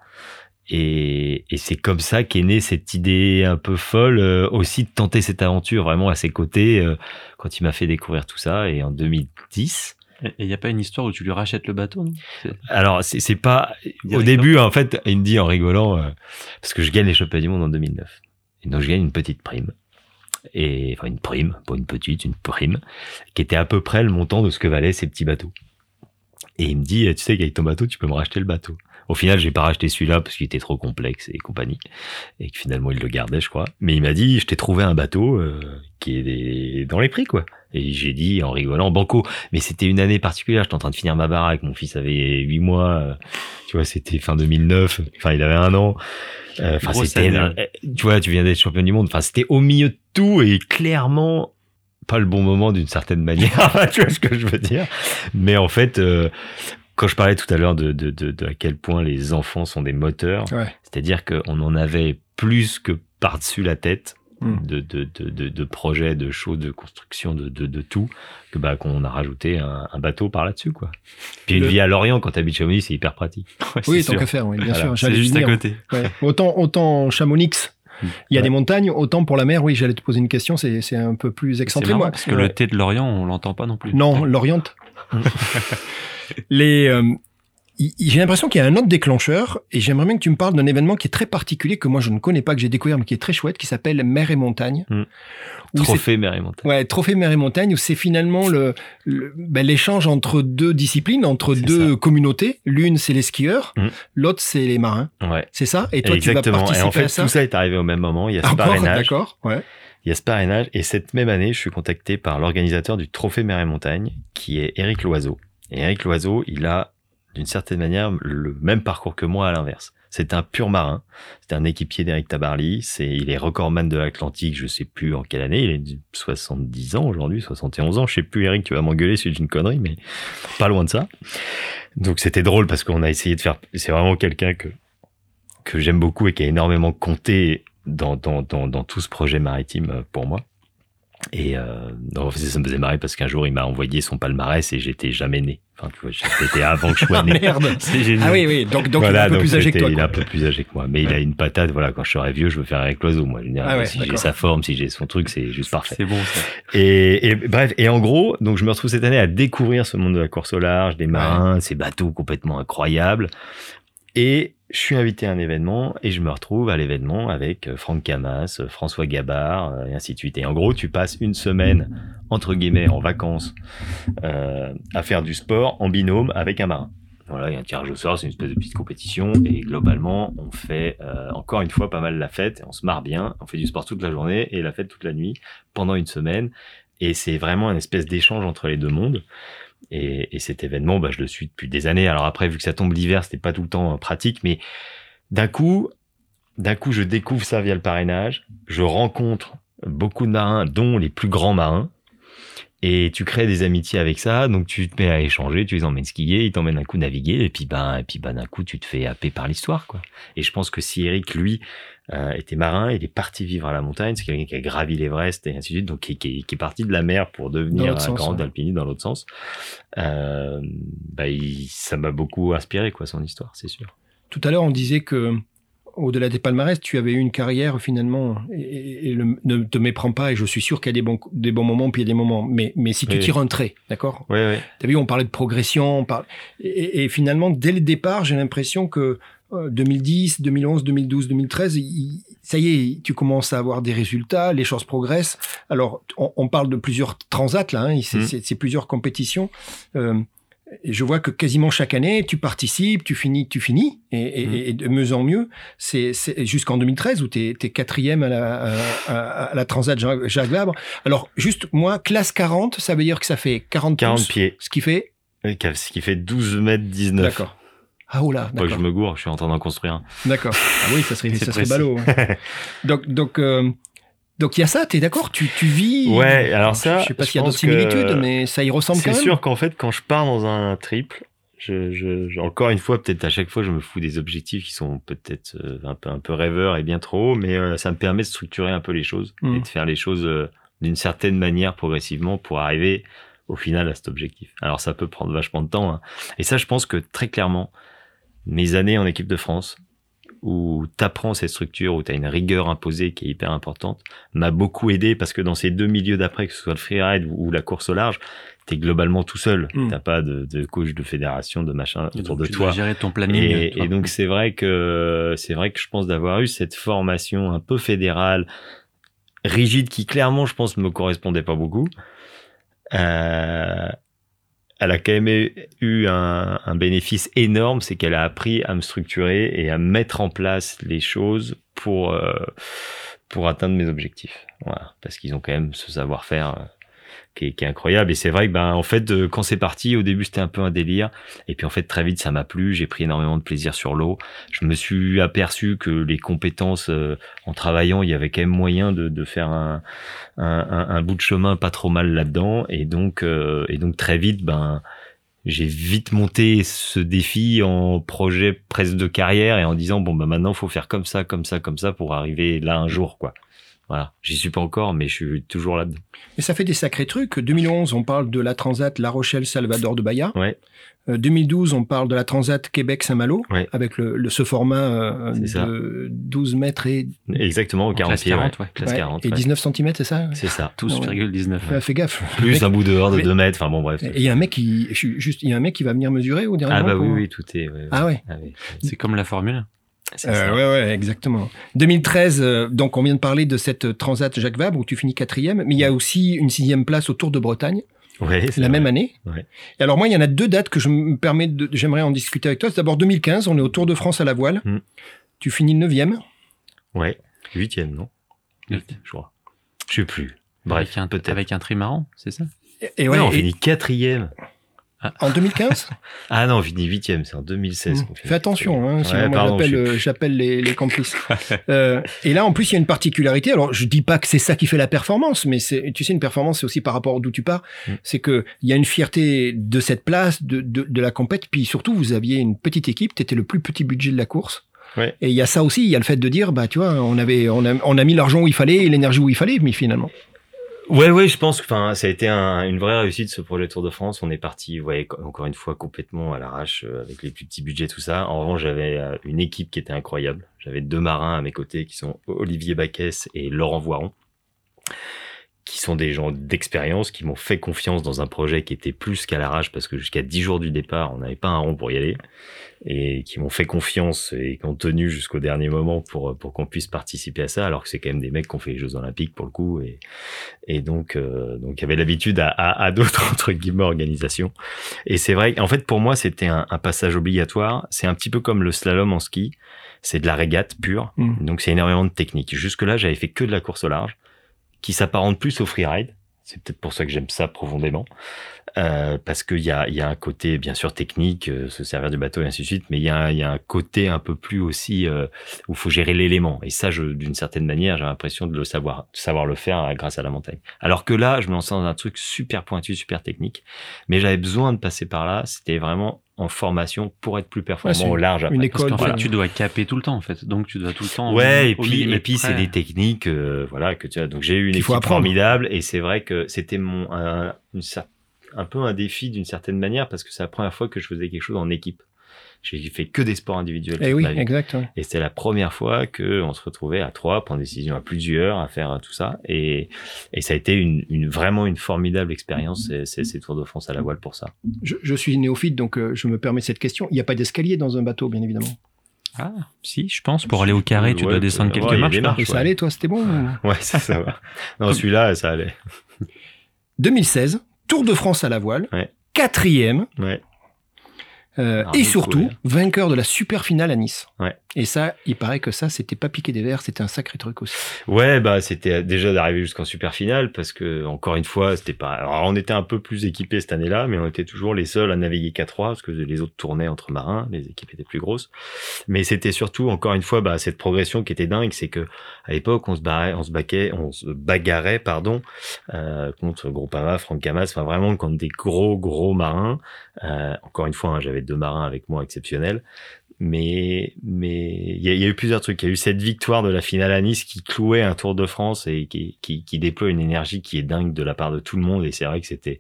Et, et c'est comme ça qu'est née cette idée un peu folle euh, aussi de tenter cette aventure vraiment à ses côtés euh, quand il m'a fait découvrir tout ça. Et en 2010, Et il n'y a pas une histoire où tu lui rachètes le bateau non? Alors c'est pas au début en fait il me dit en rigolant euh, parce que je gagne les championnats du monde en 2009 et donc je gagne une petite prime. Et enfin une prime pas une petite une prime qui était à peu près le montant de ce que valaient ces petits bateaux. Et il me dit tu sais qu'avec ton bateau tu peux me racheter le bateau au final j'ai pas racheté celui-là parce qu'il était trop complexe et compagnie et que finalement il le gardait je crois mais il m'a dit je t'ai trouvé un bateau euh, qui est dans les prix quoi et j'ai dit en rigolant banco mais c'était une année particulière. J'étais en train de finir ma baraque. Mon fils avait huit mois. euh, Tu vois, c'était fin 2009. Enfin, il avait un an. Euh, Enfin, c'était, tu vois, tu viens d'être champion du monde. Enfin, c'était au milieu de tout et clairement pas le bon moment d'une certaine manière. tu vois ce que je veux dire? Mais en fait, euh, quand je parlais tout à l'heure de, de, de, de à quel point les enfants sont des moteurs, Ouais. c'est-à-dire qu'on en avait plus que par-dessus la tête hmm. de, de, de, de, projets, de choses, de construction, de, de, de tout, que bah qu'on a rajouté un, bateau par là-dessus quoi. Puis une vie à Lorient quand t'habites Chamonix, c'est hyper pratique. oui, tant qu'à faire, oui, bien sûr. C'est juste à côté. Autant autant Chamonix. Il y a des montagnes, autant pour la mer, oui, j'allais te poser une question, c'est un peu plus excentré. Marrant, parce que le thé de Lorient, on l'entend pas non plus. Non, Lorient. les, euh, j'ai l'impression qu'il y a un autre déclencheur et j'aimerais bien que tu me parles d'un événement qui est très particulier que moi je ne connais pas, que j'ai découvert mais qui est très chouette, qui s'appelle Mer et Montagne. Hmm. Trophée Mer et Montagne. Ouais, Trophée Mer et Montagne où c'est finalement le, ben, l'échange entre deux disciplines, entre deux communautés. L'une c'est les skieurs, hmm. l'autre c'est les marins. Ouais. C'est ça? Et toi Exactement. tu vas participer et en fait, à ça? Tout ça est arrivé au même moment. Il y a ce parrainage. D'accord. Ouais. Il y a ce parrainage et cette même année, je suis contacté par l'organisateur du Trophée Mer et Montagne, qui est Eric Loiseau. Et Eric Loiseau, il a d'une certaine manière le même parcours que moi à l'inverse. C'est un pur marin. C'est un équipier d'Eric Tabarly. C'est, il est recordman de l'Atlantique. Je sais plus en quelle année. Il est 70 ans aujourd'hui, 71 ans. Je sais plus, Eric, tu vas m'engueuler si une connerie, mais pas loin de ça. Donc c'était drôle parce qu'on a essayé de faire, c'est vraiment quelqu'un que, que j'aime beaucoup et qui a énormément compté dans, dans, dans, dans tout ce projet maritime pour moi. Et euh, ça me faisait marrer parce qu'un jour il m'a envoyé son palmarès et j'étais jamais né. Enfin, tu vois, c'était avant que je sois né. Ah, merde. C'est génial. Ah oui, oui. Donc, donc il est un peu plus âgé que toi. Il est un peu plus âgé que moi, mais il a une patate. Voilà, quand je serai vieux, je veux faire avec l'oiseau. Moi, je ah si j'ai sa forme, si j'ai son truc, c'est juste parfait. C'est bon. Ça. Et, et, bref, et en gros, donc je me retrouve cette année à découvrir ce monde de la course au large, des marins, ces bateaux complètement incroyables. Et je suis invité à un événement et je me retrouve à l'événement avec euh, Franck Camas, euh, François Gabard euh, et ainsi de suite. Et en gros, tu passes une semaine entre guillemets en vacances euh, à faire du sport en binôme avec un marin. Voilà, il y a un tirage au sort, c'est une espèce de petite compétition et globalement, on fait encore une fois pas mal la fête, on se marre bien, on fait du sport toute la journée et la fête toute la nuit pendant une semaine et c'est vraiment une espèce d'échange entre les deux mondes. Et, et, cet événement, bah, je le suis depuis des années. Alors après, vu que ça tombe l'hiver, c'était pas tout le temps euh, pratique, mais d'un coup, d'un coup, je découvre ça via le parrainage. Je rencontre beaucoup de marins, dont les plus grands marins. Et tu crées des amitiés avec ça, donc tu te mets à échanger, tu les emmènes skier, ils t'emmènent un coup naviguer, et puis ben, et puis ben d'un coup tu te fais happer par l'histoire, quoi. Et je pense que si Eric, lui, euh, était marin, il est parti vivre à la montagne, c'est quelqu'un qui a gravi l'Everest et ainsi de suite, donc qui, qui, qui, est parti de la mer pour devenir un grand alpiniste dans l'autre sens. Euh, bah, il, ça m'a beaucoup inspiré, quoi, son histoire, c'est sûr. Tout à l'heure, on disait que au-delà des palmarès, tu avais eu une carrière finalement, et, ne te méprends pas, et je suis sûr qu'il y a des bons, des bons moments, puis il y a des moments, mais, mais si tu tires un trait, d'accord? Oui, oui. Tu as vu, on parlait de progression, on parle, et, et, finalement, dès le départ, j'ai l'impression que 2010, 2011, 2012, 2013, ça y est, tu commences à avoir des résultats, les choses progressent. Alors, on, parle de plusieurs transats là, hein, mmh. c'est plusieurs compétitions. Euh, et je vois que quasiment chaque année, tu participes, tu finis, tu finis, et, mmh. de mieux en mieux. C'est jusqu'en 2013 où tu es, quatrième à la, à, la Transat Jacques Vabre. Alors, juste moi, classe 40, ça veut dire que ça fait 40, 40 pieds. Ce qui fait Ce qui fait 12 mètres 19. D'accord. Ah oula, Pas que je me gourre, je suis en train d'en construire un. D'accord. Ah oui, ça serait, ça serait ballot. donc, donc, euh, donc il y a ça, t'es d'accord? Tu, tu vis. Ouais, alors ça. Je sais pas s'il y a d'autres similitudes, mais ça y ressemble quand même. C'est sûr qu'en fait, quand je pars dans un triple, je, je, encore une fois, peut-être à chaque fois, je me fous des objectifs qui sont peut-être euh, un peu un peu rêveurs et bien trop, mais euh, ça me permet de structurer un peu les choses et mmh. de faire les choses d'une certaine manière progressivement pour arriver au final à cet objectif. Alors ça peut prendre vachement de temps, hein. et ça, je pense que très clairement, mes années en équipe de France, où tu apprends ces structures, où tu as une rigueur imposée qui est hyper importante, m'a beaucoup aidé parce que dans ces deux milieux d'après, que ce soit le freeride ou la course au large, tu es globalement tout seul. Tu hmm. T'as pas de, de coach de fédération, de machin autour de toi. gérer ton planning. Et, donc c'est vrai que c'est vrai que je pense d'avoir eu cette formation un peu fédérale, rigide, qui clairement, je pense, me correspondait pas beaucoup. Euh, elle a quand même eu un, bénéfice énorme, c'est qu'elle a appris à me structurer et à mettre en place les choses pour euh, pour atteindre mes objectifs. Voilà, parce qu'ils ont quand même ce savoir-faire euh, qui est, incroyable. Et c'est vrai que ben en fait quand c'est parti, au début c'était un peu un délire, et puis en fait très vite ça m'a plu. J'ai pris énormément de plaisir sur l'eau. Je me suis aperçu que les compétences euh, en travaillant, il y avait quand même moyen de, de faire un, un, un, bout de chemin pas trop mal là-dedans. Et donc euh, et donc très vite ben j'ai vite monté ce défi en projet presque de carrière et en disant bon ben maintenant faut faire comme ça, comme ça, comme ça pour arriver là un jour quoi. Voilà, j'y suis pas encore, mais je suis toujours là-dedans. Et ça fait des sacrés trucs. 2011, on parle de la Transat La Rochelle-Salvador de Bahia. Ouais. Euh, 2012, on parle de la Transat Québec-Saint-Malo, Ouais. avec le, le- ce format euh, ça. de 12 mètres et, Exactement, au En 40 classe pieds, 40, ouais. Classe ouais, 40, et ouais. 19 cm, c'est ça C'est ça. 12,19. Ouais, Fais gaffe. Plus un bout dehors de Mais- 2 mètres, enfin bon, bref. Et il y a un mec qui, je suis juste, il y a un mec qui va venir mesurer au dernier Ah bah moment oui, oui, tout est... ouais, ouais. Ah ouais. Ah oui. C'est comme la Formule. Euh, ça. ouais, ouais, exactement. 2013, euh, donc on vient de parler de cette Transat Jacques Vabre où tu finis quatrième, mais il y a aussi une sixième place au Tour de Bretagne Ouais, c'est la vrai. même année. Ouais. Et alors moi, il y en a deux dates que je me permets de, j'aimerais en discuter avec toi. C'est d'abord 2015, on est au Tour de France à la voile. Mm. Tu finis neuvième. Ouais, huitième, non? Huit. Je crois. Je sais plus. Bref, avec un, peut-être. avec un trimaran, c'est ça? Et, Ouais, on et- finit quatrième. En 2015. Ah non, on finit huitième, c'est en 2016 Mm. qu'on finit Fais attention, hein, quatrième. sinon Ouais, moi, pardon, j'appelle, je euh, j'appelle les, les complices. Euh, et là, en plus, il y a une particularité. Alors, je dis pas que c'est ça qui fait la performance, mais c'est, tu sais, une performance, c'est aussi par rapport d'où tu pars. Mm. C'est que il y a une fierté de cette place, de, de, de la compète. Puis surtout, vous aviez une petite équipe. T'étais le plus petit budget de la course. Ouais. Et il y a ça aussi. Il y a le fait de dire, bah, tu vois, on avait, on a, on a mis l'argent où il fallait et l'énergie où il fallait, mais finalement. Ouais, ouais, je pense que enfin, ça a été un- une vraie réussite ce projet Tour de France. On est parti, ouais, co- encore une fois complètement à l'arrache euh, avec les plus petits budgets, tout ça. En revanche, j'avais euh, une équipe qui était incroyable. J'avais deux marins à mes côtés qui sont Olivier Baquès et Laurent Voiron, qui sont des gens d'expérience, qui m'ont fait confiance dans un projet qui était plus qu'à l'arrache parce que jusqu'à 10 jours du départ, on n'avait pas un rond pour y aller et qui m'ont fait confiance et qui ont tenu jusqu'au dernier moment pour pour qu'on puisse participer à ça alors que c'est quand même des mecs qui ont fait les Jeux Olympiques pour le coup et et donc euh, donc il y avait l'habitude à, à, à d'autres entre guillemets organisations. Et c'est vrai qu'en fait pour moi c'était un, un passage obligatoire. C'est un petit peu comme le slalom en ski. C'est de la régate pure. Mm. donc c'est énormément de technique. Jusque là j'avais fait que de la course au large qui s'apparente plus au freeride c'est peut-être pour ça que j'aime ça profondément euh, parce qu'il y a, y a un côté bien sûr technique, euh, se servir du bateau et ainsi de suite, mais il y a, y a un côté un peu plus aussi euh, où il faut gérer l'élément. Et ça, d'une certaine manière, j'ai l'impression de le savoir, de savoir le faire grâce à la montagne. Alors que là, je me lançais dans un truc super pointu, super technique, mais j'avais besoin de passer par là. C'était vraiment en formation pour être plus performant Ouais, c'est au large. après. Une Parce école. qu'en fait, tu dois caper tout le temps, en fait. Donc, tu dois tout le temps. Ouais, et puis, et puis c'est des techniques, euh, voilà, que tu as. Donc j'ai eu une équipe apprendre. formidable, et c'est vrai que c'était mon un, une un peu un défi d'une certaine manière parce que c'est la première fois que je faisais quelque chose en équipe. J'ai fait que des sports individuels. Eh oui, exact. ouais. Et c'était la première fois que on se retrouvait à trois, prendre des décisions à plusieurs, à faire tout ça. Et, et ça a été une, une vraiment une formidable expérience, ces, ces, ces Tours de France à la voile pour ça. Je, je suis néophyte, donc euh, je me permets cette question. Il n'y a pas d'escalier dans un bateau, bien évidemment. Ah, si, je pense. Pour aller au carré, tu Ouais, dois descendre ouais, quelques marches. Et ça ouais. allait, toi, c'était bon ou- Ouais, ça, ça va. Non, celui-là, ça allait. 2016, Tour de France à la voile, Ouais. quatrième, Ouais. Euh, et surtout ouais. vainqueur de la super finale à Nice. Ouais. Et ça, il paraît que ça, c'était pas piqué des verres, c'était un sacré truc aussi. Ouais, bah c'était déjà d'arriver jusqu'en super finale parce que encore une fois, c'était pas. Alors on était un peu plus équipés cette année-là, mais on était toujours les seuls à naviguer 4-3 parce que les autres tournaient entre marins, les équipes étaient plus grosses. Mais c'était surtout encore une fois bah, cette progression qui était dingue, c'est que à l'époque on se barrait, on se baquait, bagarrait pardon euh, contre Groupama, Franck Camas, enfin vraiment contre des gros gros marins. Euh, encore une fois, hein, j'avais deux marins avec moi exceptionnels mais mais il y, a- il y a eu plusieurs trucs. Il y a eu cette victoire de la finale à Nice qui clouait un Tour de France et qui, qui, qui déploie une énergie qui est dingue de la part de tout le monde. Et c'est vrai que c'était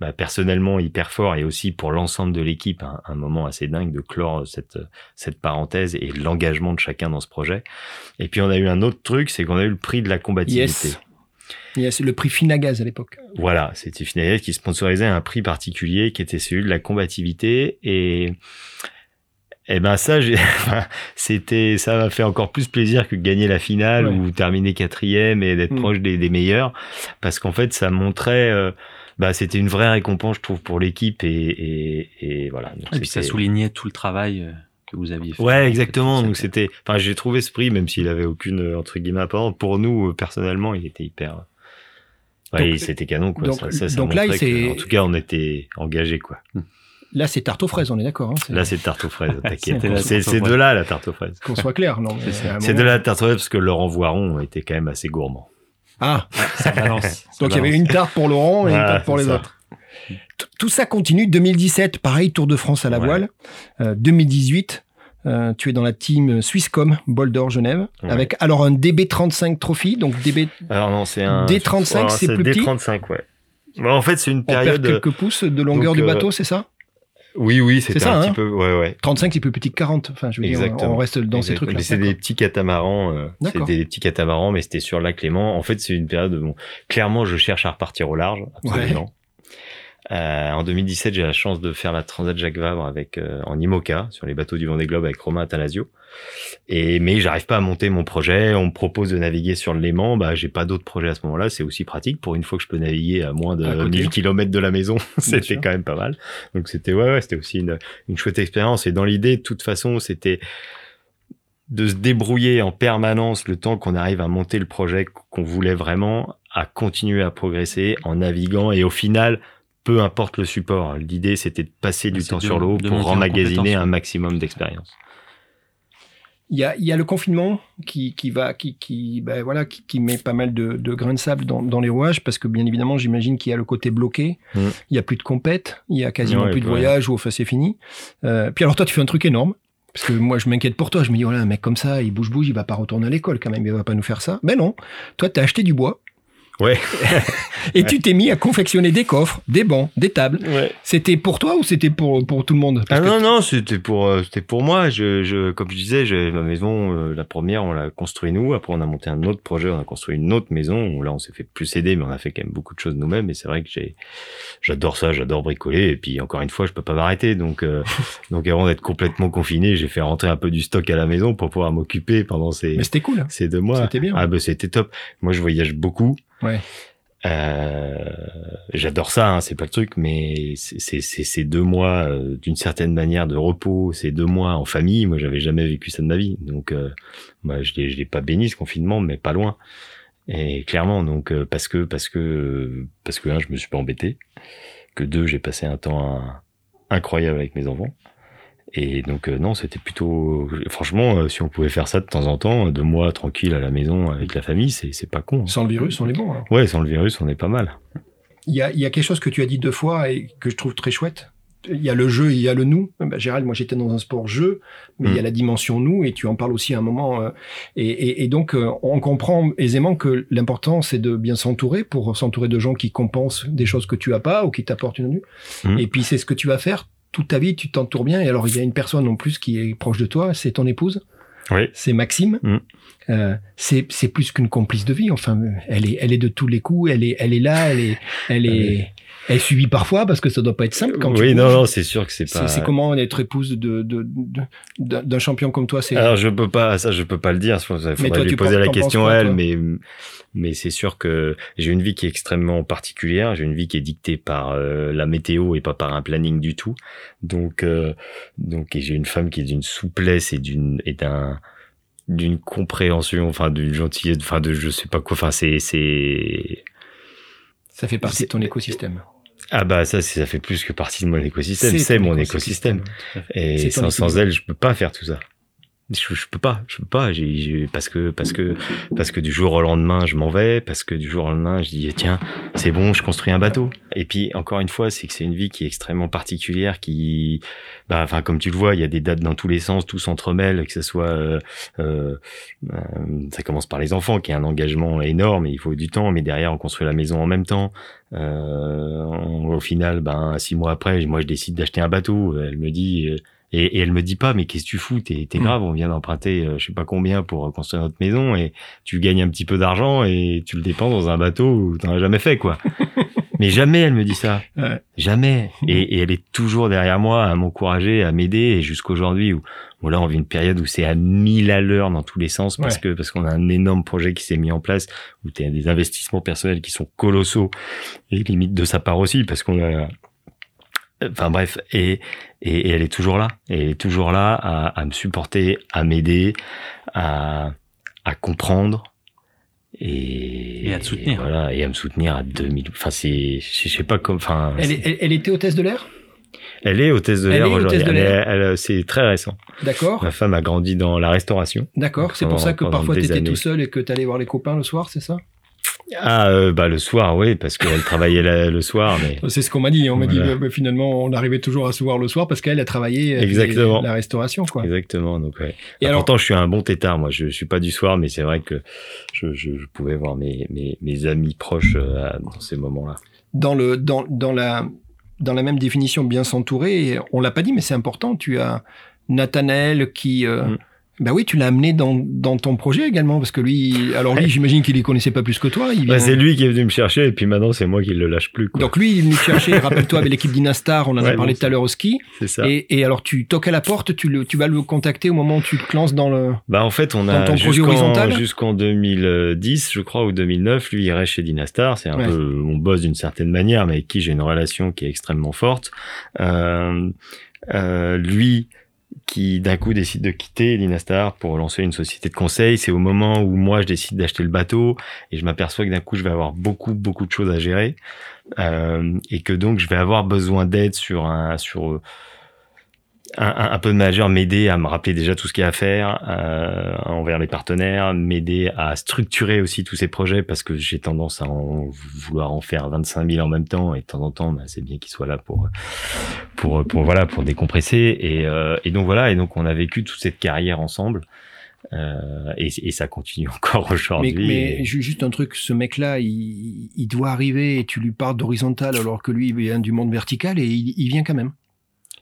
bah, personnellement hyper fort et aussi pour l'ensemble de l'équipe un, un moment assez dingue de clore cette cette parenthèse et l'engagement de chacun dans ce projet. Et puis on a eu un autre truc, c'est qu'on a eu le prix de la combativité. Yes. Yes, le prix Finagaz à l'époque. Voilà, c'était Finagaz qui sponsorisait un prix particulier qui était celui de la combativité et et ben ça, c'était, ça m'a fait encore plus plaisir que de gagner la finale Ouais. ou terminer quatrième et d'être Mm. proche des, des meilleurs, parce qu'en fait, ça montrait, euh, bah, c'était une vraie récompense, je trouve, pour l'équipe et, et, et voilà. Donc, Et puis ça soulignait tout le travail euh, que vous aviez fait. Ouais, exactement. Donc C'était- enfin, j'ai trouvé ce prix, même s'il avait aucune euh, entre guillemets importance. Pour nous, personnellement, il était hyper. Ouais, c'était canon, quoi. donc- ça, ça, ça donc là, que, en tout cas, on était engagés, quoi. Là, c'est tarte aux fraises, on est d'accord. Hein, c'est- Là, c'est tarte aux fraises. t'inquiète. C'est de là la tarte aux fraises. Qu'on soit clair, non mais C'est de moment- la tarte aux fraises parce que Laurent Voiron était quand même assez gourmand. Ah, Ça balance. ça donc il y avait une tarte pour Laurent et une tarte pour les ça. autres. T- Tout ça continue. 2017, pareil, Tour de France à la Ouais. voile. Euh, 2018, Euh, tu es dans la team Swisscom Boulder Genève Ouais. avec alors un DB35 Trophy, donc DB Alors non, c'est un D35, Alors, c'est plus petit D35, ouais. En fait, c'est une on perd période. quelques pouces de longueur donc, du euh, bateau, c'est ça? Oui, oui, c'était C'est ça, un hein petit peu. Ouais, ouais. 35 c'est plus petit que 40. Enfin, je veux dire, Exactement. on reste dans ces trucs-là. Mais c'est des petits catamarans. euh, c'était des petits catamarans, mais c'était sur le lac Clément. En fait, c'est une période. Bon, clairement, je cherche à repartir au large, absolument. Euh, en 2017, j'ai la chance de faire la Transat Jacques Vabre avec euh, en IMOCA sur les bateaux du Vendée Globe avec Romain Athanasio. Et mais j'arrive pas à monter mon projet. On me propose de naviguer sur le Léman. Bah, j'ai pas d'autres projets à ce moment-là. C'est aussi pratique pour une fois que je peux naviguer à moins de À côté. 1000 km de la maison. c'était quand même pas mal. Donc c'était ouais, ouais c'était aussi une, une chouette expérience. Et dans l'idée, de toute façon, c'était de se débrouiller en permanence le temps qu'on arrive à monter le projet qu'on voulait vraiment, à continuer à progresser en naviguant et au final, peu importe le support. L'idée, c'était de passer du temps de- sur l'eau pour en emmagasiner un maximum d'expérience. Il y a, il y a le confinement qui, qui va, qui, qui, ben voilà, qui, qui met pas mal de, de grains de sable dans, dans les rouages parce que bien évidemment, j'imagine qu'il y a le côté bloqué. Mm. Il y a plus de compète, il y a quasiment plus de rien. voyage ou enfin c'est fini. Euh, puis alors toi, tu fais un truc énorme. Parce que moi, je m'inquiète pour toi. Je me dis, voilà, un mec comme ça, il bouge, bouge, il va pas retourner à l'école quand même, il va pas nous faire ça. Mais non. Toi, t'as acheté du bois. Ouais. Et tu t'es mis à confectionner des coffres, des bancs, des tables. Ouais. C'était pour toi ou c'était pour, pour tout le monde? Ah Parce non non c'était pour euh, c'était pour moi je, je comme je disais j'ai ma maison euh, la première on l'a construit nous après on a monté un autre projet on a construit une autre maison là on s'est fait plus aider mais on a fait quand même beaucoup de choses nous-mêmes et c'est vrai que j'ai j'adore ça j'adore bricoler et puis encore une fois je peux pas m'arrêter donc euh, donc avant d'être complètement confiné j'ai fait rentrer un peu du stock à la maison pour pouvoir m'occuper pendant ces Mais c'était cool. ces deux mois C'était bien. ah bah c'était top moi je voyage beaucoup Ouais. euh, j'adore ça, hein, c'est pas le truc, mais c'est- ces deux mois euh, d'une certaine manière de repos, ces deux mois en famille, moi j'avais jamais vécu ça de ma vie, donc euh, moi je l'ai pas béni ce confinement, mais pas loin. Et clairement, donc euh, parce que parce que parce que un, je me suis pas embêté, que deux, j'ai passé un temps incroyable avec mes enfants. Et donc euh, non, c'était plutôt franchement, euh, si on pouvait faire ça de temps en temps, deux mois tranquille à la maison avec la famille, c'est c'est pas con. hein. Sans le virus, on est bon. alors. Ouais, sans le virus, on est pas mal. Il y a, il y a quelque chose que tu as dit deux fois et que je trouve très chouette. Il y a le jeu il y a le nous. Ben, Gérald, moi j'étais dans un sport jeu, mais il y a Mm. la dimension nous et tu en parles aussi à un moment. euh, et, et- et donc euh, on comprend aisément que l'important c'est de bien s'entourer pour s'entourer de gens qui compensent des choses que tu as pas ou qui t'apportent une vue. Mm. Et puis c'est ce que tu vas faire toute ta vie, tu t'entoures bien. Et alors il y a une personne en plus qui est proche de toi, c'est ton épouse, Oui. c'est Maxime. Mm. Euh, c'est c'est plus qu'une complice de vie. Enfin, elle est elle est de tous les coups. Elle est elle est là. Elle est elle est elle suivie parfois parce que ça doit pas être simple quand tu oui, non, non, c'est sûr que c'est pas. c'est comment être épouse de d'un champion comme toi. C'est Alors je peux pas, ça je peux pas le dire. Il faudrait toi, lui tu poser la question à elle, mais mais c'est sûr que j'ai une vie qui est extrêmement particulière. J'ai une vie qui est dictée par euh, la météo et pas par un planning du tout. Donc euh, donc et j'ai une femme qui est d'une souplesse et d'une et d'un d'une compréhension, enfin d'une gentillesse, enfin de je sais pas quoi. Enfin c'est c'est ça fait partie de ton écosystème. ah bah ça ça fait plus que partie de mon écosystème. C'est mon écosystème. Et sans, sans elle, je peux pas faire tout ça. Je, je peux pas, je peux pas. Parce que parce que parce que du jour au lendemain, je m'en vais. Parce que du jour au lendemain, je dis tiens, c'est bon, je construis un bateau. Et puis encore une fois, c'est que c'est une vie qui est extrêmement particulière, qui, bah, enfin comme tu le vois, il y a des dates dans tous les sens, tout s'entremêle, que ce soit, euh, euh, euh, ça commence par les enfants, qui est un engagement énorme, il faut du temps, mais derrière on construit la maison en même temps. Euh, au final, ben six mois après, moi je décide d'acheter un bateau. Elle me dit euh, et, et elle me dit pas, mais qu'est-ce que tu fous? T'es Mm. grave, on vient d'emprunter, euh, je sais pas combien pour construire notre maison, et tu gagnes un petit peu d'argent et tu le dépenses dans un bateau où t'en as jamais fait, quoi. mais jamais elle me dit ça, Ouais. jamais. Et, et elle est toujours derrière moi à m'encourager, à m'aider, et jusqu'aujourd'hui où, où là on vit une période où c'est à 1000 à l'heure dans tous les sens parce Ouais. que parce qu'on a un énorme projet qui s'est mis en place où tu as des investissements personnels qui sont colossaux et limite de sa part aussi parce qu'on a enfin bref et, et et elle est toujours là. Et elle est toujours là à, à me supporter à m'aider à à comprendre et, Et à te soutenir. voilà et à me soutenir à 2000 enfin c'est je sais pas comme enfin Elle, est- elle, elle était hôtesse de l'air, elle est hôtesse de Elle l'air aujourd'hui. c'est très récent. D'accord, ma femme a grandi dans la restauration. D'accord. C'est pour ça que parfois t'étais années. tout seul et que t'allais voir les copains le soir, c'est ça? Ah, euh, bah le soir, oui, parce qu'elle travaillait le soir. Mais... C'est ce qu'on m'a dit. On m'a dit bah, bah, finalement, on arrivait toujours à se voir le soir parce qu'elle a travaillé Exactement. la restauration, quoi. Exactement. Donc, ouais. Et alors, pourtant, je suis un bon tétard. Moi, je, je suis pas du soir, mais c'est vrai que je, je, je, pouvais voir mes, mes, mes amis proches euh, dans ces moments-là. Dans le dans dans la dans la même définition, bien s'entourer. On l'a pas dit, mais c'est important. Tu as Nathanaël qui euh, mm. Ben oui, tu l'as amené dans, dans ton projet également, parce que lui, alors lui, j'imagine qu'il les connaissait pas plus que toi. Il c'est lui qui est venu me chercher, et puis maintenant, c'est moi qui le lâche plus. Quoi. Donc lui, il est venu te chercher, rappelle-toi, avec l'équipe d'Inastar, on en a parlé tout à l'heure au ski. C'est ça. Et, et, alors, tu toques à la porte, tu, le, tu vas le contacter au moment où tu te lances dans le. Bah en fait, on a jusqu'en, jusqu'en 2010, je crois, ou 2009, lui, il reste chez Dynastar. C'est un peu, on bosse d'une certaine manière, mais avec qui j'ai une relation qui est extrêmement forte. Euh, euh, lui, qui d'un coup décide de quitter Linastar pour lancer une société de conseil. C'est au moment où moi je décide d'acheter le bateau et je m'aperçois que d'un coup je vais avoir beaucoup beaucoup de choses à gérer euh, et que donc je vais avoir besoin d'aide sur un sur un, un, peu de manager m'aider à me rappeler déjà tout ce qu'il y a à faire euh, envers les partenaires, m'aider à structurer aussi tous ces projets parce que j'ai tendance à en vouloir en faire 25 000 en même temps et de temps en temps bah, c'est bien qu'il soit là pour pour pour voilà pour décompresser et, euh, et donc voilà et donc on a vécu toute cette carrière ensemble. Euh, et, et, ça continue encore aujourd'hui. Mais, mais juste un truc, ce mec-là, il, il, doit arriver et tu lui parles d'horizontal alors que lui il vient du monde vertical et il, il vient quand même.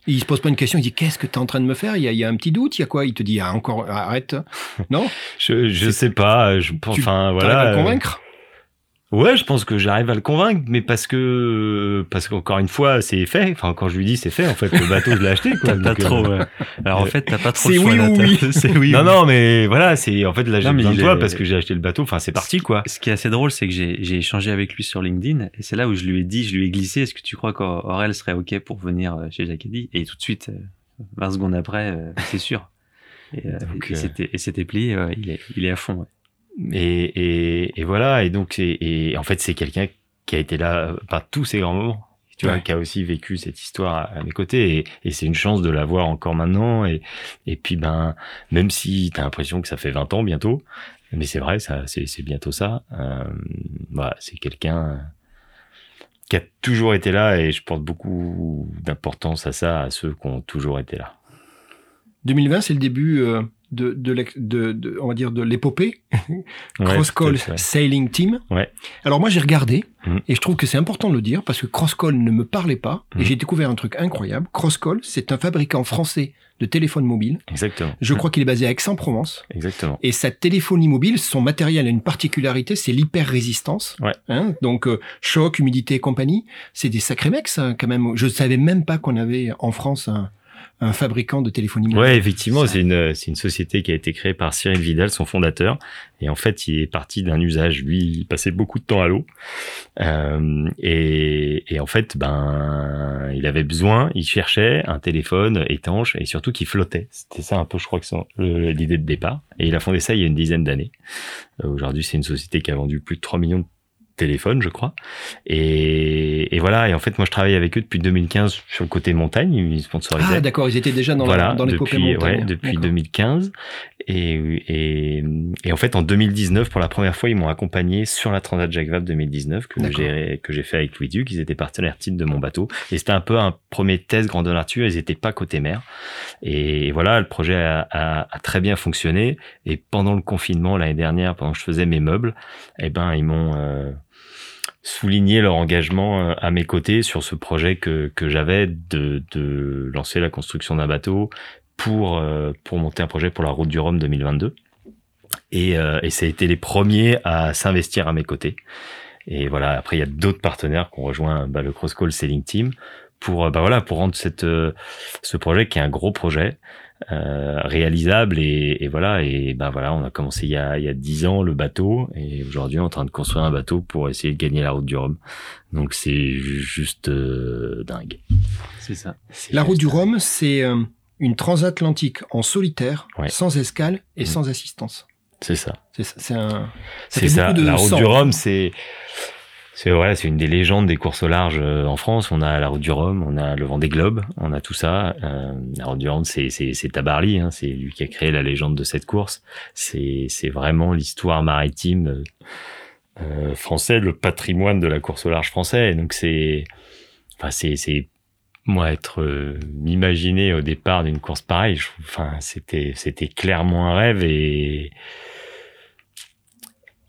Il se pose pas une question, il dit qu'est-ce que tu es en train de me faire? Il y, a, il y, a, un petit doute, il y a quoi? Il te dit ah, encore arrête. Non? Je je sais pas, je enfin voilà. à le convaincre? Ouais, je pense que j'arrive à le convaincre, mais parce que parce qu'encore une fois, c'est fait. Enfin, quand je lui dis, c'est fait. En fait, le bateau, je l'ai acheté. Quoi. t'as pas trop. Ouais. Alors en fait, t'as pas trop. C'est oui ou oui. C'est oui. Non, non, mais voilà, c'est en fait là j'ai besoin de toi parce que j'ai acheté le bateau. Enfin, c'est parti quoi. Ce qui est assez drôle, c'est que j'ai j'ai échangé avec lui sur LinkedIn et c'est là où je lui ai dit, je lui ai glissé, est-ce que tu crois qu'Aurel serait ok pour venir euh, chez Jacadi Et tout de suite, 20 euh, secondes après, euh, c'est sûr. Et, et c'était et c'était plié. il est il est à fond. Ouais. Et, et, et, voilà, et donc, et, en fait, c'est quelqu'un qui a été là par tous ces grands moments, tu vois, qui a aussi vécu cette histoire à, mes côtés, et, c'est une chance de la voir encore maintenant, et, et puis, ben, même si tu as l'impression que ça fait 20 ans bientôt, mais c'est vrai, ça, c'est bientôt ça, euh, voilà, c'est quelqu'un qui a toujours été là, et je porte beaucoup d'importance à ça, à ceux qui ont toujours été là. 2020, c'est le début euh, de, de, de, on va dire de l'épopée Cross Call Sailing Team. Ouais. Alors moi j'ai regardé mmh. et je trouve que c'est important de le dire parce que Cross Call ne me parlait pas et mmh. j'ai découvert un truc incroyable. Cross Call, c'est un fabricant français de téléphone mobile. Exactement. Je crois qu'il est basé à Aix-en-Provence. Exactement. Et sa téléphonie mobile, son matériel a une particularité, c'est l'hyper-résistance. Ouais. Hein Donc euh, choc, humidité et compagnie, c'est des sacrés mecs ça quand même. Je savais même pas qu'on avait en France un un fabricant de téléphonie mobile. Ouais, effectivement, c'est une c'est une société qui a été créée par Cyril Vidal, son fondateur, et en fait, il est parti d'un usage. Lui, il passait beaucoup de temps à l'eau, euh, et, et en fait, ben, il avait besoin, il cherchait un téléphone étanche et surtout qui flottait. C'était ça un peu, je crois que c'est l'idée de départ. Et il a fondé ça il y a une dizaine d'années. Euh, Aujourd'hui, c'est une société qui a vendu plus de 3 millions de téléphone, je crois. Et, et, voilà. Et en fait, moi, je travaille avec eux depuis 2015 sur le côté montagne. Ils sponsorisaient. Ah, d'accord. Ils étaient déjà dans, voilà, dans depuis, montagne. Ouais, depuis 2015. Et, et, et, en fait, en 2019, pour la première fois, ils m'ont accompagné sur la Transat Jacques Vabre 2019 que j'ai que j'ai fait avec Louis Duc. Ils étaient partenaires titre de mon bateau. Et c'était un peu un premier test grandeur nature. Ils étaient pas côté mer. Et voilà, le projet a, a, a très bien fonctionné. Et pendant le confinement l'année dernière, pendant que je faisais mes meubles, eh ben, ils m'ont euh, souligner leur engagement euh, à mes côtés sur ce projet que, que j'avais de, de lancer la construction d'un bateau pour, euh, pour monter un projet pour la route du Rhum 2022. Et, euh, et ça a été les premiers à s'investir à mes côtés. Et voilà, après il y a d'autres partenaires qui ont rejoint bah, le Cross Call Selling Team pour bah voilà pour rendre cette ce projet qui est un gros projet euh, réalisable et, et, voilà. Et ben voilà on a commencé il y a il y a dix ans le bateau. Et aujourd'hui on est en train de construire un bateau pour essayer de gagner la route du Rhum. Donc c'est juste euh, dingue. C'est ça. La route du Rhum c'est euh, une transatlantique en solitaire sans escale et mmh. sans assistance. C'est ça. C'est ça. C'est un c'est ça. la route du Rhum c'est c'est voilà, c'est une des légendes des courses au large euh, en France. On a la Route du Rhum, on a le Vendée Globe, on a tout ça. Euh, la Route du Rhum, c'est c'est c'est Tabarly, hein, c'est lui qui a créé la légende de cette course. C'est c'est vraiment l'histoire maritime euh, français, le patrimoine de la course au large français. donc c'est, enfin c'est, c'est moi être euh, m'imaginer au départ d'une course pareille. enfin c'était, c'était clairement un rêve et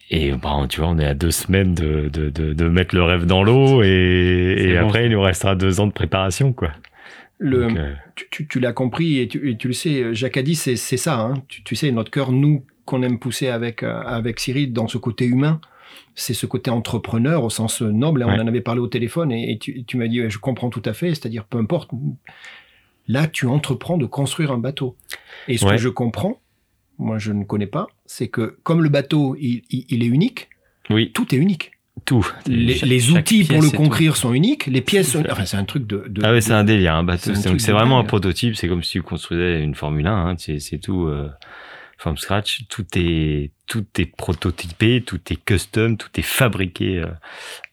et bon, tu vois, on est à deux semaines de, de, de, de mettre le rêve dans l'eau et, et après il nous restera deux ans de préparation quoi. Le, euh, tu, tu, tu l'as compris et tu, tu, le sais, Jacques a dit, c'est ça. Hein. Tu, tu, sais, notre cœur, nous, qu'on aime pousser avec, euh, avec Cyril dans ce côté humain, c'est ce côté entrepreneur au sens noble. On en avait parlé au téléphone et, tu, tu m'as dit, je comprends tout à fait, c'est-à-dire peu importe. Là, tu entreprends de construire un bateau. Et ce que je comprends, moi je ne connais pas, c'est que comme le bateau, il, il, est unique, oui. tout est unique. Tout. Les, outils pour le construire sont uniques, les pièces sont... Enfin, c'est un truc de... ah ouais, c'est un délire, un bateau. C'est vraiment un prototype, c'est comme si tu construisais une Formule 1, hein. c'est tout... Euh from scratch, tout est tout est prototypé, tout est custom, tout est fabriqué euh,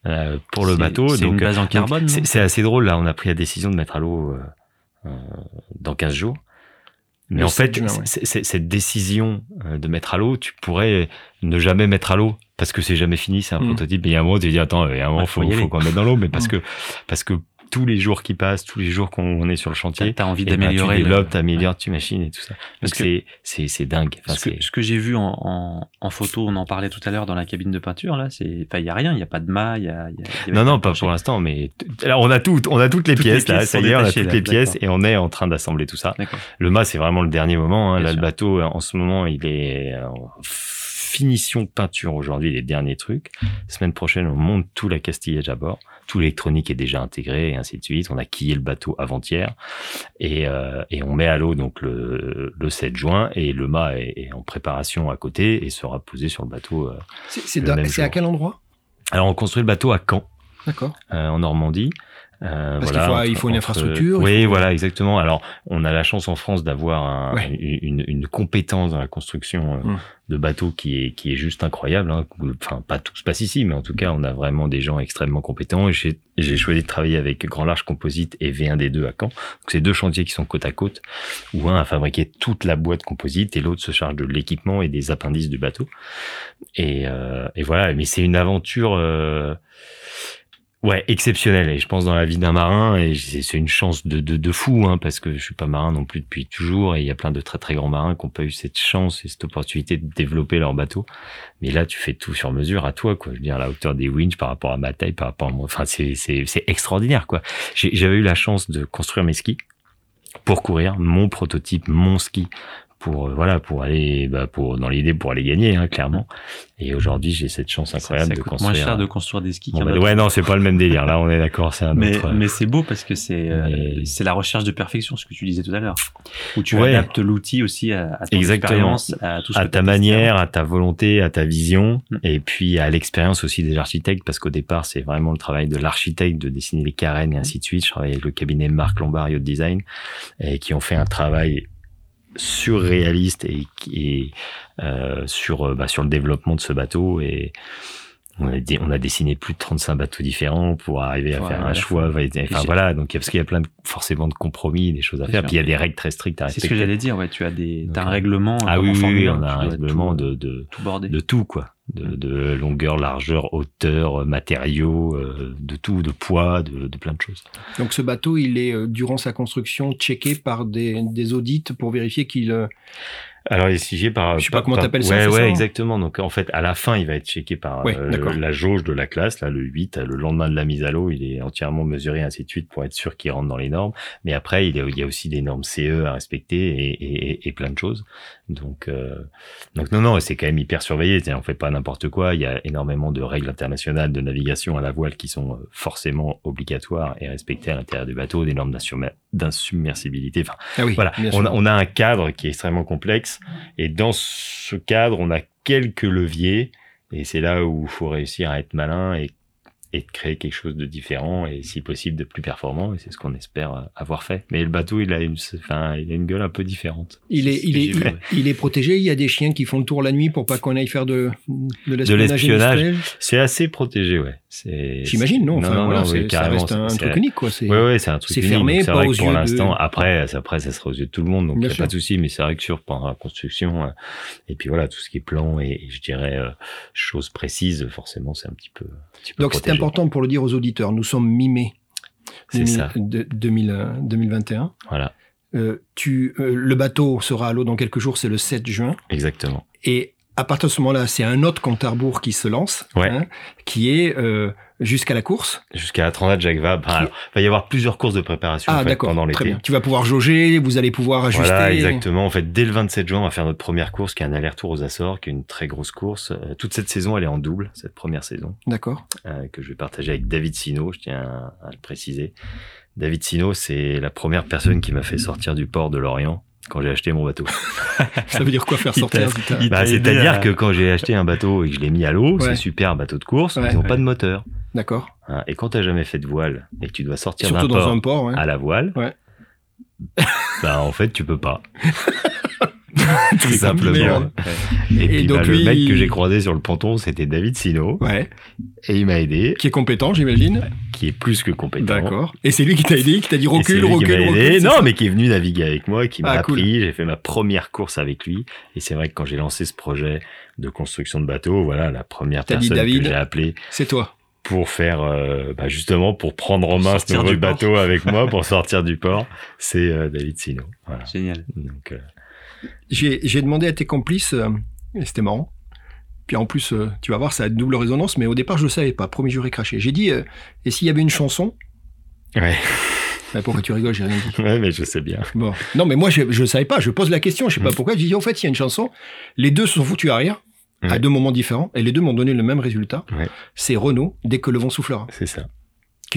euh pour le bateau. C'est une base en carbone. C'est assez drôle là. On a pris la décision de mettre à l'eau euh, euh dans 15 jours. Mais en fait, cette décision euh, de mettre à l'eau, tu pourrais ne jamais mettre à l'eau parce que c'est jamais fini, c'est un mm. prototype. Et il y a un moment, tu dis attends, il y a un moment, faut, faut, qu'on mette dans l'eau, mais parce mm. que parce que tous les jours qui passent, tous les jours qu'on est sur le chantier, t'as envie d'améliorer. Ben, tu développes, t'améliores tu machines et tout ça. Parce que c'est c'est dingue. Enfin, ce, que, ce que j'ai vu en, en, en, photo, on en parlait tout à l'heure dans la cabine de peinture là, c'est il y a rien, il y a pas de mât, il y a, y a Non non, pas pour l'instant, mais alors on a tout, on a toutes les pièces là, ça y est, on a toutes les pièces et on est en train d'assembler tout ça. Le mât c'est vraiment le dernier moment. Hein. Là, le bateau en ce moment il est finition peinture aujourd'hui, les derniers trucs. semaine prochaine, on monte tout la castillage à bord. Tout l'électronique est déjà intégré et ainsi de suite. On a quillé le bateau avant-hier et, euh, et on met à l'eau donc le, le 7 juin et le mât est, en préparation à côté et sera posé sur le bateau. Euh, c'est à quel endroit? Alors on construit le bateau à Caen. Euh, en Normandie. Euh, Parce voilà, qu'il faut, il faut une infrastructure. Oui, voilà, exactement. Alors, on a la chance en France d'avoir une, une, compétence dans la construction euh, hum. de bateaux qui est qui est juste incroyable. Hein. Enfin, pas tout se passe ici, mais en tout cas, on a vraiment des gens extrêmement compétents. Et j'ai choisi de travailler avec Grand Large Composite et V1D2 à Caen. Donc, c'est deux chantiers qui sont côte à côte, où un a fabriqué toute la boîte composite et l'autre se charge de l'équipement et des appendices du bateau. Et, euh, et voilà. Mais c'est une aventure. Euh, Ouais, exceptionnel. Et je pense dans la vie d'un marin, et c'est une chance de, de, de fou, hein, parce que je suis pas marin non plus depuis toujours, et il y a plein de très très grands marins qui n'ont pas eu cette chance et cette opportunité de développer leur bateau. Mais là, tu fais tout sur mesure à toi, quoi. Je veux dire, la hauteur des winches par rapport à ma taille, par rapport à moi. Enfin, c'est extraordinaire, quoi. J'avais eu la chance de construire mes skis pour courir mon prototype, mon ski pour euh, voilà pour aller bah, pour dans l'idée pour aller gagner hein, clairement. Et aujourd'hui j'ai cette chance incroyable ça, de construire moins cher de construire des skis bon, bah, ouais non c'est pas le même délire. Là on est d'accord c'est un mais, autre... mais c'est beau parce que c'est euh, c'est la recherche de perfection ce que tu disais tout à l'heure. Où tu adaptes l'outil aussi à, à ton expérience à tout ce à ta manière à ta volonté à ta vision mm. et puis à l'expérience aussi des architectes parce qu'au départ c'est vraiment le travail de l'architecte de dessiner les carènes et ainsi de suite. Je travaille avec le cabinet Marc Lombard Yacht Design et qui ont fait un travail surréaliste et, euh, sur bah, sur le développement de ce bateau et on a, on a dessiné plus de 35 bateaux différents pour arriver à faire un choix. Enfin voilà, donc parce qu'il y a plein de, forcément de compromis, des choses à faire. Puis il y a des règles très strictes à respecter. C'est ce que j'allais dire. Ouais, tu as des, as un règlement. Ah oui, oui, on a un règlement de de tout de tout quoi, de, de longueur, largeur, hauteur, matériaux, euh, de tout, de poids, de, de plein de choses. Donc ce bateau, il est euh, durant sa construction checké par des, des audits pour vérifier qu'il euh, alors, il est sigé par. Je sais pas comment t'appelles ça. Ouais, ouais, hein exactement. Donc, en fait, à la fin, il va être checké par euh, la jauge de la classe, là, le 8. Le lendemain de la mise à l'eau, il est entièrement mesuré, ainsi de suite, pour être sûr qu'il rentre dans les normes. Mais après, il y a, aussi des normes CE à respecter et, et, et plein de choses. Donc, euh, donc non, non, c'est quand même hyper surveillé. On fait pas n'importe quoi. Il y a énormément de règles internationales de navigation à la voile qui sont euh, forcément obligatoires et respectées à l'intérieur du bateau, des normes d'insubmersibilité. Enfin, ah oui, voilà, on a, on a un cadre qui est extrêmement complexe. Et dans ce cadre, on a quelques leviers. Et c'est là où il faut réussir à être malin et et de créer quelque chose de différent et si possible de plus performant. Et c'est ce qu'on espère euh, avoir fait. Mais le bateau il a une enfin il a une gueule un peu différente. Il est, il est, il, est protégé. Il y a des chiens qui font le tour la nuit pour pas qu'on aille faire de de l'espionnage c'est assez protégé ouais. J'imagine, non, Non, enfin, non, voilà, non, c'est- oui, ça carrément, reste un truc unique, quoi. c'est- Ouais, ouais, c'est un truc unique. fermé, pas vrai aux que pour de- l'instant, après, après, ça sera aux yeux de tout le monde, donc il n'y a sûr. pas de souci, mais c'est vrai que sur pendant la construction, euh, et puis voilà, tout ce qui est plan et, et je dirais euh, choses précises, forcément, c'est un petit peu. un petit peu Donc c'est important pour le dire aux auditeurs. Nous sommes mi-mai C'est 2000 ça. de- 2000, euh, 2021. Voilà, Euh, tu, euh, le bateau sera à l'eau dans quelques jours, c'est le 7 juin. exactement. Et à partir de ce moment-là, c'est un autre compte à rebours qui se lance, Ouais. hein, qui est euh, jusqu'à la course. Jusqu'à la Transat Jacques Vabre. Enfin, alors, il va y avoir plusieurs courses de préparation Ah en fait, pendant l'été. Tu vas pouvoir jauger, vous allez pouvoir ajuster. Voilà, exactement. En fait, dès le 27 juin, on va faire notre première course, qui est un aller-retour aux Açores, qui est une très grosse course. Euh, toute cette saison, elle est en double, cette première saison. D'accord. euh, que je vais partager avec David Sino, je tiens à, à le préciser. David Sino, c'est la première personne qui m'a fait sortir du port de Lorient quand j'ai acheté mon bateau. Ça veut dire quoi faire sortir il Bah, C'est-à-dire à- que quand j'ai acheté un bateau et que je l'ai mis à l'eau, Ouais. c'est super bateau de course, Ouais. ils n'ont Ouais. pas de moteur. D'accord. hein. Et quand tu jamais fait de voile et que tu dois sortir d'un port un port, ouais. à la voile, Ouais. bah, en fait, tu peux pas. Tout simplement. Et, Et puis, donc, bah, lui, le mec que j'ai croisé sur le ponton, c'était David Sino. Ouais. Et il m'a aidé, Qui est compétent, j'imagine. qui est plus que compétent. D'accord. Et c'est lui qui t'a aidé, qui t'a dit recule, recule, m'a recule. aidé. c'est Non, mais qui est venu naviguer avec moi, qui m'a Ah, cool. appris. J'ai fait ma première course avec lui. Et c'est vrai que quand j'ai lancé ce projet de construction de bateau, voilà, la première dit, personne David, que j'ai appelée C'est toi. pour faire, euh, bah, justement, pour prendre en main ce nouveau bateau avec moi, pour sortir du port, c'est euh, David Sino. Voilà. Génial. Donc, euh, J'ai demandé à tes complices, euh, et c'était marrant. Puis en plus, euh, tu vas voir, ça a une double résonance, mais au départ, je ne savais pas. Premier juré craché. J'ai dit, euh, et s'il y avait une chanson? Ouais. Bah, Pourquoi tu rigoles J'ai rien dit. ouais, mais je sais bien. Bon. Non, mais moi, je ne savais pas. Je pose la question, je sais pas Mm. pourquoi. J'ai dit, en fait, il y a une chanson. Les deux se sont foutus à rire, à deux moments différents, et les deux m'ont donné le même résultat. Ouais. C'est Renault, Dès que le vent soufflera, C'est ça.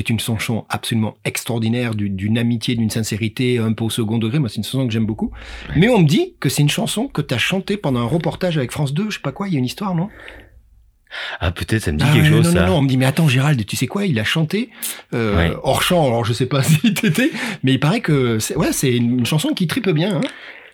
Qui est une chanson absolument extraordinaire, du- d'une amitié, d'une sincérité un peu au second degré. Moi, c'est une chanson que j'aime beaucoup. Mais on me dit que c'est une chanson que tu as chantée pendant un reportage avec France 2, je sais pas quoi, il y a une histoire, non? Ah, peut-être ça me dit Ah quelque ouais, chose, non, ça. non, non, on me dit, mais attends, Gérald, tu sais quoi, il a chanté euh, Ouais. hors champ, alors je sais pas si t'étais, mais il paraît que c'est ouais, c'est une chanson qui tripe bien. Hein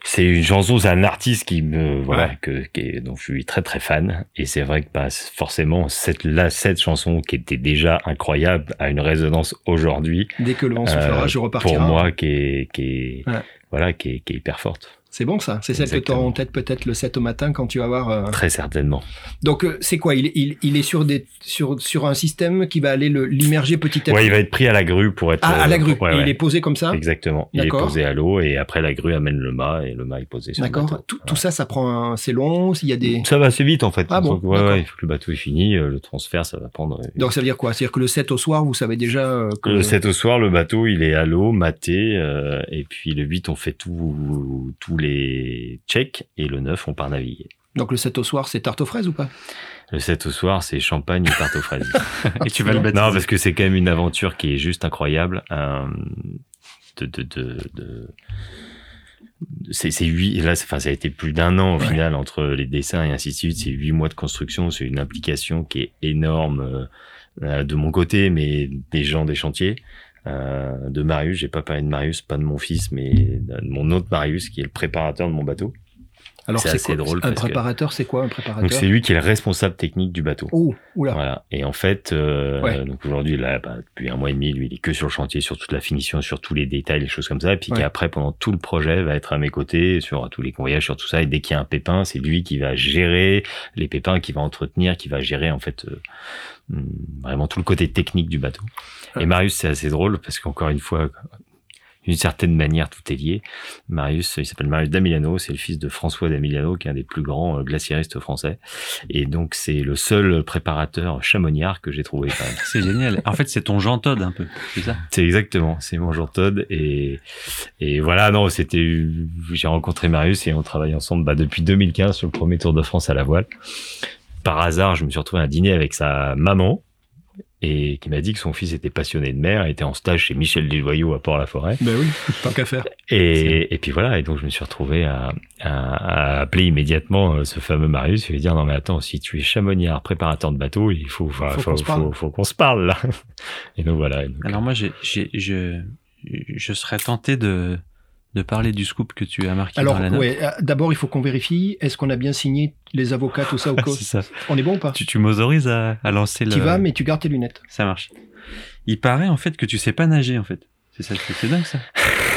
C'est une chanson, c'est un artiste qui me voilà Ouais. que qui dont je suis très très fan et c'est vrai que bah, forcément cette là cette chanson qui était déjà incroyable a une résonance aujourd'hui Dès que le vent soufflera, euh, je repartirai. pour moi qui est qui est Ouais. voilà qui est, qui est hyper forte C'est bon ça, c'est celle que tu auras en tête peut-être le 7 au matin quand tu vas voir. euh, très certainement. Donc euh, c'est quoi? Il, il, il est sur, des, sur, sur un système qui va aller le- l'immerger petit à petit? Ouais, il va être pris à la grue pour être Ah, à la grue, ouais, et ouais. il est posé comme ça? Exactement. Il est posé à l'eau et après la grue amène le mât et le mât est posé sur le D'accord tout, tout ça, ça prend un... C'est long, s'il y a des... Ça va assez vite en fait. Ah bon, ouais, il faut que le bateau est fini, euh, le transfert ça va prendre. euh, Donc ça veut dire quoi? C'est-à-dire que le 7 au soir, vous savez déjà euh, que... Le 7 au soir, le bateau, il est à l'eau, maté, euh, et puis le 8, on fait tout- tous les checks, et le 9, on part naviguer. Donc le 7 au soir, c'est tarte aux fraises ou pas? Le 7 au soir, c'est champagne et tarte aux fraises. Et tu vas le baptiser. non, parce que c'est quand même une aventure qui est juste incroyable. euh, de, de, de, de- c'est huit là enfin ça a été plus d'un an au Ouais. final entre les dessins et ainsi de suite c'est huit mois de construction c'est une implication qui est énorme euh, de mon côté mais des gens des chantiers de Marius. J'ai pas parlé de Marius pas de mon fils mais de mon autre Marius qui est le préparateur de mon bateau Alors C'est assez quoi drôle Un que- préparateur, c'est quoi un préparateur donc c'est lui qui est le responsable technique du bateau Oh, oula. voilà. Et en fait, euh, Ouais. donc aujourd'hui, là, bah, depuis un mois et demi, lui, il est que sur le chantier, sur toute la finition, sur tous les détails, les choses comme ça. Et puis Ouais. qu'après, pendant tout le projet, va être à mes côtés sur tous les convoyages, sur tout ça. Et dès qu'il y a un pépin, c'est lui qui va gérer les pépins, qui va entretenir, qui va gérer en fait euh, vraiment tout le côté technique du bateau. Ouais. Et Marius, c'est assez drôle parce qu'encore une fois, d'une certaine manière, tout est lié. Marius, il s'appelle Marius Damiliano, c'est le fils de François Damiliano, qui est un des plus grands euh, glaciéristes français. Et donc, c'est le seul préparateur chamoniard que j'ai trouvé. C'est génial. En fait, c'est ton Jean Todd un peu. C'est ça? C'est exactement, c'est mon jour Todd. Et, et voilà, non, c'était, j'ai rencontré Marius et on travaille ensemble bah, depuis 2015 sur le premier Tour de France à la voile. Par hasard, je me suis retrouvé à un dîner avec sa maman et qui m'a dit que son fils était passionné de mer, était en stage chez Michel Desjoyaux à Port-la-Forêt. Ben oui, tant qu'à faire. Et, et puis voilà, et donc je me suis retrouvé à, à, à appeler immédiatement euh, ce fameux Marius et lui dire non mais attends, si tu es chamoniard, préparateur de bateau, il faut, enfin, Faut faut, qu'on se parle. faut- faut qu'on se parle là. Et donc voilà. et donc, Alors moi, j'ai, j'ai, je, je serais tenté de, de parler du scoop que tu as marqué Alors, dans la note ouais, euh, d'abord, il faut qu'on vérifie. Est-ce qu'on a bien signé les avocats, tout ça au où C'est ça. On est bon ou pas Tu, tu m'autorises à, à lancer le... Tu vas, mais tu gardes tes lunettes. Ça marche. Il paraît en fait que tu sais pas nager en fait. C'est ça, c'est dingue ça.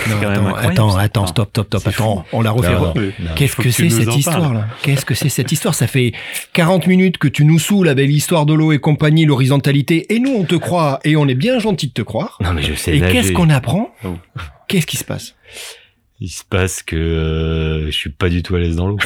Non, attends, attends, attends, stop, stop, stop, attends. On la refait. Qu'est-ce que c'est cette histoire là Qu'est-ce que c'est cette histoire? Ça fait 40 minutes que tu nous saoules avec l'histoire de l'eau et compagnie, l'horizontalité, et nous on te croit, et on est bien gentil de te croire. Non, mais je sais Et qu'est-ce qu'on apprend? Oh. Qu'est-ce qui se passe? Il se passe que euh, je suis pas du tout à l'aise dans l'eau.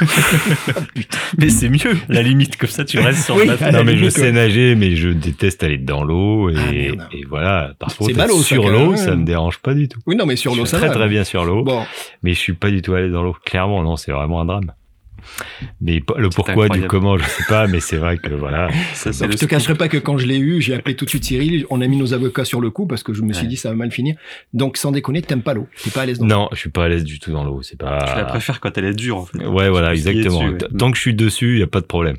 Mais c'est mieux. La limite comme ça, tu restes sur Oui. la non, mais je sais nager, mais je déteste aller dans l'eau. Et, Ah, et voilà, par contre, ballot, sur l'eau, ça me dérange pas du tout. Oui, non, mais sur l'eau, ça très va. très bien sur l'eau, Bon, mais je suis pas du tout à l'aise dans l'eau. Clairement, non, c'est vraiment un drame. Mais le pourquoi du comment, je sais pas, mais c'est vrai que voilà. Ça, le je te cacherai pas que quand je l'ai eu, j'ai appelé tout de suite Cyril, on a mis nos avocats sur le coup parce que je me suis Ouais. dit ça va mal finir. Donc, sans déconner, t'aimes pas l'eau. T'es pas à l'aise dans l'eau. Non, je suis pas à l'aise du tout dans l'eau. C'est Tu la pas. préfères quand elle est dure en fait. Ouais, voilà, exactement. dessus, ouais. Tant que je suis dessus, il y a pas de problème.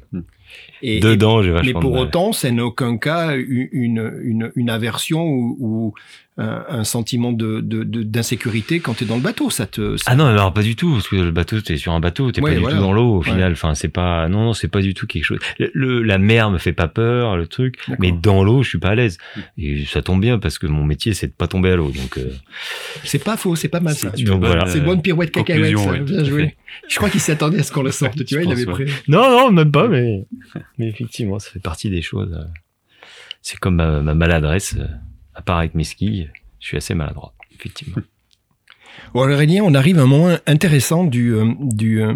Et- Dedans, j'ai Mais vachement pour de mal. autant, c'est en aucun cas une, une, une, une aversion ou un, un sentiment de, de, de- d'insécurité quand tu es dans le bateau. Ça te, ça- Ah non, alors pas du tout, parce que le bateau, t'es sur un bateau, t'es Ouais, pas du voilà. tout dans l'eau au Ouais. final. Enfin, c'est pas, non, non, c'est pas du tout quelque chose. Le, le- la mer me fait pas peur, le truc, mais dans l'eau, je suis pas à l'aise. Et ça tombe bien parce que mon métier, c'est de pas tomber à l'eau. Donc, euh, C'est pas faux, c'est pas mal ça. C'est bonne, voilà. C'est euh, bonne pirouette cacahuète, ouais, bien joué. Je crois qu'il s'attendait à ce qu'on le sorte, tu vois, il avait prévu. non, non, même pas, mais, mais effectivement, ça fait partie des choses. euh. C'est comme ma, ma maladresse. À part avec mes skis, je suis assez maladroit, effectivement. Bon, Aurélien, on arrive à un moment intéressant du, euh, du euh,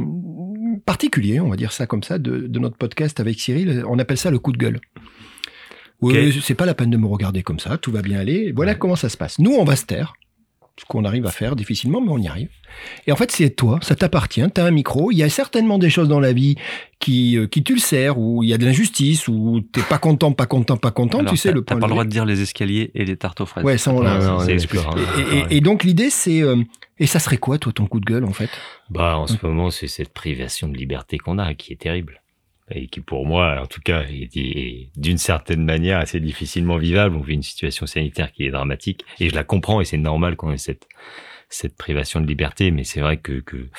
particulier, on va dire ça comme ça, de, de notre podcast avec Cyril. On appelle ça le coup de gueule. C'est pas la peine de me regarder comme ça, tout va bien aller. Voilà comment ça se passe. Nous, on va se taire, ce qu'on arrive à faire difficilement, mais on y arrive. Et en fait, c'est toi, ça t'appartient, t'as un micro. Il y a certainement des choses dans la vie qui, euh, qui tu le sers, où il y a de l'injustice, où t'es pas content, pas content, pas content, Alors, tu sais t'as- le T'as point pas de le droit de dire les escaliers et les tartes aux fraises. Ouais, ça, on l'a. Ouais, et donc l'idée, c'est... euh, et ça serait quoi, toi, ton coup de gueule, en fait? Bah, en ce moment, c'est cette privation de liberté qu'on a qui est terrible. Et qui, pour moi, en tout cas, est, d'une certaine manière assez difficilement vivable. On vit une situation sanitaire qui est dramatique. Et je la comprends et c'est normal qu'on ait cette, cette privation de liberté. Mais c'est vrai que, que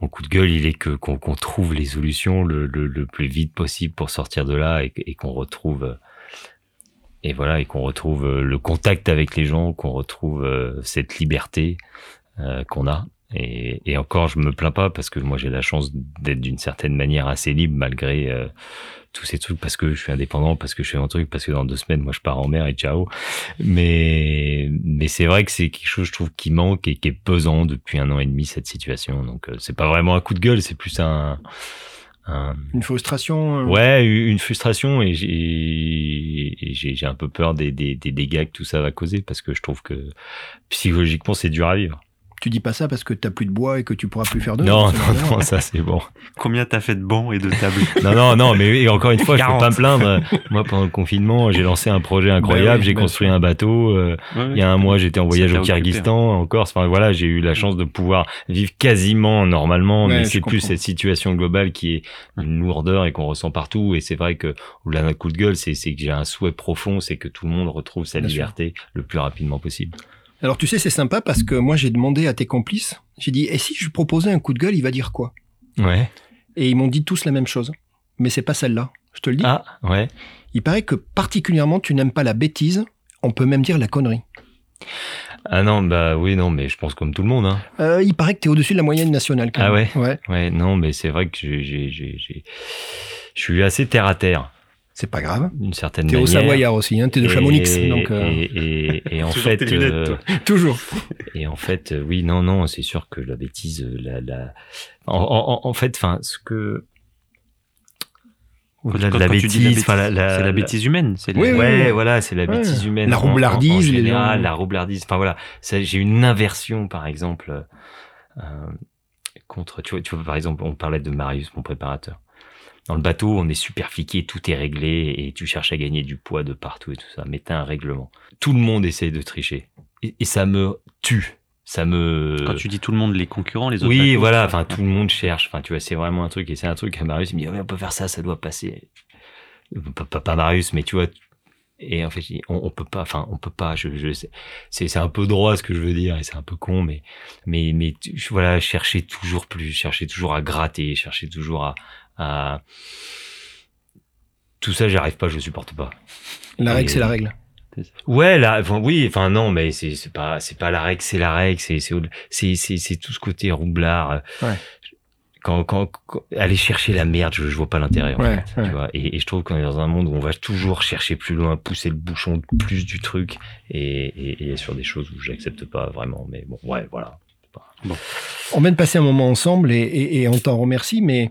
mon coup de gueule, il est que, qu'on, qu'on trouve les solutions le, le, le plus vite possible pour sortir de là et, et qu'on retrouve, et voilà, et qu'on retrouve le contact avec les gens, qu'on retrouve euh, cette liberté euh, qu'on a. Et, et encore, je me plains pas parce que moi j'ai la chance d'être d'une certaine manière assez libre malgré euh, tous ces trucs parce que je suis indépendant, parce que je fais mon truc, parce que dans deux semaines moi je pars en mer et ciao. Mais mais c'est vrai que c'est quelque chose je trouve qui manque et qui est pesant depuis un an et demi cette situation. Donc euh, c'est pas vraiment un coup de gueule, c'est plus un, un Une frustration euh, ouais une frustration et j'ai j'ai un peu peur des, des des dégâts que tout ça va causer parce que je trouve que psychologiquement c'est dur à vivre. Tu dis pas ça parce que t'as plus de bois et que tu pourras plus faire de Non, non, non, ça c'est bon. Combien t'as fait de bancs et de tables Non, non, non, mais encore une fois, je peux 40. pas me plaindre. Moi, pendant le confinement, j'ai lancé un projet incroyable, oui, j'ai bien construit un bateau. euh, il y a un mois, j'étais en voyage au Kyrgyzstan, en Corse. Enfin, voilà, j'ai eu la chance de pouvoir vivre quasiment normalement, Ouais, mais c'est plus cette situation globale qui est une lourdeur et qu'on ressent partout. Et c'est vrai que, au-delà d'un coup de gueule, c'est c'est que j'ai un souhait profond, c'est que tout le monde retrouve sa Bien sûr. liberté le plus rapidement possible. Alors tu sais, c'est sympa parce que moi j'ai demandé à tes complices, j'ai dit, et si je proposais un coup de gueule, il va dire quoi? Ouais. Et ils m'ont dit tous la même chose. Mais c'est pas celle-là, je te le dis. Ah, ouais. Il paraît que particulièrement tu n'aimes pas la bêtise, on peut même dire la connerie. Ah non, bah oui, non, mais je pense comme tout le monde, hein. Euh, il paraît que tu es au-dessus de la moyenne nationale. Quand Ah même. ouais Ouais, Ouais, non, mais c'est vrai que j'ai, j'ai, j'ai, j'ai- je suis assez terre à terre, c'est pas grave. d'une certaine T'es manière. au Savoyard aussi, hein, t'es de Et- Chamonix. Donc, euh, et, et, et en Toujours fait, tes lunettes, euh, toujours. et en fait, euh, oui, non, non, c'est sûr que la bêtise, la, la, en, en, en fait, enfin, ce que Quand- la quand bêtise, enfin, la, la- c'est la bêtise humaine. C'est Oui, le- oui, ouais, oui. voilà, c'est la Ouais. bêtise humaine. La en- en- roublardise, En, général, la roublardise. Enfin voilà, ça, j'ai une inversion, par exemple, euh, contre. Tu vois, tu vois, par exemple, on parlait de Marius, mon préparateur. Dans le bateau, on est super fliqué, tout est réglé et tu cherches à gagner du poids de partout et tout ça. Mais t'as un règlement. Tout le monde essaie de tricher et, et ça me tue. Ça me. Quand tu dis tout le monde, les concurrents, les autres. Oui, bateaux, voilà, enfin tout le monde cherche. Enfin, tu vois, c'est vraiment un truc et c'est un truc à Marius. Il me dit, on peut faire ça, ça doit passer. Pas, pas- pas Marius, mais tu vois, et en fait, on, on peut pas, enfin, on peut pas. Je, je c'est, c'est un peu droit ce que je veux dire, et c'est un peu con, mais, mais, mais, voilà, chercher toujours plus, chercher toujours à gratter, chercher toujours à, à... tout ça, j'arrive pas, je supporte pas. La règle, c'est la règle. Ouais, là, oui, enfin non, mais c'est c'est pas c'est pas la règle, c'est la règle, c'est c'est c'est c'est tout ce côté roublard. Ouais quand, quand, aller chercher la merde, je, je vois pas l'intérêt. En fait, Tu vois et, et, je trouve qu'on est dans un monde où on va toujours chercher plus loin, pousser le bouchon plus du truc, et, et, et sur des choses où j'accepte pas vraiment. Mais bon, ouais, voilà. Bon. On vient de passer un moment ensemble et, et on t'en remercie, mais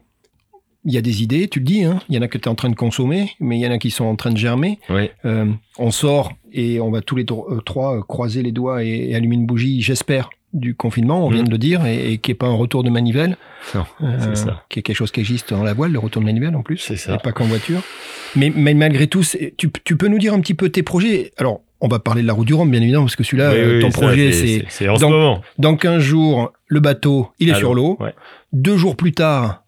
il y a des idées, tu le dis, hein, il y en a que tu es en train de consommer, mais il y en a qui sont en train de germer. Oui. Euh, on sort et on va tous les euh, trois croiser les doigts et, et allumer une bougie, j'espère, du confinement, on vient mm. de le dire, et, qui est pas un retour de manivelle. Non, c'est euh, ça. Qui est quelque chose qui existe dans la voile, le retour de manivelle en plus. C'est ça. Et pas qu'en voiture. Mais, mais malgré tout, tu, tu, peux nous dire un petit peu tes projets Alors, on va parler de la route du Rhum, bien évidemment, parce que celui-là, ton projet, c'est. C'est en ce moment. Dans 15 jours, le bateau, il est sur l'eau. Deux jours plus tard,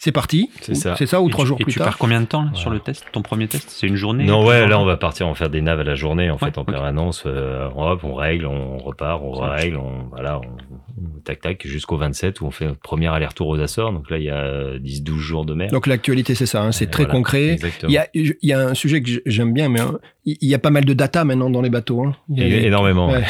c'est parti. C'est ça. C'est ça ou trois jours et plus tu tard. pars combien de temps sur le test, ton premier test? C'est une journée Non, ouais, là on va partir, on va faire des naves à la journée en fait en permanence. Euh, hop, on règle, on repart, on règle, on voilà, on, tac tac jusqu'au 27 où on fait notre premier aller-retour aux Açores. Donc là il y a 10-12 jours de mer. Donc l'actualité c'est ça, hein, c'est très concret. Il y, a, il y a un sujet que j'aime bien, mais hein, il y a pas mal de data maintenant dans les bateaux. Hein. Il y a énormément.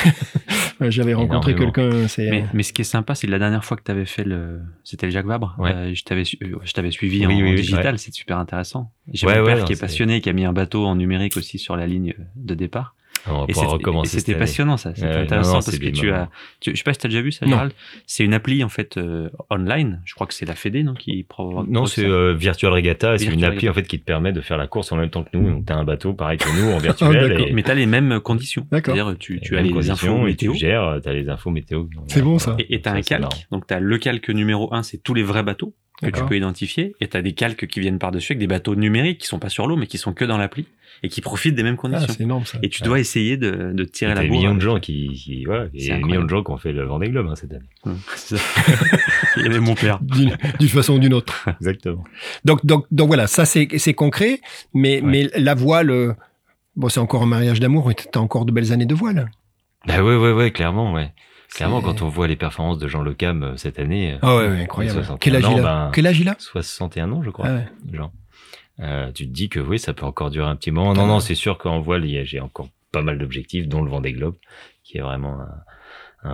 J'avais rencontré quelqu'un. Mais, mais, ce qui est sympa, c'est la dernière fois que tu avais fait le, c'était le Jacques Vabre. Euh, je t'avais, je t'avais suivi en, digital, c'est super intéressant. J'ai mon père qui est passionné, qui a mis un bateau en numérique aussi sur la ligne de départ. On va et recommencer. C'était passionnant ça, c'était intéressant parce que tu as, tu, je sais pas si t'as déjà vu ça, Gérald. C'est une appli en fait euh, online. Je crois que c'est la Fédé non qui Non, c'est euh, Virtual Regatta. C'est une appli en fait qui te permet de faire la course en même temps que nous. Donc t'as un bateau pareil que nous en virtuel. et... Mais t'as les mêmes conditions. C'est-à-dire tu, tu as les infos météo. Tu gères, t'as les infos météo. C'est bon ça. Et t'as un calque. Donc t'as le calque numéro un, c'est tous les vrais bateaux que tu peux identifier. Et t'as des calques qui viennent par-dessus avec des bateaux numériques qui sont pas sur l'eau mais qui sont que dans l'appli et qui profitent des mêmes ah, conditions. Ah, c'est énorme ça. Et tu dois essayer de, de tirer la bourre. Il y a millions de gens qui, qui voilà, il y a des millions de gens qui ont fait le Vendée Globe hein, cette année. c'est ça. il y avait mon père. D'une façon ou d'une autre. Exactement. Donc donc donc voilà, ça c'est c'est concret, mais mais la voile, euh, bon c'est encore un mariage d'amour, t'as encore de belles années de voile. Bah ouais ouais ouais clairement ouais. Clairement, quand on voit les performances de Jean Le Cam euh, cette année. Ah ouais, ouais incroyable. Quel âge, il a ben, Quel âge il a 61 ans, je crois. Ah ouais. Jean. Euh, tu te dis que oui, ça peut encore durer un petit moment. Non, non, c'est sûr qu'en voile, j'ai encore pas mal d'objectifs, dont le Vendée Globe, qui est vraiment un,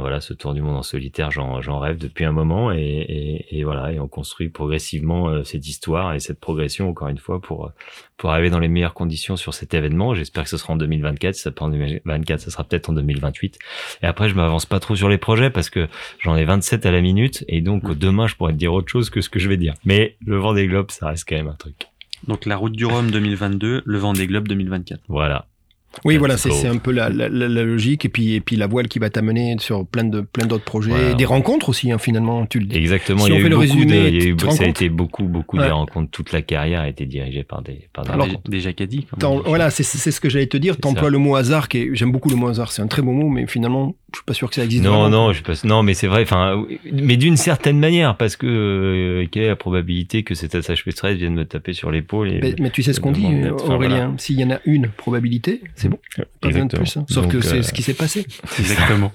voilà, ce tour du monde en solitaire. J'en, j'en rêve depuis un moment et, et, et, voilà, et on construit progressivement euh, cette histoire et cette progression encore une fois pour pour arriver dans les meilleures conditions sur cet événement. J'espère que ce sera en 2024. Si ça pas en 2024, ça sera peut-être en 2028. Et après, je m'avance pas trop sur les projets parce que j'en ai 27 à la minute et donc mmh. demain, je pourrais te dire autre chose que ce que je vais dire. Mais le Vendée Globe, ça reste quand même un truc. Donc la route du Rhum 2022, le Vendée Globe 2024. Voilà. Oui, voilà, c'est un peu la, la, la, logique et puis et puis la voile qui va t'amener sur plein de plein d'autres projets, des rencontres aussi hein, finalement. Tu le Exactement. Si il y a eu le résumé, il y a eu, ça a été beaucoup beaucoup de rencontres. Toute la carrière a été dirigée par des par des Alors, qu'a dit. Voilà, c'est c'est ce que j'allais te dire. T'emploies le mot hasard, qui j'aime beaucoup le mot hasard. C'est un très beau mot, mais finalement je suis pas sûr que ça existe. Non, non, je pas, non, mais c'est vrai. Enfin, mais d'une certaine manière, parce que euh, quelle est la probabilité que cet attache stress vienne me taper sur l'épaule mais, mais, tu sais ce qu'on dit, Aurélien. S'il y en a une probabilité, c'est bon. Pas besoin de plus. Hein. Sauf que c'est euh, ce qui s'est passé. Exactement.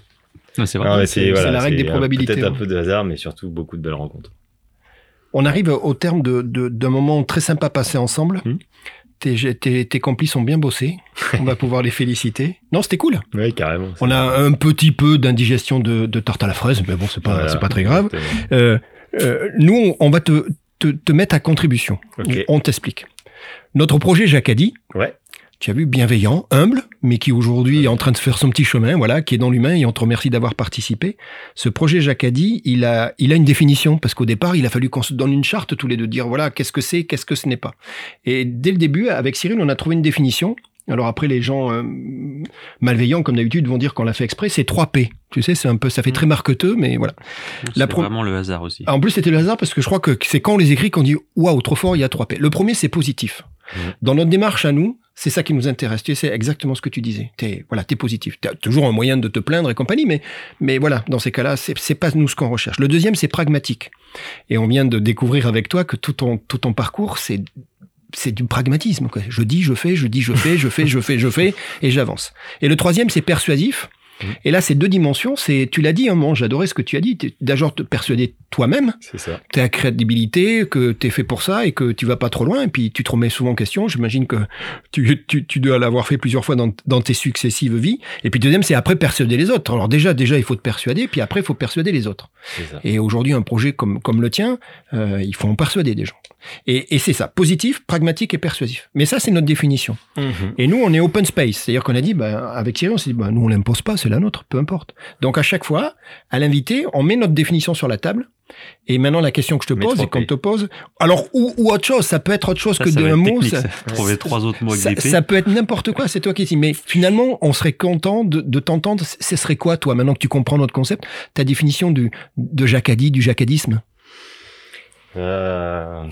c'est vrai. C'est voilà, la règle des probabilités. Peut-être un peu de hasard, mais surtout beaucoup de belles rencontres. On arrive au terme d'un de, de, moment très sympa passé ensemble. Hmm. Tes, tes, tes, complices ont bien bossé. On va pouvoir les féliciter. Non, c'était cool. Oui, carrément. On a un petit peu d'indigestion de, de, tarte à la fraise, mais bon, c'est pas, pas très grave. Euh, euh, nous, on, va te, te, te, mettre à contribution. On t'explique. Notre projet Jacadi, ouais tu as vu, bienveillant, humble, mais qui aujourd'hui est en train de faire son petit chemin, voilà, qui est dans l'humain, et on te remercie d'avoir participé. Ce projet Jacadi, il a, il a une définition, parce qu'au départ, il a fallu qu'on se donne une charte tous les deux, dire voilà, qu'est-ce que c'est, qu'est-ce que ce n'est pas. Et dès le début, avec Cyril, on a trouvé une définition. Alors après, les gens euh, malveillants, comme d'habitude, vont dire qu'on l'a fait exprès. C'est 3 P. Tu sais, c'est un peu, ça fait très mmh. marqueteux, mais voilà. C'est vraiment le hasard aussi. en plus, c'était le hasard parce que je crois que c'est quand on les écrit qu'on dit waouh, trop fort, il y a 3 P. Le premier, c'est positif. Mmh. Dans notre démarche à nous, c'est ça qui nous intéresse. Tu sais, c'est exactement ce que tu disais. T'es, voilà, t'es positif. T'as toujours un moyen de te plaindre et compagnie, mais, mais voilà, dans ces cas-là, c'est, c'est pas nous ce qu'on recherche. Le deuxième, c'est pragmatique. Et on vient de découvrir avec toi que tout ton, tout ton parcours, c'est c'est du pragmatisme. Quoi. Je dis, je fais, je dis, je fais, je fais, je fais, je fais, et j'avance. Et le troisième, c'est persuasif. Mmh. Et là, c'est deux dimensions. C'est, tu l'as dit, hein, moi, j'adorais ce que tu as dit. D'abord, te persuader toi-même. C'est ça. Ta crédibilité, que tu es fait pour ça et que tu vas pas trop loin. Et puis, tu te remets souvent en question. J'imagine que tu, tu, tu dois l'avoir fait plusieurs fois dans, dans, tes successives vies. Et puis, deuxième, c'est après persuader les autres. Alors, déjà, déjà, il faut te persuader. Puis après, il faut persuader les autres. Ça. Et aujourd'hui, un projet comme, comme le tien, euh, il faut en persuader des gens. Et, et c'est ça, positif, pragmatique et persuasif. Mais ça, c'est notre définition. Mmh. Et nous, on est open space. C'est-à-dire qu'on a dit, bah, avec Thierry, on s'est dit, bah, nous, on l'impose pas, c'est la nôtre, peu importe. Donc, à chaque fois, à l'invité, on met notre définition sur la table. Et maintenant, la question que je te pose et qu'on te pose, alors, ou, ou, autre chose, ça peut être autre chose ça, que mot. Ça, Trouver trois autres mots ça, ça peut être n'importe quoi, c'est toi qui dis. Mais finalement, on serait content de, de t'entendre. Ce serait quoi, toi, maintenant que tu comprends notre concept, ta définition du, de jacadie, du jacadisme? Euh...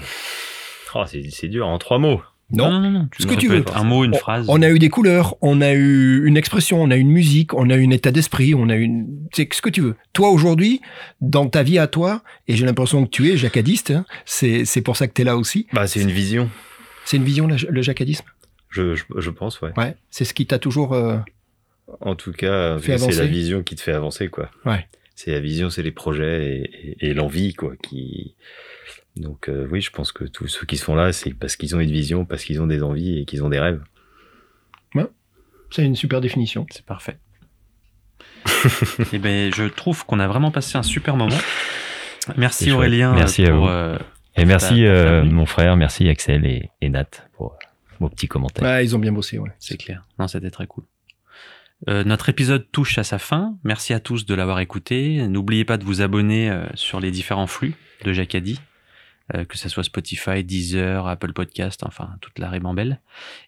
Oh, c'est dur, en trois mots. Non, non, non, non. ce que tu veux. Un mot, une on, phrase. On a eu des couleurs, on a eu une expression, on a eu une musique, on a eu un état d'esprit, on a eu une... C'est ce que tu veux. Toi, aujourd'hui, dans ta vie à toi, et j'ai l'impression que tu es jacadiste, hein, c'est pour ça que tu es là aussi. Bah, c'est une vision. C'est une vision, le, le jacadisme? Je, je, je, pense, ouais. Ouais, c'est ce qui t'a toujours... Euh... En tout cas, c'est la vision qui te fait avancer, quoi. Ouais. C'est la vision, c'est les projets et, et, et l'envie, quoi, qui... Donc euh, oui, je pense que tous ceux qui sont là, c'est parce qu'ils ont une vision, parce qu'ils ont des envies et qu'ils ont des rêves. Ouais, c'est une super définition. C'est parfait. et ben, je trouve qu'on a vraiment passé un super moment. Merci Aurélien. Merci pour, à vous. Euh, et merci euh, mon frère, merci Axel et, et Nat pour vos petits commentaires. Ouais, ils ont bien bossé, ouais. C'est clair. Non, c'était très cool. Euh, notre épisode touche à sa fin. Merci à tous de l'avoir écouté. N'oubliez pas de vous abonner euh, sur les différents flux de Jacadi. Euh, que ce soit Spotify, Deezer, Apple Podcast, enfin toute la ribambelle.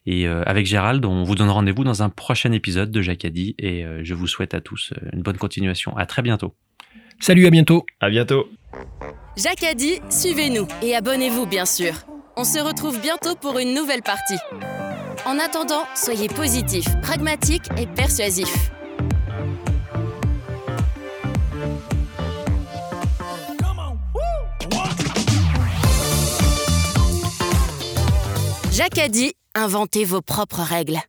Et euh, avec Gérald, on vous donne rendez-vous dans un prochain épisode de Jacadi et euh, je vous souhaite à tous une bonne continuation. À très bientôt. Salut, à bientôt. À bientôt. Jacadi, suivez-nous et abonnez-vous bien sûr. On se retrouve bientôt pour une nouvelle partie. En attendant, soyez positifs, pragmatiques et persuasifs. Jacadi, inventez vos propres règles.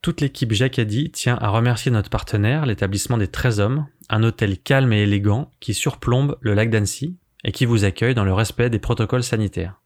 Toute l'équipe Jacadi tient à remercier notre partenaire, l'établissement des 13 hommes, un hôtel calme et élégant qui surplombe le lac d'Annecy et qui vous accueille dans le respect des protocoles sanitaires.